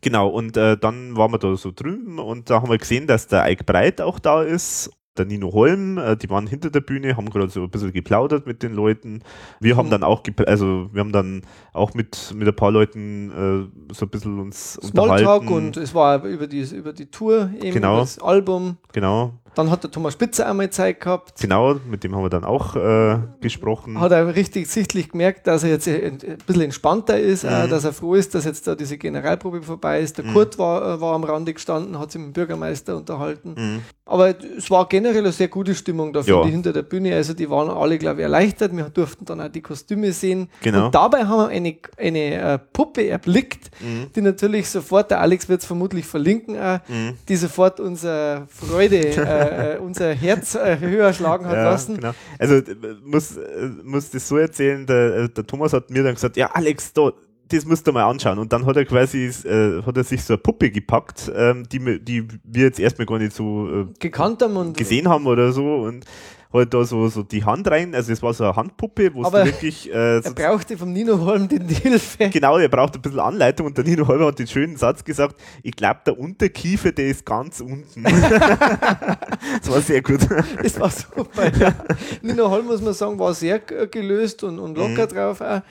Genau, und äh, dann waren wir da so drüben und da haben wir gesehen, dass der Eik Breit auch da ist der Nino Holm, äh, die waren hinter der Bühne, haben gerade so ein bisschen geplaudert mit den Leuten. Wir haben mhm. dann auch, also wir haben dann auch mit, mit ein paar Leuten äh, so ein bisschen uns Smalltalk unterhalten. und es war über die, über die Tour, eben genau. das Album. Genau. Dann hat der Thomas Spitzer einmal Zeit gehabt. Genau, mit dem haben wir dann auch äh, gesprochen. Hat er richtig sichtlich gemerkt, dass er jetzt ein bisschen entspannter ist, mhm. äh, dass er froh ist, dass jetzt da diese Generalprobe vorbei ist. Der mhm. Kurt war, äh, war am Rande gestanden, hat sich mit dem Bürgermeister unterhalten. Mhm. Aber es war generell eine sehr gute Stimmung da ja. hinter der Bühne. Also die waren alle, glaube ich, erleichtert. Wir durften dann auch die Kostüme sehen. Genau. Und dabei haben wir eine, eine äh, Puppe erblickt, mhm. die natürlich sofort, der Alex wird es vermutlich verlinken, äh, mhm. die sofort unsere Freude, äh, äh, unser Herz äh, höher schlagen hat ja, lassen. Genau. Also muss, muss das so erzählen, der, der Thomas hat mir dann gesagt, ja Alex, da, das musst du mal anschauen. Und dann hat er quasi, äh, hat er sich so eine Puppe gepackt, ähm, die, die wir jetzt erstmal gar nicht so äh, gekannt haben und gesehen haben oder so. Und halt da so, so die Hand rein, also es war so eine Handpuppe, wo es wirklich. Äh, so er brauchte vom Nino Holm die Hilfe. Genau, er braucht ein bisschen Anleitung und der Nino Holm hat den schönen Satz gesagt: Ich glaube, der Unterkiefer, der ist ganz unten. das war sehr gut. Das war super, ja. Nino Holm, muss man sagen, war sehr gelöst und, und locker mhm. drauf. Auch.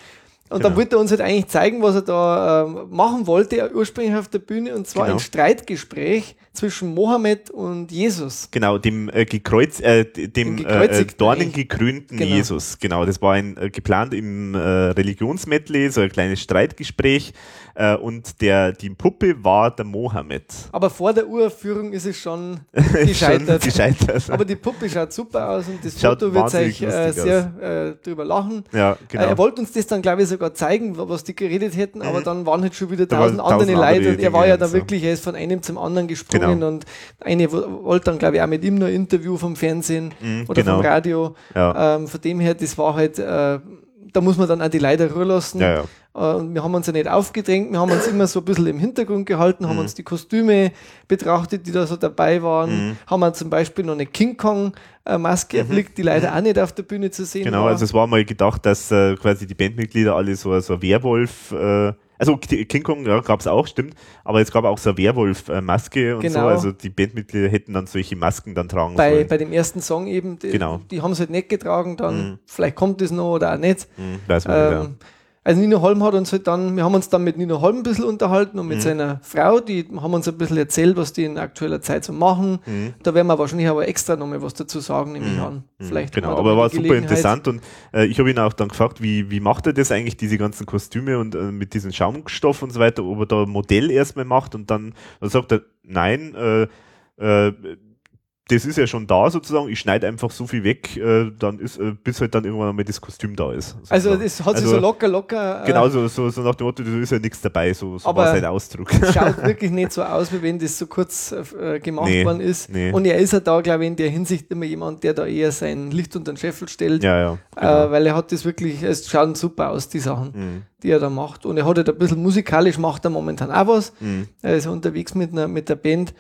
Und genau. dann wollte er uns halt eigentlich zeigen, was er da äh, machen wollte, ursprünglich auf der Bühne, und zwar genau. ein Streitgespräch zwischen Mohammed und Jesus. Genau, dem äh, gekreuz, äh, dem äh, dornengekrönten genau. Jesus. Genau, das war ein äh, geplant im äh, Religionsmedley, so ein kleines Streitgespräch. Äh, und der, die Puppe war der Mohammed. Aber vor der Uraufführung ist es schon gescheitert. schon gescheitert. Aber die Puppe schaut super aus und das schaut Foto wird euch äh, sehr äh, drüber lachen. Ja, genau. er wollte uns das dann, glaube ich, sogar zeigen, was die geredet hätten, aber mhm. dann waren halt schon wieder tausend andere Leute und er war ja da so. wirklich, er ist von einem zum anderen gesprungen genau. und eine wollte dann, glaube ich, auch mit ihm noch ein Interview vom Fernsehen mhm, oder genau. vom Radio. Ja. Ähm, von dem her, das war halt, äh, da muss man dann auch die Leute ruhen lassen. Ja, ja. Und wir haben uns ja nicht aufgedrängt, wir haben uns immer so ein bisschen im Hintergrund gehalten, haben mhm. uns die Kostüme betrachtet, die da so dabei waren, mhm. haben wir zum Beispiel noch eine King Kong Maske mhm. erblickt, die leider mhm. auch nicht auf der Bühne zu sehen genau, war. Genau, also es war mal gedacht, dass äh, quasi die Bandmitglieder alle so, so Werwolf äh, also King Kong ja, gab es auch, stimmt, aber es gab auch so eine Werwolf-Maske und genau. so, also die Bandmitglieder hätten dann solche Masken dann tragen bei, sollen. Bei dem ersten Song eben, die, genau. die haben es halt nicht getragen, dann mhm. vielleicht kommt es noch oder auch nicht. Mhm, weiß man ähm, nicht, ja. Also Nino Holm hat uns halt dann, wir haben uns dann mit Nino Holm ein bisschen unterhalten und mit mhm. seiner Frau, die haben uns ein bisschen erzählt, was die in aktueller Zeit so machen. Mhm. Da werden wir wahrscheinlich aber extra nochmal was dazu sagen, nehme ich mhm. an. Mhm. Vielleicht genau, aber war super interessant und äh, ich habe ihn auch dann gefragt, wie, wie macht er das eigentlich, diese ganzen Kostüme und äh, mit diesem Schaumstoff und so weiter, ob er da ein Modell erstmal macht und dann, dann sagt er, nein, äh, äh, das ist ja schon da sozusagen, ich schneide einfach so viel weg, äh, dann ist, äh, bis halt dann irgendwann einmal das Kostüm da ist. Sozusagen. Also es hat sich also, so locker, locker. Äh, genau, so, so, so nach dem Motto, da ist ja nichts dabei, so, so war sein Ausdruck. Schaut wirklich nicht so aus, wie wenn das so kurz äh, gemacht nee, worden ist. Nee. Und er ist ja da, glaube ich, in der Hinsicht immer jemand, der da eher sein Licht unter den Scheffel stellt. Ja, ja. Äh, genau. weil er hat das wirklich, es schaut super aus, die Sachen, mhm. die er da macht. Und er hat halt ein bisschen musikalisch, macht er momentan auch was. Mhm. Er ist unterwegs mit, einer, mit der Band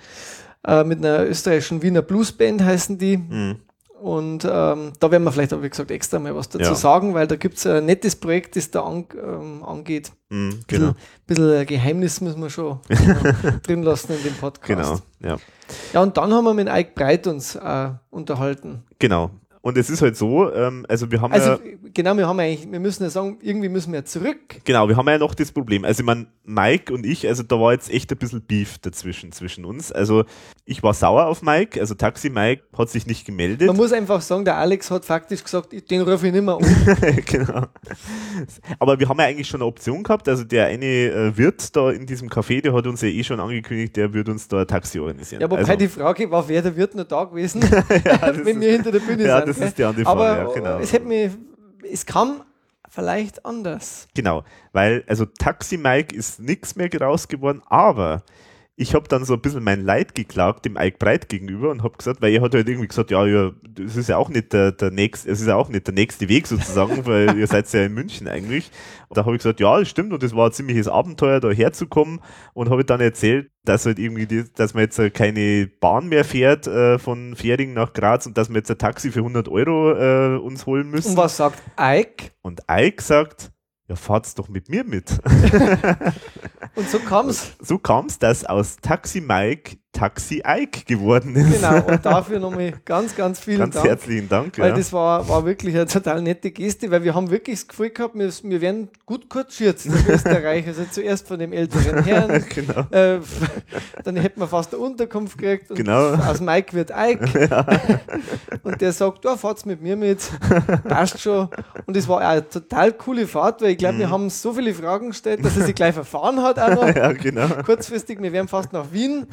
äh, mit einer österreichischen Wiener Bluesband heißen die. Mhm. Und ähm, da werden wir vielleicht, wie gesagt, extra mal was dazu ja. sagen, weil da gibt es ein nettes Projekt, das da an, ähm, angeht. Mm, genau. Ein bisschen, bisschen Geheimnis müssen wir schon drin lassen in dem Podcast. Genau, ja. Ja, und dann haben wir mit Ike Breit uns äh, unterhalten. Genau. Und es ist halt so, ähm, also wir haben also, ja. Genau, wir haben eigentlich, wir müssen ja sagen, irgendwie müssen wir zurück. Genau, wir haben ja noch das Problem. Also, ich meine, Mike und ich, also da war jetzt echt ein bisschen Beef dazwischen, zwischen uns. Also, ich war sauer auf Mike, also Taxi Mike hat sich nicht gemeldet. Man muss einfach sagen, der Alex hat faktisch gesagt, den rufe ich nicht mehr um. genau. Aber wir haben ja eigentlich schon eine Option gehabt. Also, der eine äh, Wirt da in diesem Café, der hat uns ja eh schon angekündigt, der wird uns da ein Taxi organisieren. Ja, wobei also, die Frage war, wer der Wirt noch da gewesen, ja, wenn wir hinter der Bühne ja, sind. Das ist die andere Frage, Aber ja, genau. es hätte mich, es kam vielleicht anders. Genau, weil also Taxi Mike ist nichts mehr raus geworden, aber ich habe dann so ein bisschen mein Leid geklagt dem Ike Breit gegenüber und habe gesagt, weil er hat halt irgendwie gesagt, ja, ja, das ist ja auch nicht der, der nächste, es ist ja auch nicht der nächste Weg sozusagen, weil ihr seid ja in München eigentlich. Und da habe ich gesagt, ja, das stimmt und das war ein ziemliches Abenteuer, da herzukommen und habe dann erzählt, dass halt irgendwie, die, dass man jetzt keine Bahn mehr fährt äh, von Fähring nach Graz und dass wir jetzt ein Taxi für 100 Euro äh, uns holen müssen. Und was sagt Ike? Und Ike sagt, ja, fahrt's doch mit mir mit. und so kam's. So kam's, dass aus Taxi Mike Taxi Ike geworden ist. Genau, und dafür nochmal ganz, ganz vielen ganz Dank. Ganz herzlichen Dank. Weil ja. das war, war wirklich eine total nette Geste, weil wir haben wirklich das Gefühl gehabt, wir, wir werden gut kurzschürzt in Österreich. Also zuerst von dem älteren Herrn, genau. äh, dann hätten wir fast eine Unterkunft gekriegt und genau. aus Mike wird Ike. Ja. Und der sagt, ja, fahrt's mit mir mit, passt schon. Und es war eine total coole Fahrt, weil ich glaube, mhm. wir haben so viele Fragen gestellt, dass er sich gleich verfahren hat auch noch. Ja, genau. Kurzfristig, wir wären fast nach Wien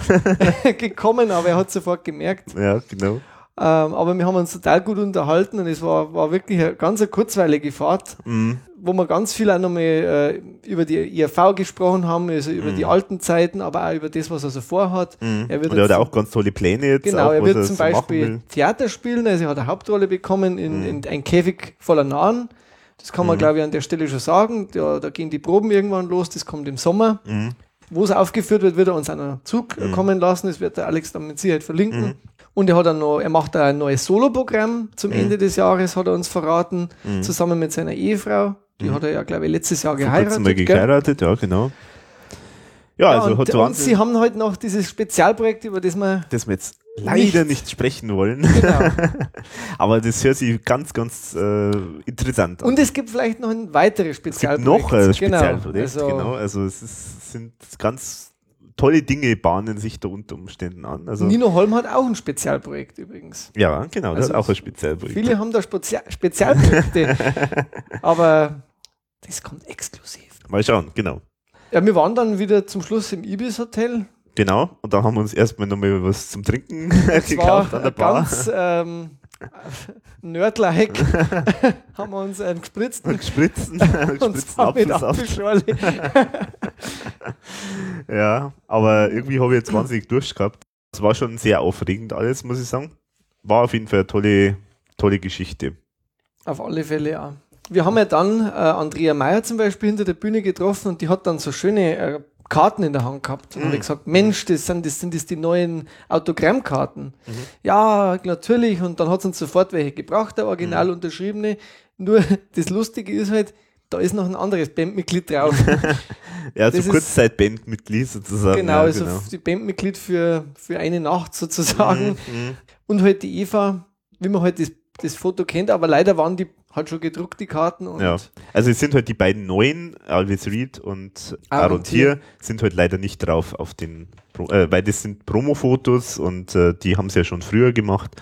gekommen, aber er hat sofort gemerkt. Ja, genau. Ähm, aber wir haben uns total gut unterhalten und es war, war wirklich eine ganz eine kurzweilige Fahrt, mhm. wo wir ganz viel auch nochmal äh, über die IRV gesprochen haben, also über mhm. die alten Zeiten, aber auch über das, was er so vorhat. Mhm. Er wird und er hat auch ganz tolle Pläne jetzt. Genau, auch, er wird zum Beispiel Theater spielen, also er hat eine Hauptrolle bekommen in, mhm. in Ein Käfig voller Nahen. Das kann man, mhm. glaube ich, an der Stelle schon sagen. Da, da gehen die Proben irgendwann los, das kommt im Sommer. Wo es aufgeführt wird, wird er uns einen Zug mhm. kommen lassen. Das wird der Alex dann mit Sicherheit verlinken. Mhm. Und er hat dann noch, er macht ein neues Soloprogramm zum mhm. Ende des Jahres, hat er uns verraten, mhm. zusammen mit seiner Ehefrau. Die mhm. hat er ja, glaube ich, letztes Jahr geheiratet. Mal geheiratet, ja, genau. Ja, ja also und, hat so und sie haben halt noch dieses Spezialprojekt, über das wir, das wir jetzt leider nicht, sprechen wollen. Genau. Aber das hört sich ganz, ganz äh, interessant an. Und es gibt vielleicht noch ein weiteres Spezialprojekt. noch ein Spezialprojekt, genau. Also, genau. Also es ist, sind ganz tolle Dinge bahnen sich da unter Umständen an. Also Nino Holm hat auch ein Spezialprojekt übrigens. Ja, genau, das also hat auch ein Spezialprojekt. Viele haben da Spezia Spezialprojekte, aber das kommt exklusiv. Mal schauen, genau. Ja, wir waren dann wieder zum Schluss im Ibis Hotel Genau, und dann haben wir uns erstmal nochmal was zum Trinken gekauft an der Bar. Ganz ähm, nerdlike haben wir uns einen gespritzten, gespritzten, gespritzten Apfelsaft. ja, aber irgendwie habe ich jetzt wahnsinnig Durst gehabt. Es war schon sehr aufregend alles, muss ich sagen. War auf jeden Fall eine tolle, tolle Geschichte. Auf alle Fälle, ja. Wir haben ja dann äh, Andrea Meyer zum Beispiel hinter der Bühne getroffen und die hat dann so schöne äh, Karten in der Hand gehabt und mhm. gesagt, Mensch, das sind, das sind das die neuen Autogrammkarten. Mhm. Ja, natürlich. Und dann hat es uns sofort welche gebracht, der original mhm. unterschriebene. Nur das Lustige ist halt, da ist noch ein anderes Bandmitglied drauf. ja, so Kurzzeit-Bandmitglied sozusagen. Genau, ja, also genau. die Bandmitglied für, für eine Nacht sozusagen. Mhm, mhm. Und halt die Eva, wie man halt das, das Foto kennt, aber leider waren die hat schon gedruckt die Karten und Ja. Also es sind halt die beiden neuen, Alvis Reed und Aaron Tier, sind halt leider nicht drauf auf den, Pro äh, weil das sind Promo-Fotos und äh, die haben sie ja schon früher gemacht.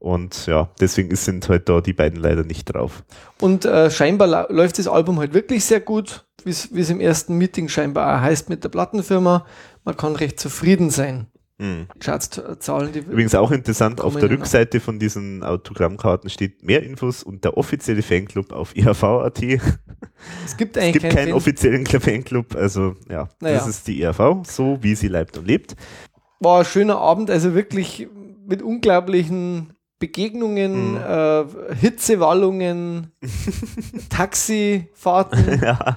Und ja, deswegen sind halt da die beiden leider nicht drauf. Und äh, scheinbar läuft das Album halt wirklich sehr gut, wie es im ersten Meeting scheinbar auch heißt mit der Plattenfirma. Man kann recht zufrieden sein. Hm. Charts-Zahlen, die Übrigens auch interessant, auf der. Rückseite von diesen Autogrammkarten steht mehr Infos und der offizielle Fanclub auf IHV.at. Es es gibt eigentlich gibt keinen keinen offiziellen Fanclub, also ja, Naja. das ist die IHV, so wie sie lebt und lebt. War ein schöner Abend, also wirklich mit unglaublichen Begegnungen, Mhm. äh, Hitzewallungen, Taxifahrten. ja.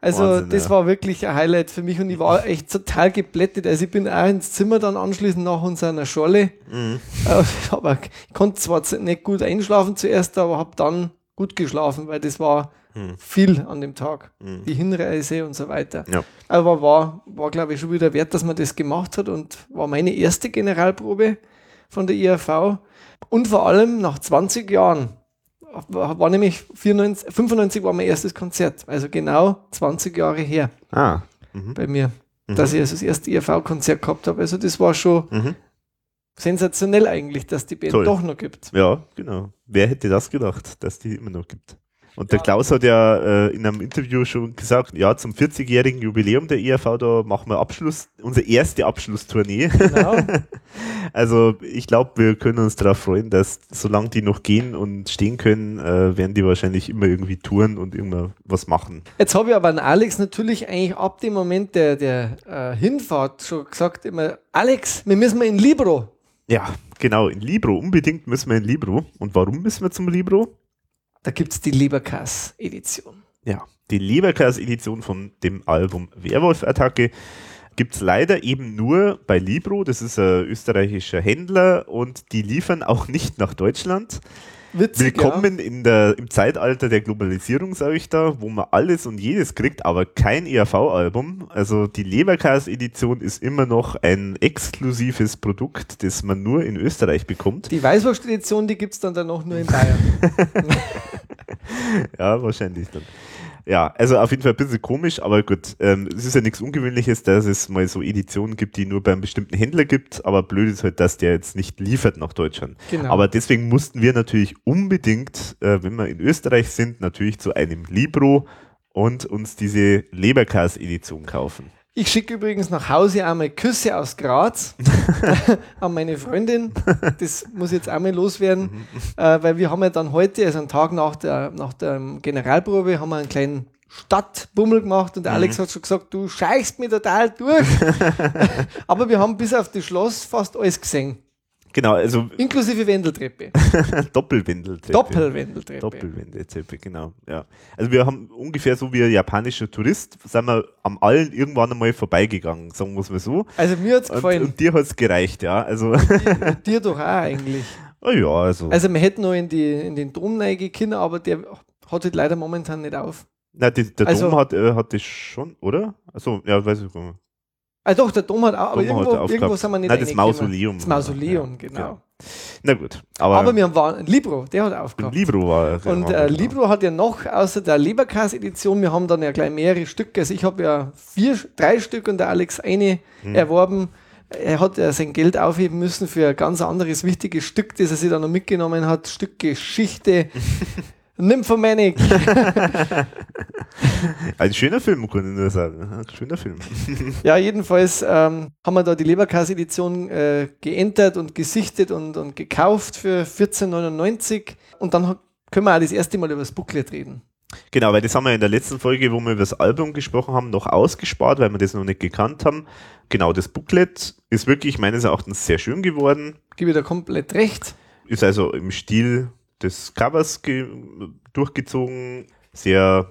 Also Wahnsinn, das ja. war wirklich ein Highlight für mich und ich war echt total geblättet. Also ich bin auch ins Zimmer dann anschließend nach unserer Scholle. Mhm. Äh, aber ich konnte zwar nicht gut einschlafen zuerst, aber habe dann gut geschlafen, weil das war Mhm. viel an dem Tag. Mhm. Die Hinreise und so weiter. Ja. Aber war, war glaube ich, schon wieder wert, dass man das gemacht hat und war meine erste Generalprobe von der IAV. Und vor allem nach 20 Jahren war, nämlich 94, 95 war mein erstes Konzert. Also genau 20 Jahre her Ah. Mhm. bei mir, Mhm. dass ich also das erste IAV-Konzert gehabt habe. Also das war schon Mhm. sensationell eigentlich, dass die Band Toll. doch noch gibt. Ja, genau. Wer hätte das gedacht, dass die immer noch gibt? Und der Klaus hat ja äh, in einem Interview schon gesagt, ja, zum 40-jährigen Jubiläum der ERV, da machen wir Abschluss, unsere erste Abschlusstournee. Genau. Also ich glaube, wir können uns darauf freuen, dass solange die noch gehen und stehen können, äh, werden die wahrscheinlich immer irgendwie touren und immer was machen. Jetzt habe ich aber an Alex natürlich eigentlich ab dem Moment der, der äh, Hinfahrt schon gesagt immer, Alex, wir müssen mal in Libro. Ja, genau, in Libro, unbedingt müssen wir in Libro. Und warum müssen wir zum Libro? Da gibt es die Leberkass-Edition. Ja, die Leberkas-Edition von dem Album Werwolf-Attacke gibt es leider eben nur bei Libro. Das ist ein österreichischer Händler und die liefern auch nicht nach Deutschland. Witzig, Willkommen in der, im Zeitalter der Globalisierung, sage ich da, wo man alles und jedes kriegt, aber kein ERV-Album. Also die Leberkas-Edition ist immer noch ein exklusives Produkt, das man nur in Österreich bekommt. Ja. Die Weißwurst-Edition, die gibt es dann, dann noch nur in Bayern. Ja, wahrscheinlich dann. Ja, also auf jeden Fall ein bisschen komisch, aber gut. Ähm, es ist ja nichts Ungewöhnliches, dass es mal so Editionen gibt, die nur beim bestimmten Händler gibt, aber blöd ist halt, dass der jetzt nicht liefert nach Deutschland. Genau. Aber deswegen mussten wir natürlich unbedingt, äh, wenn wir in Österreich sind, natürlich zu einem Libro und uns diese Leberkas-Edition kaufen. Ich schicke übrigens nach Hause einmal Küsse aus Graz an meine Freundin. Das muss jetzt einmal loswerden, äh, weil wir haben ja dann heute, also einen Tag nach der, nach der Generalprobe, haben wir einen kleinen Stadtbummel gemacht und der Alex hat schon gesagt, du scheichst mir total durch. Aber wir haben bis auf das Schloss fast alles gesehen, Genau, also inklusive Wendeltreppe. Doppelwendeltreppe. Doppelwendeltreppe. Doppelwendetreppe, genau. Ja. Also wir haben ungefähr so wie ein japanischer Tourist, sind wir am allen irgendwann einmal vorbeigegangen, sagen wir es mal so. Also mir hat es Und, gefallen. und dir hat es gereicht, ja. Also, Dir- Dir doch auch eigentlich. oh ja, also. Also wir hätten noch in, die, in den Dom können, aber der hat halt leider momentan nicht auf. Na, die, der also- Dom hat, äh, hat das schon, oder? Also ja, weiß ich gar nicht. Ah doch, der Dom hat auch, aber Dom hat irgendwo, irgendwo sind wir nicht Nein, das. Mausoleum. Das Mausoleum, Ja, genau. Na gut, aber, Aber wir haben Libro, der hat aufgehabt. Libro war Und war- äh, genau. Libro hat ja noch, außer der Leberkas-Edition, wir haben dann ja gleich mehrere Stücke. Also ich habe ja vier, drei Stück und der Alex eine Hm. erworben. Er hat ja sein Geld aufheben müssen für ein ganz anderes wichtiges Stück, das er sich dann noch mitgenommen hat. Stück Geschichte. Nymphomanik. Ein schöner Film, kann ich nur sagen. Ein schöner Film. Ja, jedenfalls ähm, haben wir da die Leberkas-Edition äh, geentert und gesichtet und, und gekauft für 14,99 und dann können wir auch das erste Mal über das Booklet reden. Genau, weil das haben wir in der letzten Folge, wo wir über das Album gesprochen haben, noch ausgespart, weil wir das noch nicht gekannt haben. Genau, das Booklet ist wirklich meines Erachtens sehr schön geworden. Gebe ich da komplett recht. Ist also im Stil des Covers ge durchgezogen, sehr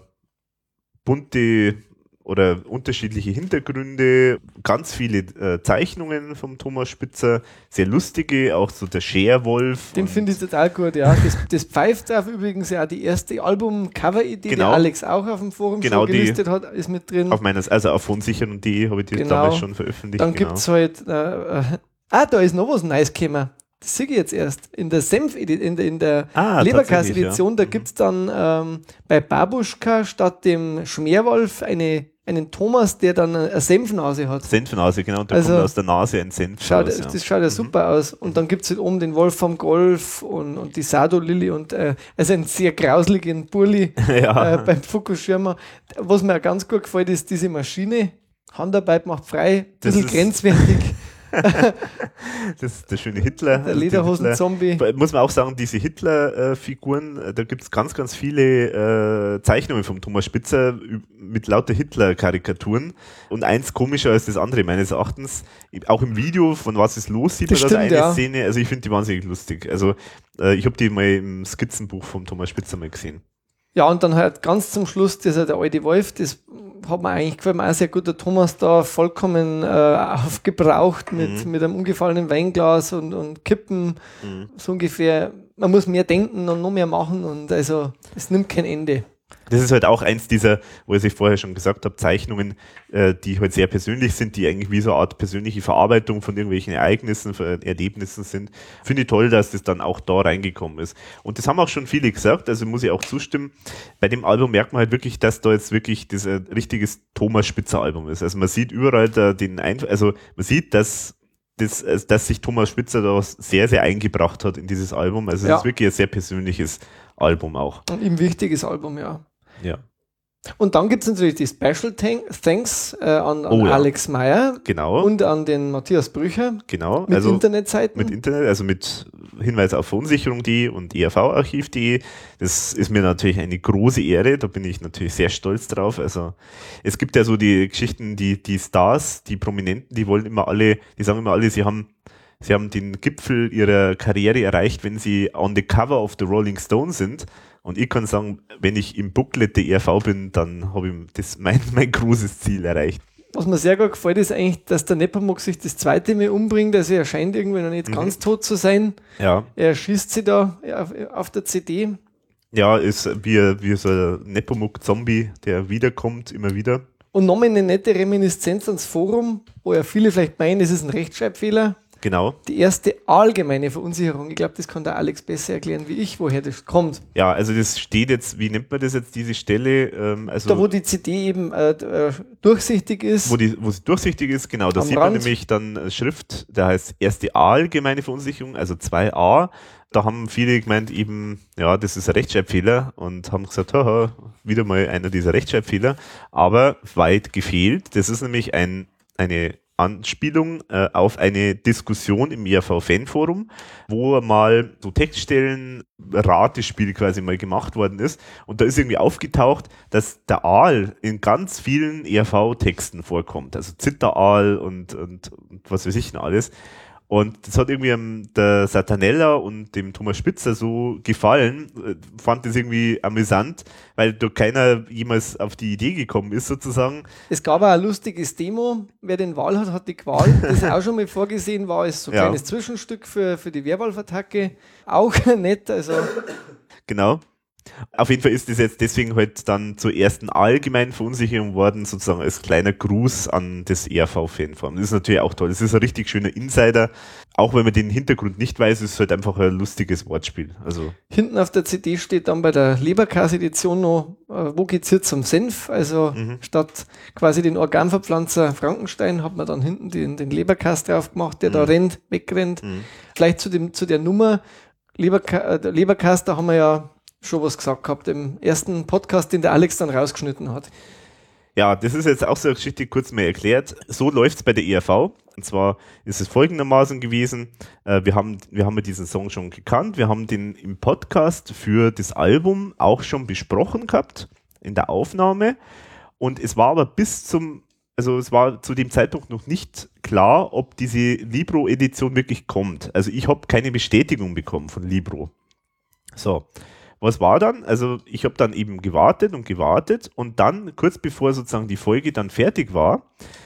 bunte oder unterschiedliche Hintergründe, ganz viele äh, Zeichnungen vom Thomas Spitzer, sehr lustige, auch so der Scherwolf. Den finde ich total gut, ja. Das, das pfeift drauf übrigens ja auch die erste Album-Cover-Idee, die Genau. Alex auch auf dem Forum Genau, schon die- gelistet hat, ist mit drin. auf meines, also auf vonsichern.de habe ich die Genau. damals schon veröffentlicht. Dann genau. gibt es halt, äh, äh, ah, da ist noch was Neues gekommen. Das sehe ich jetzt erst. In der Senf, in der, in der Ah, da ja. gibt es dann ähm, bei Babuschka statt dem Schmerwolf eine, einen Thomas, der dann eine Senfnase hat. Senfnase, genau, und da Also- kommt aus der Nase ein Senf Schaut, raus, ja. Das schaut ja super aus. Und dann gibt es halt oben den Wolf vom Golf und, und die Sado-Lilly und äh, also einen sehr grauseligen Burli ja. äh, beim Fukushima. Was mir auch ganz gut gefällt, ist diese Maschine. Handarbeit macht frei, ein bisschen grenzwertig. Das ist der schöne Hitler. Der Lederhosen-Zombie. Muss man auch sagen, diese Hitler-Figuren, äh, da gibt es ganz, ganz viele äh, Zeichnungen vom Thomas Spitzer mit lauter Hitler-Karikaturen. Und eins komischer als das andere, meines Erachtens. Auch im Video von Was ist los sieht Das man das stimmt, eine ja. Szene. Also ich finde die wahnsinnig lustig. Also äh, ich habe die mal im Skizzenbuch vom Thomas Spitzer mal gesehen. Ja, und dann halt ganz zum Schluss dieser der alte Wolf, das hat mir eigentlich gefällt mir auch sehr gut. Der Thomas da vollkommen äh, aufgebraucht mit, Mhm. mit einem umgefallenen Weinglas und, und Kippen, so ungefähr. Man muss mehr denken und noch mehr machen und also es nimmt kein Ende. Das ist halt auch eins dieser, wo ich vorher schon gesagt habe, Zeichnungen, äh, die halt sehr persönlich sind, die eigentlich wie so eine Art persönliche Verarbeitung von irgendwelchen Ereignissen, von Erlebnissen sind. Finde ich toll, dass das dann auch da reingekommen ist. Und das haben auch schon viele gesagt, also muss ich auch zustimmen. Bei dem Album merkt man halt wirklich, dass da jetzt wirklich das ein richtiges Thomas Spitzer Album ist. Also man sieht überall da den Einfluss, also man sieht, dass das, äh, dass sich Thomas Spitzer da sehr, sehr eingebracht hat in dieses Album. Also es Ja. ist wirklich ein sehr persönliches Album auch. Und ihm wichtiges Album, ja. Ja. Und dann gibt es natürlich die Special Thank Thanks äh, an, an Oh ja. Alex Meyer Genau. und an den Matthias Brücher Genau, mit also Internetseiten. mit Internet, also mit Hinweis auf Verunsicherung.de und ervarchiv.de. Das ist mir natürlich eine große Ehre, da bin ich natürlich sehr stolz drauf. Also es gibt ja so die Geschichten, die, die Stars, die Prominenten, die wollen immer alle, die sagen immer alle, sie haben Sie haben den Gipfel ihrer Karriere erreicht, wenn sie on the cover of the Rolling Stone sind. Und ich kann sagen, wenn ich im Booklet der ERV bin, dann habe ich das mein, mein großes Ziel erreicht. Was mir sehr gut gefällt, ist eigentlich, dass der Nepomuk sich das zweite Mal umbringt. Also er scheint irgendwie noch nicht Mhm. ganz tot zu sein. Ja, Er schießt sie da auf, auf der CD. Ja, ist wie, wie so ein Nepomuk-Zombie, der wiederkommt, immer wieder. Und nochmal eine nette Reminiszenz ans Forum, wo ja viele vielleicht meinen, es ist ein Rechtschreibfehler. Genau. Die erste allgemeine Verunsicherung, ich glaube, das kann der Alex besser erklären wie ich, woher das kommt. Ja, also das steht jetzt, wie nennt man das jetzt, diese Stelle? Ähm, also Da, wo die CD eben äh, äh, durchsichtig ist. wo, die, wo sie durchsichtig ist, genau, da sieht man Rand. nämlich dann äh, Schrift, der heißt erste allgemeine Verunsicherung, also 2a. Da haben viele gemeint, eben, ja, das ist ein Rechtschreibfehler und haben gesagt, haha, wieder mal einer dieser Rechtschreibfehler, aber weit gefehlt. Das ist nämlich ein, eine Anspielung äh, auf eine Diskussion im IRV-Fanforum, wo mal so Textstellen Ratespiel quasi mal gemacht worden ist. Und da ist irgendwie aufgetaucht, dass der Aal in ganz vielen ERV-Texten vorkommt. Also Zitteraal und, und, und was weiß ich denn alles. Und das hat irgendwie der Satanella und dem Thomas Spitzer so gefallen, äh, fand das irgendwie amüsant, weil da keiner jemals auf die Idee gekommen ist, sozusagen. Es gab auch ein lustiges Demo. Wer den Wahl hat, hat die Qual. Das auch schon mal vorgesehen war, ist so ein Ja. kleines Zwischenstück für, für die Werwolf-Attacke. Auch nett. Also Genau. Auf jeden Fall ist das jetzt deswegen halt dann zur ersten allgemeinen Verunsicherung worden, sozusagen als kleiner Gruß an das ERV-Fanforum. Das ist natürlich auch toll. Das ist ein richtig schöner Insider. Auch wenn man den Hintergrund nicht weiß, ist es halt einfach ein lustiges Wortspiel. Also, hinten auf der CD steht dann bei der Leberkas-Edition noch, äh, wo geht's hier zum Senf? Also Mhm. statt quasi den Organverpflanzer Frankenstein hat man dann hinten den, den Leberkas drauf gemacht, der da Mhm. rennt, wegrennt. Vielleicht zu, dem, zu der Nummer. Leberka äh, Leberkas, da haben wir ja schon was gesagt gehabt im ersten Podcast, den der Alex dann rausgeschnitten hat. ja, das ist jetzt auch so eine Geschichte kurz mal erklärt. So läuft's bei der ERV. Und zwar ist es folgendermaßen gewesen. Äh, wir haben, wir haben diesen Song schon gekannt. Wir haben den im Podcast für das Album auch schon besprochen gehabt. In der Aufnahme. Und es war aber bis zum, also es war zu dem Zeitpunkt noch nicht klar, ob diese Libro-Edition wirklich kommt. Also ich habe keine Bestätigung bekommen von Libro. So. Was war dann? Also ich habe dann eben gewartet und gewartet und dann, kurz bevor sozusagen die Folge dann fertig war,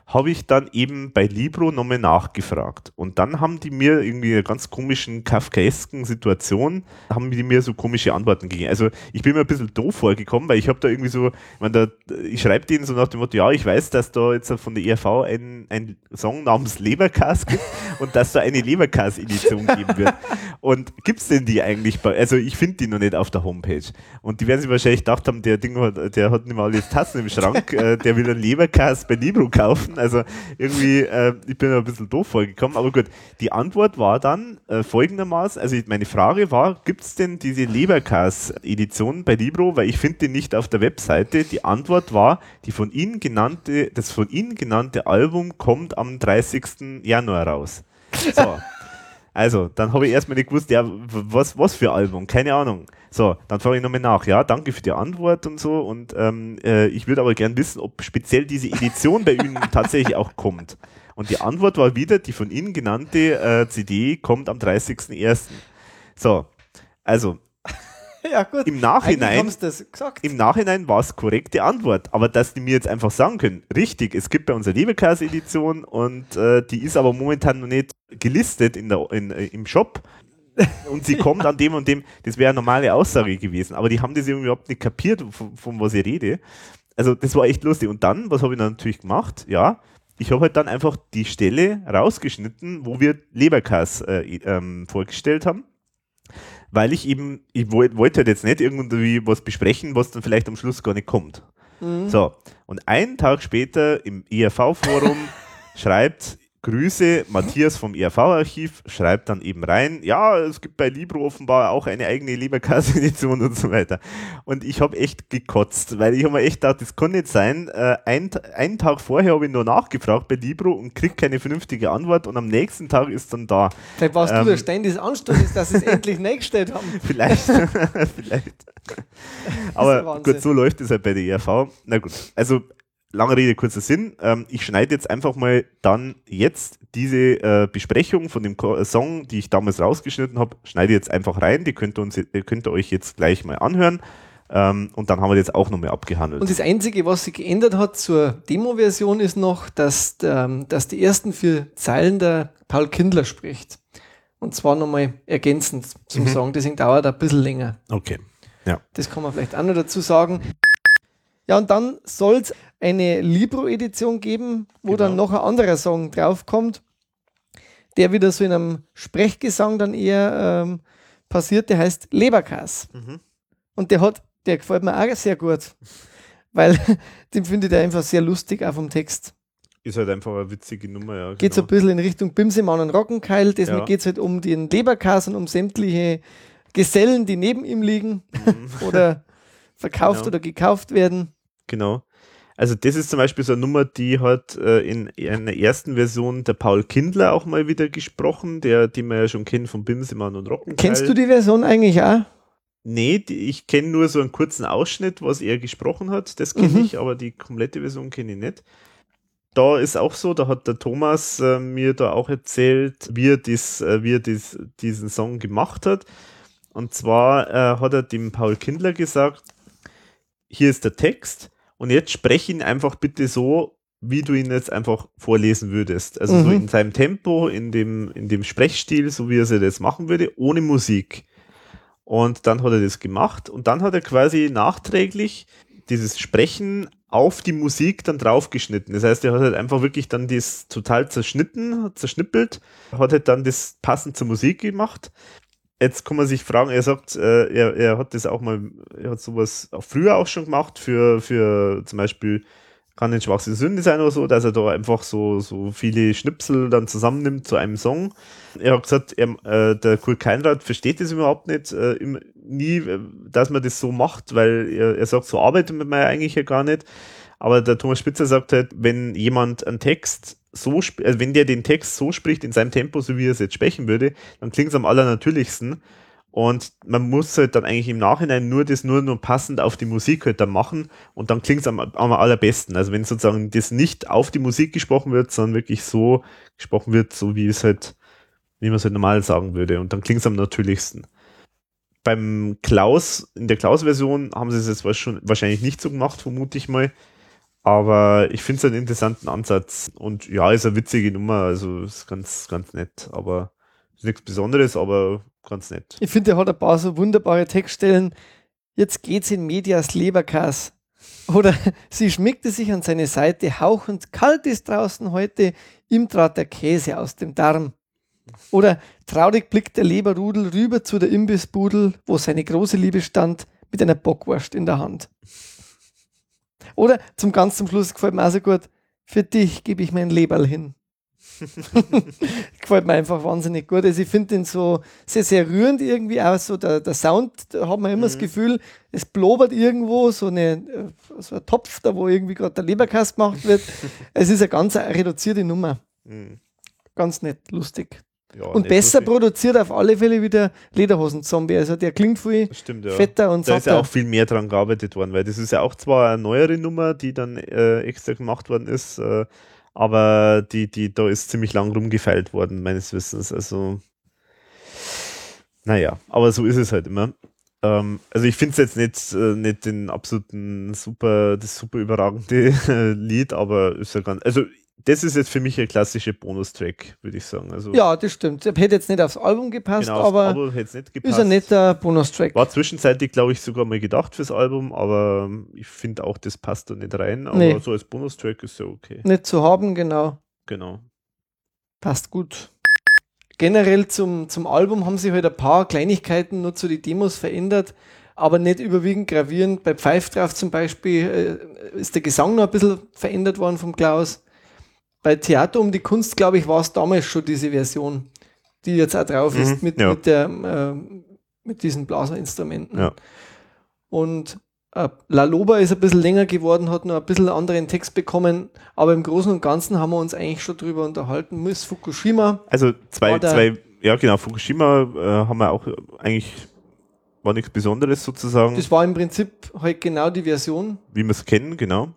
habe ich dann eben bei Libro nochmal nachgefragt. Und dann haben die mir irgendwie in einer ganz komischen, kafkaesken Situation, haben die mir so komische Antworten gegeben. Also ich bin mir ein bisschen doof vorgekommen, weil ich habe da irgendwie so, ich, mein, da, ich schreibe denen so nach dem Motto, ja, ich weiß, dass da jetzt von der ERV ein, ein Song namens Leberkas gibt und dass da eine Leberkas-Edition geben wird. Und gibt's denn die eigentlich bei, also ich finde die noch nicht auf der Homepage. Und die werden sich wahrscheinlich gedacht haben, der Ding hat, der hat nicht mal alles Tassen im Schrank, äh, der will einen Leberkas bei Libro kaufen also irgendwie, äh, ich bin ein bisschen doof vorgekommen, aber gut. Die Antwort war dann äh, folgendermaßen, also meine Frage war, gibt es denn diese Leberkas-Edition bei Libro, weil ich finde die nicht auf der Webseite. Die Antwort war, die von Ihnen genannte, das von Ihnen genannte Album kommt am 30. Januar raus. So. Also, dann habe ich erstmal nicht gewusst, ja, was, was für Album, keine Ahnung. So, dann frage ich nochmal nach. Ja, danke für die Antwort und so. Und ähm, äh, ich würde aber gern wissen, ob speziell diese Edition bei Ihnen tatsächlich auch kommt. Und die Antwort war wieder, die von Ihnen genannte äh, CD kommt am 30.01. So, also ja, gut. Im Nachhinein, im Nachhinein war es korrekte Antwort. Aber dass die mir jetzt einfach sagen können, richtig, es gibt bei unserer Leberkas-Edition und äh, die ist aber momentan noch nicht gelistet in der, in, äh, im Shop und sie kommt an dem und dem, das wäre eine normale Aussage gewesen, aber die haben das überhaupt nicht kapiert, von, von was ich rede. Also das war echt lustig. Und dann, was habe ich dann natürlich gemacht? Ja, ich habe halt dann einfach die Stelle rausgeschnitten, wo wir Leberkass äh, ähm, vorgestellt haben, weil ich eben, ich wollte wollt halt jetzt nicht irgendwie was besprechen, was dann vielleicht am Schluss gar nicht kommt. Mhm. So, und einen Tag später im ERV-Forum schreibt Grüße, Matthias vom ERV-Archiv schreibt dann eben rein, ja, es gibt bei Libro offenbar auch eine eigene Leberkasse-Edition und so weiter. Und ich habe echt gekotzt, weil ich habe mir echt gedacht, das kann nicht sein. Äh, ein, einen Tag vorher habe ich nur nachgefragt bei Libro und krieg keine vernünftige Antwort und am nächsten Tag ist dann da. Vielleicht warst ähm, du der ständig Anstoß, dass sie es endlich nächstet haben. Vielleicht, vielleicht. Aber gut, so läuft es halt bei der ERV. Na gut, also lange Rede, kurzer Sinn. Ähm, ich schneide jetzt einfach mal dann jetzt diese äh, Besprechung von dem Ko Song, die ich damals rausgeschnitten habe, schneide jetzt einfach rein. Die könnt ihr, uns, könnt ihr euch jetzt gleich mal anhören. Ähm, und dann haben wir das auch nochmal abgehandelt. Und das Einzige, was sich geändert hat zur Demo-Version, ist noch, dass, ähm, dass die ersten vier Zeilen der Paul Kindler spricht. Und zwar nochmal ergänzend zum mhm. Song. Deswegen dauert ein bisschen länger. Okay. Ja. Das kann man vielleicht auch noch dazu sagen. Ja, und dann soll es eine Libro-Edition geben, wo genau. dann noch ein anderer Song draufkommt, der wieder so in einem Sprechgesang dann eher ähm, passiert, der heißt Leberkas. Mhm. Und der hat, der gefällt mir auch sehr gut, weil den finde ich einfach sehr lustig, auch vom Text. Ist halt einfach eine witzige Nummer, ja. Geht so ein bisschen in Richtung Bimsemann und Rockenkeil. Deswegen ja. geht es halt um den Leberkas und um sämtliche Gesellen, die neben ihm liegen mhm. oder verkauft genau. oder gekauft werden. Genau. Also das ist zum Beispiel so eine Nummer, die hat äh, in, in der ersten Version der Paul Kindler auch mal wieder gesprochen, der, die man ja schon kennt von Bimsemann und Rocken. Kennst du die Version eigentlich auch? Nee, die, ich kenne nur so einen kurzen Ausschnitt, was er gesprochen hat, das kenne mhm. ich, aber die komplette Version kenne ich nicht. Da ist auch so, da hat der Thomas äh, mir da auch erzählt, wie er, dies, äh, wie er dies, diesen Song gemacht hat. Und zwar äh, hat er dem Paul Kindler gesagt, hier ist der Text und jetzt spreche ihn einfach bitte so, wie du ihn jetzt einfach vorlesen würdest. Also mhm. so in seinem Tempo, in dem, in dem Sprechstil, so wie er sie das machen würde, ohne Musik. Und dann hat er das gemacht und dann hat er quasi nachträglich dieses Sprechen auf die Musik dann draufgeschnitten. Das heißt, er hat halt einfach wirklich dann das total zerschnitten, zerschnippelt, hat halt dann das passend zur Musik gemacht Jetzt kann man sich fragen, er sagt, äh, er, er hat das auch mal, er hat sowas auch früher auch schon gemacht für, für zum Beispiel kann ein schwachste Sünde sein oder so, dass er da einfach so, so viele Schnipsel dann zusammennimmt zu einem Song. Er hat gesagt, er, äh, der Kurt Keinrad versteht das überhaupt nicht, äh, im, nie, äh, dass man das so macht, weil er, er sagt, so arbeitet man ja eigentlich ja gar nicht. Aber der Thomas Spitzer sagt halt, wenn jemand einen Text so, also wenn der den Text so spricht in seinem Tempo, so wie er es jetzt sprechen würde, dann klingt es am allernatürlichsten. Und man muss halt dann eigentlich im Nachhinein nur das nur nur passend auf die Musik halt dann machen und dann klingt es am, am allerbesten. Also wenn sozusagen das nicht auf die Musik gesprochen wird, sondern wirklich so gesprochen wird, so wie es halt, wie man es halt normal sagen würde. Und dann klingt es am natürlichsten. beim Klaus, in der Klaus-Version haben sie es jetzt schon wahrscheinlich nicht so gemacht, vermute ich mal. Aber ich finde es einen interessanten Ansatz. Und ja, ist eine witzige Nummer, also ist ganz, ganz nett. Aber ist nichts Besonderes, aber ganz nett. Ich finde, er hat ein paar so wunderbare Textstellen. Jetzt geht's in Medias Leberkas. Oder sie schmiegte sich an seine Seite, hauchend kalt ist draußen heute, ihm trat der Käse aus dem Darm. Oder traurig blickt der Leberrudel rüber zu der Imbissbudel, wo seine große Liebe stand, mit einer Bockwurst in der Hand. Oder zum ganz zum Schluss gefällt mir auch so gut, für dich gebe ich mein Leberl hin. gefällt mir einfach wahnsinnig gut. Also ich finde den so sehr, sehr rührend irgendwie auch so der, der Sound, da hat man immer mhm. das Gefühl, es blobert irgendwo, so, eine, äh, so ein Topf, da wo irgendwie gerade der Leberkast gemacht wird. es ist eine ganz reduzierte Nummer. Mhm. Ganz nett, lustig. Ja, und besser lustig. produziert auf alle Fälle wie der Lederhosen-Zombie. Also der klingt viel Stimmt, ja. fetter und satter. Da ist ja auch viel mehr dran gearbeitet worden, weil das ist ja auch zwar eine neuere Nummer, die dann äh, extra gemacht worden ist, äh, aber die, die, da ist ziemlich lang rumgefeilt worden, meines Wissens. Also, naja, aber so ist es halt immer. Ähm, also ich finde es jetzt nicht, äh, nicht den absoluten super, das super überragende Lied, aber ist ja ganz, also das ist jetzt für mich ein klassischer Bonustrack, würde ich sagen. Also ja, das stimmt. Hätte jetzt nicht aufs Album gepasst, genau, aber Album gepasst. ist ein netter Bonustrack. War zwischenzeitlich, glaube ich, sogar mal gedacht fürs Album, aber ich finde auch, das passt da nicht rein. Aber nee. so als Bonustrack ist ja okay. Nicht zu haben, genau. Genau. Passt gut. Generell zum, zum Album haben sich halt ein paar Kleinigkeiten nur zu den Demos verändert, aber nicht überwiegend gravierend. Bei Pfeif drauf zum Beispiel äh, ist der Gesang noch ein bisschen verändert worden vom Klaus bei Theater um die Kunst, glaube ich, war es damals schon diese Version, die jetzt auch drauf ist, mhm, mit, ja. mit, der, äh, mit diesen Blaserinstrumenten. Ja. Und äh, La Loba ist ein bisschen länger geworden, hat noch ein bisschen anderen Text bekommen, aber im Großen und Ganzen haben wir uns eigentlich schon drüber unterhalten. Miss Fukushima. Also zwei, zwei ja genau, Fukushima äh, haben wir auch eigentlich war nichts Besonderes sozusagen. Das war im Prinzip halt genau die Version. Wie wir es kennen, genau.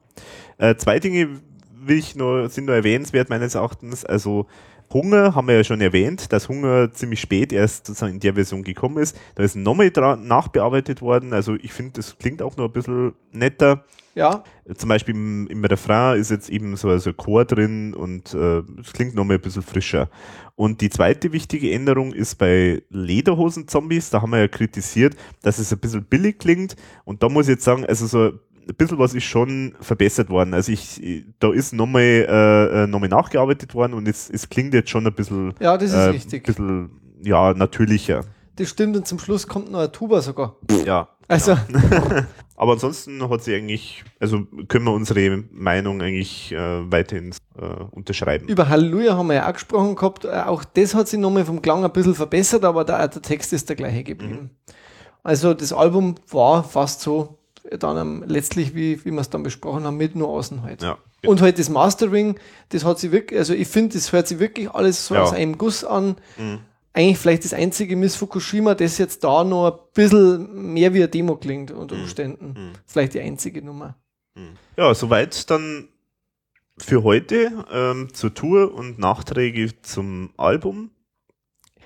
Äh, zwei Dinge, will ich nur, sind nur erwähnenswert meines Erachtens. Also Hunger haben wir ja schon erwähnt, dass Hunger ziemlich spät erst sozusagen in der Version gekommen ist. Da ist nochmal nachbearbeitet worden. Also ich finde, das klingt auch noch ein bisschen netter. Ja. Zum Beispiel im, im Refrain ist jetzt eben so also Chor drin und äh, es klingt nochmal ein bisschen frischer. Und die zweite wichtige Änderung ist bei Lederhosen-Zombies, da haben wir ja kritisiert, dass es ein bisschen billig klingt. Und da muss ich jetzt sagen, also so ein bisschen was ist schon verbessert worden. Also ich, da ist nochmal äh, äh, nochmal nachgearbeitet worden und es, es klingt jetzt schon ein bisschen, ja, das ist äh, richtig. bisschen ja, natürlicher. Das stimmt und zum Schluss kommt noch ein Tuba sogar. Ja. Also. Genau. Aber ansonsten hat sie eigentlich, also können wir unsere Meinung eigentlich äh, weiterhin äh, unterschreiben. Über Halleluja haben wir ja auch gesprochen gehabt. Äh, auch das hat sich nochmal vom Klang ein bisschen verbessert, aber der, der Text ist der gleiche geblieben. Mhm. Also das Album war fast so dann letztlich, wie, wie wir es dann besprochen haben, mit Nuancen halt. Ja, genau. Und halt das Mastering, das hat sie wirklich, also ich finde, das hört sich wirklich alles so ja. aus einem Guss an. Mhm. Eigentlich vielleicht das einzige Miss Fukushima, das jetzt da noch ein bisschen mehr wie eine Demo klingt unter mhm. Umständen. Mhm. Vielleicht die einzige Nummer. Mhm. Ja, soweit dann für heute ähm, zur Tour und Nachträge zum Album.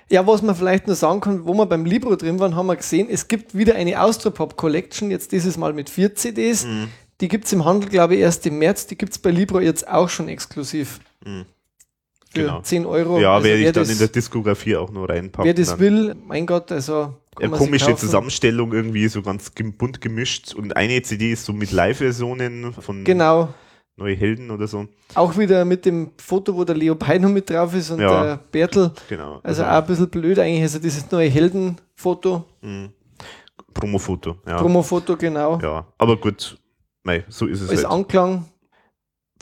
Ja, was man vielleicht nur sagen kann, wo wir beim Libro drin waren, haben wir gesehen, es gibt wieder eine Austropop Collection, jetzt dieses Mal mit vier CDs. Mhm. Die gibt es im Handel, glaube ich, erst im März. Die gibt es bei Libro jetzt auch schon exklusiv. Mhm. Für genau. 10 Euro. Ja, also werde ich dann das, in der Diskografie auch nur reinpacken. Wer das dann. will, mein Gott, also. Ja, komische Zusammenstellung irgendwie, so ganz bunt gemischt. Und eine CD ist so mit Live-Versionen von. Genau neue Helden oder so. Auch wieder mit dem Foto, wo der Leo Peino mit drauf ist und ja, der Bertel. Genau. Also, also, auch ein bisschen blöd eigentlich, also dieses neue Heldenfoto. Mhm. Promofoto, ja. Promofoto, genau. Ja, aber gut, mei, so ist es Als halt. Anklang.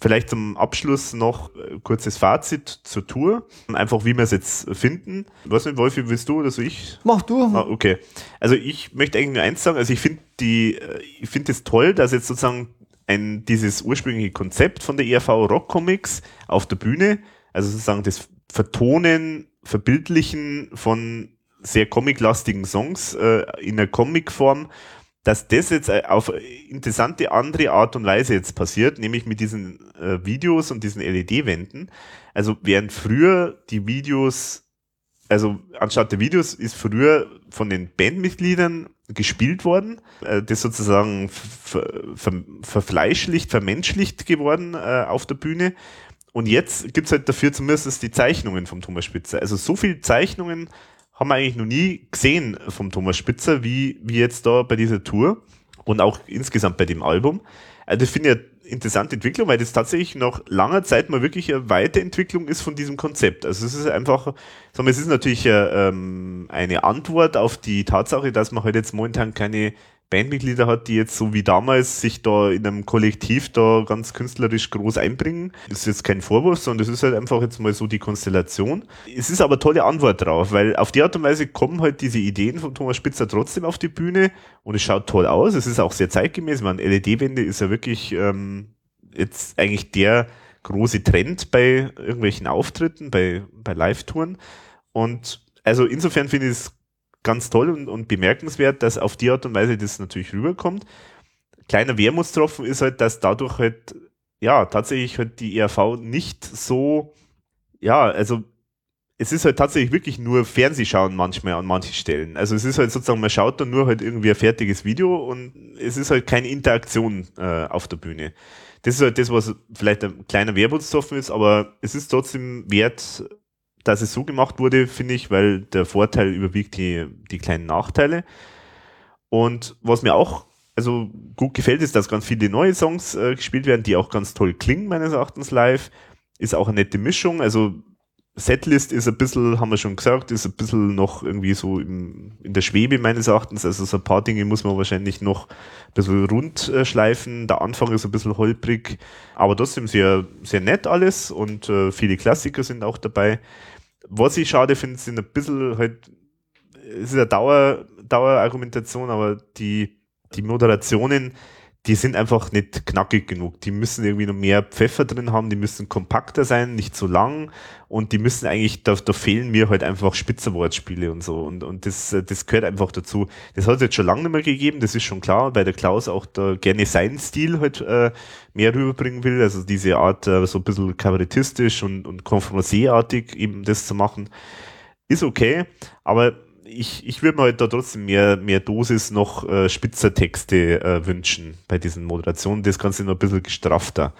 Vielleicht zum Abschluss noch äh, kurzes Fazit zur Tour. Einfach wie wir es jetzt finden. Was nicht, Wolfi, willst du oder so ich? Mach du. Ah, okay. Also ich möchte eigentlich nur eins sagen. Also ich finde die, äh, ich finde es toll, dass jetzt sozusagen ein, dieses ursprüngliche Konzept von der ERV Rock Comics auf der Bühne, also sozusagen das Vertonen, Verbildlichen von sehr comic-lastigen Songs äh, in der Comic-Form, dass das jetzt äh, auf interessante andere Art und Weise jetzt passiert, nämlich mit diesen äh, Videos und diesen LED-Wänden. Also während früher die Videos, also anstatt der Videos ist früher von den Bandmitgliedern gespielt worden, äh, das sozusagen ver, ver, verfleischlicht, vermenschlicht geworden äh, auf der Bühne. Und jetzt gibt's halt dafür zumindest die Zeichnungen vom Thomas Spitzer. Also so viele Zeichnungen haben wir eigentlich noch nie gesehen vom Thomas Spitzer, wie, wie jetzt da bei dieser Tour und auch insgesamt bei dem Album. Also das finde ich eine interessante Entwicklung, weil das tatsächlich nach langer Zeit mal wirklich eine Weiterentwicklung ist von diesem Konzept. Also es ist einfach, sagen wir, es ist natürlich äh, ähm, eine Antwort auf die Tatsache, dass man halt jetzt momentan keine Bandmitglieder hat, die jetzt so wie damals sich da in einem Kollektiv da ganz künstlerisch groß einbringen. Das ist jetzt kein Vorwurf, sondern das ist halt einfach jetzt mal so die Konstellation. Es ist aber tolle Antwort drauf, weil auf die Art und Weise kommen halt diese Ideen von Thomas Spitzer trotzdem auf die Bühne und es schaut toll aus. Es ist auch sehr zeitgemäß. Ich meine, LED-Wände ist ja wirklich ähm, jetzt eigentlich der große Trend bei irgendwelchen Auftritten, bei, bei Live-Touren. Und also insofern finde ich es ganz toll und, und bemerkenswert, dass auf die Art und Weise das natürlich rüberkommt. Kleiner Wermutstropfen ist halt, dass dadurch halt, ja, tatsächlich halt die ERV nicht so, ja, also es ist halt tatsächlich wirklich nur Fernsehschauen manchmal an manchen Stellen. Also es ist halt sozusagen, man schaut dann nur halt irgendwie ein fertiges Video und es ist halt keine Interaktion äh, auf der Bühne. Das ist halt das, was vielleicht ein kleiner Wermutstropfen ist, aber es ist trotzdem wert, dass es so gemacht wurde, finde ich, weil der Vorteil überwiegt die, die kleinen Nachteile. Und was mir auch also gut gefällt, ist, dass ganz viele neue Songs äh, gespielt werden, die auch ganz toll klingen, meines Erachtens live. Ist auch eine nette Mischung. Also Setlist ist ein bisschen, haben wir schon gesagt, ist ein bisschen noch irgendwie so im, in der Schwebe meines Erachtens. Also so ein paar Dinge muss man wahrscheinlich noch ein bisschen rund schleifen. Der Anfang ist ein bisschen holprig, aber trotzdem sehr, sehr nett alles und äh, viele Klassiker sind auch dabei. Was ich schade finde, sind ein bisschen halt, es ist eine Dauer, Dauerargumentation, aber die, die Moderationen, die sind einfach nicht knackig genug. Die müssen irgendwie noch mehr Pfeffer drin haben, die müssen kompakter sein, nicht so lang. Und die müssen eigentlich, da, da fehlen mir halt einfach Spitzerwortspiele und so. Und, und das, das gehört einfach dazu. Das hat es jetzt schon lange nicht mehr gegeben, das ist schon klar, weil der Klaus auch da gerne seinen Stil halt äh, mehr rüberbringen will, also diese Art äh, so ein bisschen kabarettistisch und, und konferencierartig eben das zu machen, ist okay, aber ich, ich würde mir halt da trotzdem mehr, mehr Dosis noch äh, spitzer Texte äh, wünschen bei diesen Moderationen. Das Ganze noch ein bisschen gestrafter.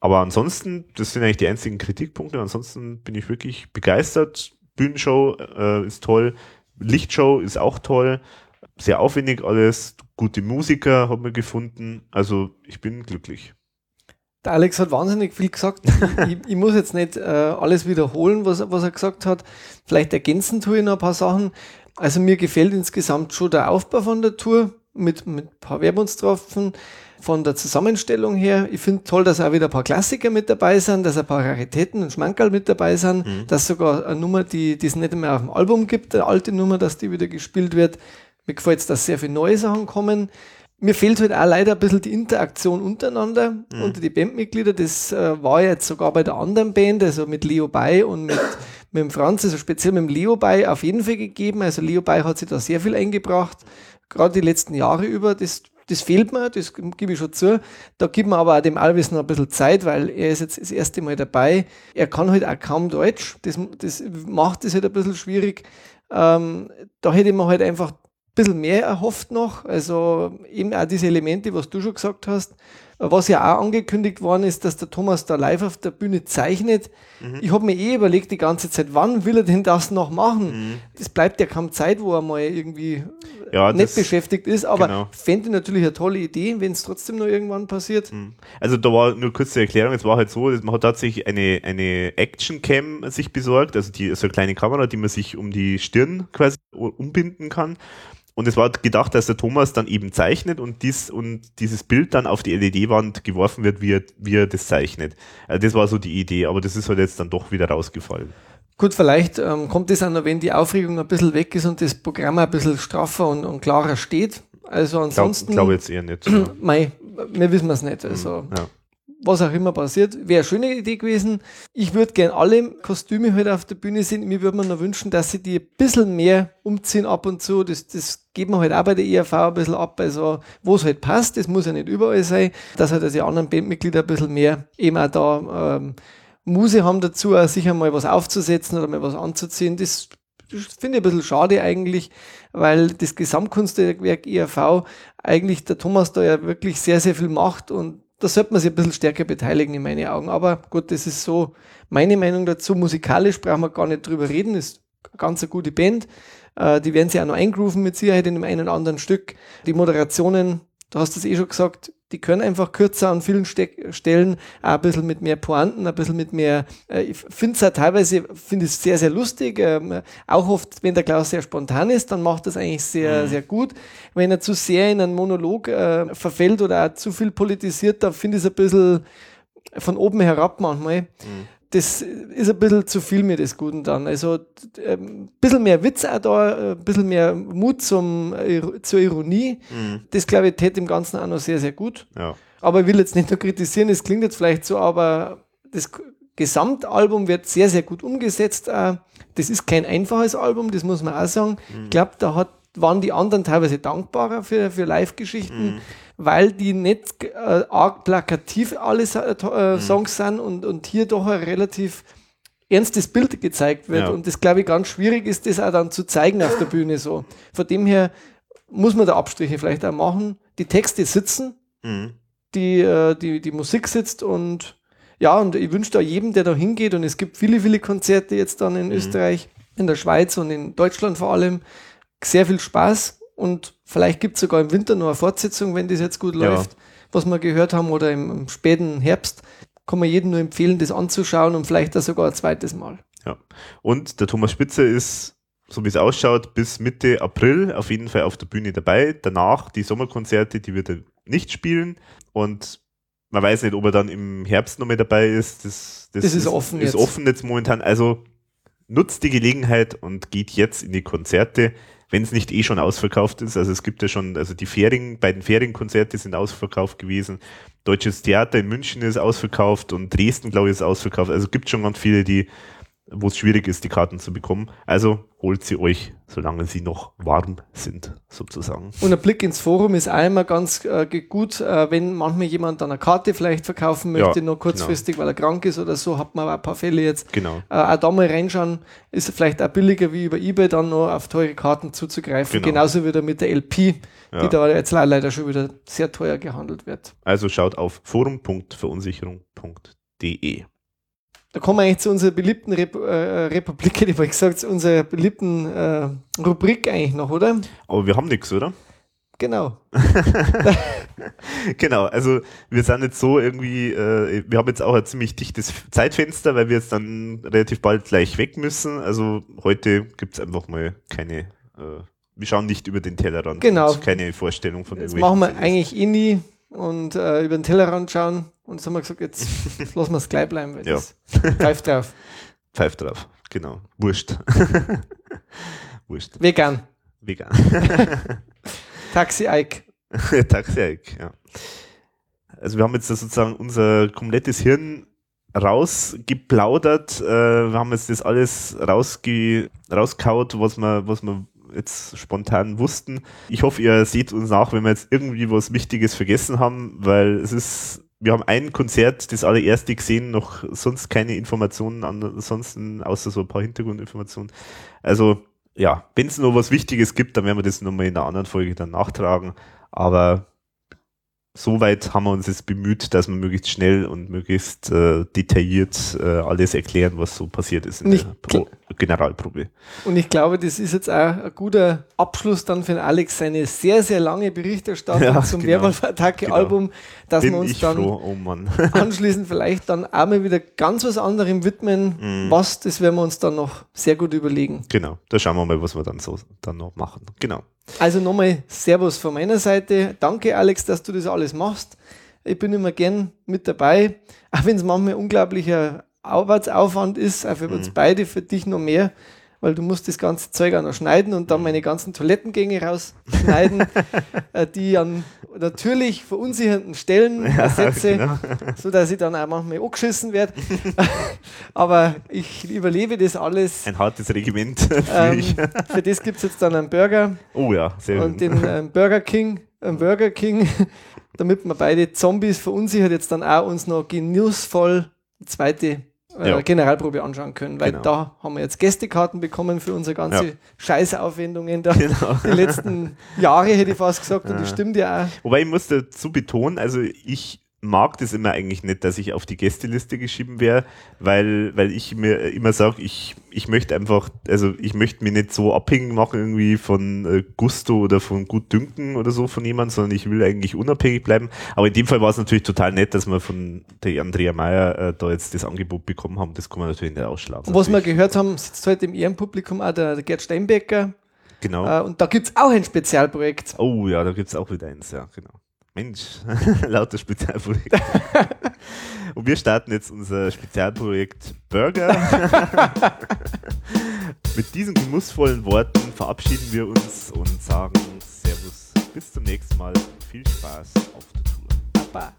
Aber ansonsten, das sind eigentlich die einzigen Kritikpunkte. Ansonsten bin ich wirklich begeistert. Bühnenshow äh, ist toll. Lichtshow ist auch toll. Sehr aufwendig alles. Gute Musiker haben wir gefunden. Also ich bin glücklich. Der Alex hat wahnsinnig viel gesagt. ich, ich, muss jetzt nicht äh, alles wiederholen, was, was er gesagt hat. Vielleicht ergänzen tue ich noch ein paar Sachen. Also mir gefällt insgesamt schon der Aufbau von der Tour mit, mit ein paar Werbungstropfen von der Zusammenstellung her. Ich finde toll, dass auch wieder ein paar Klassiker mit dabei sind, dass ein paar Raritäten und Schmankerl mit dabei sind, mhm. dass sogar eine Nummer, die, die es nicht mehr auf dem Album gibt, eine alte Nummer, dass die wieder gespielt wird. Mir gefällt es, dass sehr viele neue Sachen kommen. Mir fehlt halt auch leider ein bisschen die Interaktion untereinander, mhm. unter die Bandmitglieder. Das äh, war jetzt sogar bei der anderen Band, also mit Leo Bay und mit, mit dem Franz, also speziell mit dem Leo Bay auf jeden Fall gegeben. Also Leo Bay hat sich da sehr viel eingebracht, gerade die letzten Jahre über. Das, das fehlt mir, das gebe ich schon zu. Da gibt man aber auch dem Alvis noch ein bisschen Zeit, weil er ist jetzt das erste Mal dabei. Er kann halt auch kaum Deutsch. Das, das macht es halt ein bisschen schwierig. Ähm, da hätte man halt einfach bisschen mehr erhofft noch. Also eben auch diese Elemente, was du schon gesagt hast. Was ja auch angekündigt worden ist, dass der Thomas da live auf der Bühne zeichnet. Mhm. Ich habe mir eh überlegt die ganze Zeit, wann will er denn das noch machen? Mhm. Es bleibt ja kaum Zeit, wo er mal irgendwie ja, nicht beschäftigt ist, aber genau. fände natürlich eine tolle Idee, wenn es trotzdem noch irgendwann passiert. Mhm. Also da war nur kurze Erklärung, es war halt so, man hat tatsächlich eine, eine Action-Cam sich besorgt, also die, so eine kleine Kamera, die man sich um die Stirn quasi umbinden kann und es war gedacht, dass der Thomas dann eben zeichnet und, dies, und dieses Bild dann auf die LED-Wand geworfen wird, wie er, wie er das zeichnet. Also das war so die Idee, aber das ist halt jetzt dann doch wieder rausgefallen. Gut, vielleicht ähm, kommt es auch noch, wenn die Aufregung ein bisschen weg ist und das Programm ein bisschen straffer und, und klarer steht. Also ansonsten. Ich glaube glaub jetzt eher nicht. mei, wir wissen es nicht. Also ja was auch immer passiert. Wäre eine schöne Idee gewesen. Ich würde gern alle Kostüme heute halt auf der Bühne sehen. Mir würde man noch wünschen, dass sie die ein bisschen mehr umziehen ab und zu. Das, das geben wir halt auch bei der ERV ein bisschen ab. Also, wo es halt passt, das muss ja nicht überall sein. Dass halt also die anderen Bandmitglieder ein bisschen mehr eben auch da ähm, Muse haben dazu, auch sicher mal was aufzusetzen oder mal was anzuziehen. Das finde ich ein bisschen schade eigentlich, weil das Gesamtkunstwerk IAV eigentlich der Thomas da ja wirklich sehr, sehr viel macht und da sollte man sich ein bisschen stärker beteiligen in meinen Augen. Aber gut, das ist so meine Meinung dazu. Musikalisch brauchen wir gar nicht drüber reden, ist eine ganz eine gute Band. Äh, die werden sich auch noch eingrooven mit Sicherheit in dem einen oder anderen Stück. Die Moderationen, du hast es eh schon gesagt, die können einfach kürzer an vielen Ste Stellen, auch ein bisschen mit mehr Pointen, ein bisschen mit mehr, äh, ich finde es ja teilweise, finde es sehr, sehr lustig, ähm, auch oft, wenn der Klaus sehr spontan ist, dann macht das eigentlich sehr, mhm. sehr gut. Wenn er zu sehr in einen Monolog äh, verfällt oder auch zu viel politisiert, dann finde ich es ein bisschen von oben herab manchmal. Mhm das ist ein bisschen zu viel mir des Guten dann. Also ähm, ein bisschen mehr Witz auch da, ein bisschen mehr Mut zum, zur Ironie. Mhm. Das glaube ich täte im Ganzen auch noch sehr, sehr gut. Ja. Aber ich will jetzt nicht nur kritisieren, es klingt jetzt vielleicht so, aber das Gesamtalbum wird sehr, sehr gut umgesetzt. Das ist kein einfaches Album, das muss man auch sagen. Mhm. Ich glaube, da hat, waren die anderen teilweise dankbarer für, für Live-Geschichten. Mhm weil die nicht äh, arg plakativ alle äh, mhm. Songs sind und, und hier doch ein relativ ernstes Bild gezeigt wird. Ja. Und das, glaube ich, ganz schwierig ist, das auch dann zu zeigen auf der Bühne so. Von dem her muss man da Abstriche vielleicht auch machen. Die Texte sitzen, mhm. die, äh, die, die Musik sitzt und ja, und ich wünsche da jedem, der da hingeht, und es gibt viele, viele Konzerte jetzt dann in mhm. Österreich, in der Schweiz und in Deutschland vor allem, sehr viel Spaß und vielleicht gibt es sogar im Winter noch eine Fortsetzung, wenn das jetzt gut ja. läuft, was wir gehört haben, oder im, im, späten Herbst. Kann man jedem nur empfehlen, das anzuschauen und vielleicht das sogar ein zweites Mal. Ja. Und der Thomas Spitzer ist, so wie es ausschaut, bis Mitte April auf jeden Fall auf der Bühne dabei. Danach die Sommerkonzerte, die wird er nicht spielen. Und man weiß nicht, ob er dann im Herbst noch mehr dabei ist. Das, das, das ist, ist, offen, ist jetzt. offen jetzt momentan. Also nutzt die Gelegenheit und geht jetzt in die Konzerte wenn es nicht eh schon ausverkauft ist. Also es gibt ja schon, also die Ferien, beiden Ferienkonzerte sind ausverkauft gewesen. Deutsches Theater in München ist ausverkauft und Dresden, glaube ich, ist ausverkauft. Also es gibt schon ganz viele, die wo es schwierig ist, die Karten zu bekommen. Also holt sie euch, solange sie noch warm sind, sozusagen. Und ein Blick ins Forum ist einmal ganz äh, gut, äh, wenn manchmal jemand dann eine Karte vielleicht verkaufen möchte, ja, noch kurzfristig, genau. weil er krank ist oder so, hat man aber ein paar Fälle jetzt. Genau. Äh, auch da mal reinschauen, ist vielleicht auch billiger wie über Ebay dann noch auf teure Karten zuzugreifen. Genau. Genauso wie mit der LP, ja. die da jetzt leider schon wieder sehr teuer gehandelt wird. Also schaut auf forum.verunsicherung.de. Da kommen wir eigentlich zu unserer beliebten Rep äh, Republik, hätte ich mal gesagt, zu unserer beliebten äh, Rubrik eigentlich noch, oder? Aber wir haben nichts, oder? Genau. genau, also wir sind jetzt so irgendwie, äh, wir haben jetzt auch ein ziemlich dichtes Zeitfenster, weil wir jetzt dann relativ bald gleich weg müssen. Also heute gibt es einfach mal keine, äh, wir schauen nicht über den Tellerrand. Genau. Keine Vorstellung von Jetzt machen wir eigentlich eh nie und äh, über den Tellerrand schauen. Und jetzt haben wir gesagt, jetzt lassen wir es gleich bleiben. ja. Pfeift drauf. Pfeift drauf, genau. Wurscht. Wurscht. Vegan. Vegan. Taxi Ike. Taxi Ike, ja. Also wir haben jetzt sozusagen unser komplettes Hirn rausgeplaudert. Äh, wir haben jetzt das alles rausge rauskaut, was wir, was wir jetzt spontan wussten. Ich hoffe, ihr seht uns nach, wenn wir jetzt irgendwie was Wichtiges vergessen haben, weil es ist wir haben ein Konzert, das allererste gesehen, noch sonst keine Informationen ansonsten, außer so ein paar Hintergrundinformationen. Also ja, wenn es noch was Wichtiges gibt, dann werden wir das nochmal in einer anderen Folge dann nachtragen. Aber soweit haben wir uns jetzt bemüht, dass wir möglichst schnell und möglichst äh, detailliert äh, alles erklären, was so passiert ist in Nicht der Pro Generalprobe. Und ich glaube, das ist jetzt auch ein guter Abschluss dann für Alex seine sehr, sehr lange Berichterstattung ja, zum genau, Werwolf-Attacke-Album, genau. dass Bin wir uns dann oh anschließend vielleicht dann auch mal wieder ganz was anderem widmen. Mm. Was, das werden wir uns dann noch sehr gut überlegen. Genau, da schauen wir mal, was wir dann so dann noch machen. Genau. Also nochmal Servus von meiner Seite. Danke, Alex, dass du das alles machst. Ich bin immer gern mit dabei, auch wenn es manchmal unglaublicher Arbeitsaufwand ist, auch für mhm. uns beide, für dich noch mehr, weil du musst das ganze Zeug auch noch schneiden und dann mhm. meine ganzen Toilettengänge rausschneiden, äh, die an natürlich verunsichernden Stellen ja, setze, genau. so dass ich dann auch manchmal angeschissen werde. Aber ich überlebe das alles. Ein hartes Regiment. Für, ähm, für das gibt es jetzt dann einen Burger. Oh ja, sehr Und den ähm, Burger King, einen Burger King, damit wir beide Zombies verunsichert jetzt dann auch uns noch genussvoll zweite äh, Ja. Generalprobe anschauen können, weil Genau. da haben wir jetzt Gästekarten bekommen für unsere ganze Ja. Scheißaufwendungen da. Genau. Die letzten Jahre hätte ich fast gesagt, und das stimmt ja auch. Wobei ich muss dazu betonen, also ich mag das immer eigentlich nicht, dass ich auf die Gästeliste geschrieben wäre, weil, weil ich mir immer sage, ich, ich möchte einfach, also ich möchte mich nicht so abhängig machen irgendwie von äh, Gusto oder von Gutdünken oder so von jemandem, sondern ich will eigentlich unabhängig bleiben. Aber in dem Fall war es natürlich total nett, dass wir von der Andrea Meyer äh, da jetzt das Angebot bekommen haben. Das kann man natürlich nicht ausschlagen. Und was wir gehört haben, sitzt heute im Ehrenpublikum auch der, der Gerd Steinbecker. Genau. Äh, und da gibt es auch ein Spezialprojekt. Oh ja, da gibt es auch wieder eins, ja, genau. Mensch, lauter Spezialprojekt. Und wir starten jetzt unser Spezialprojekt Burger. Mit diesen genussvollen Worten verabschieden wir uns und sagen Servus, bis zum nächsten Mal. Viel Spaß auf der Tour. Baba.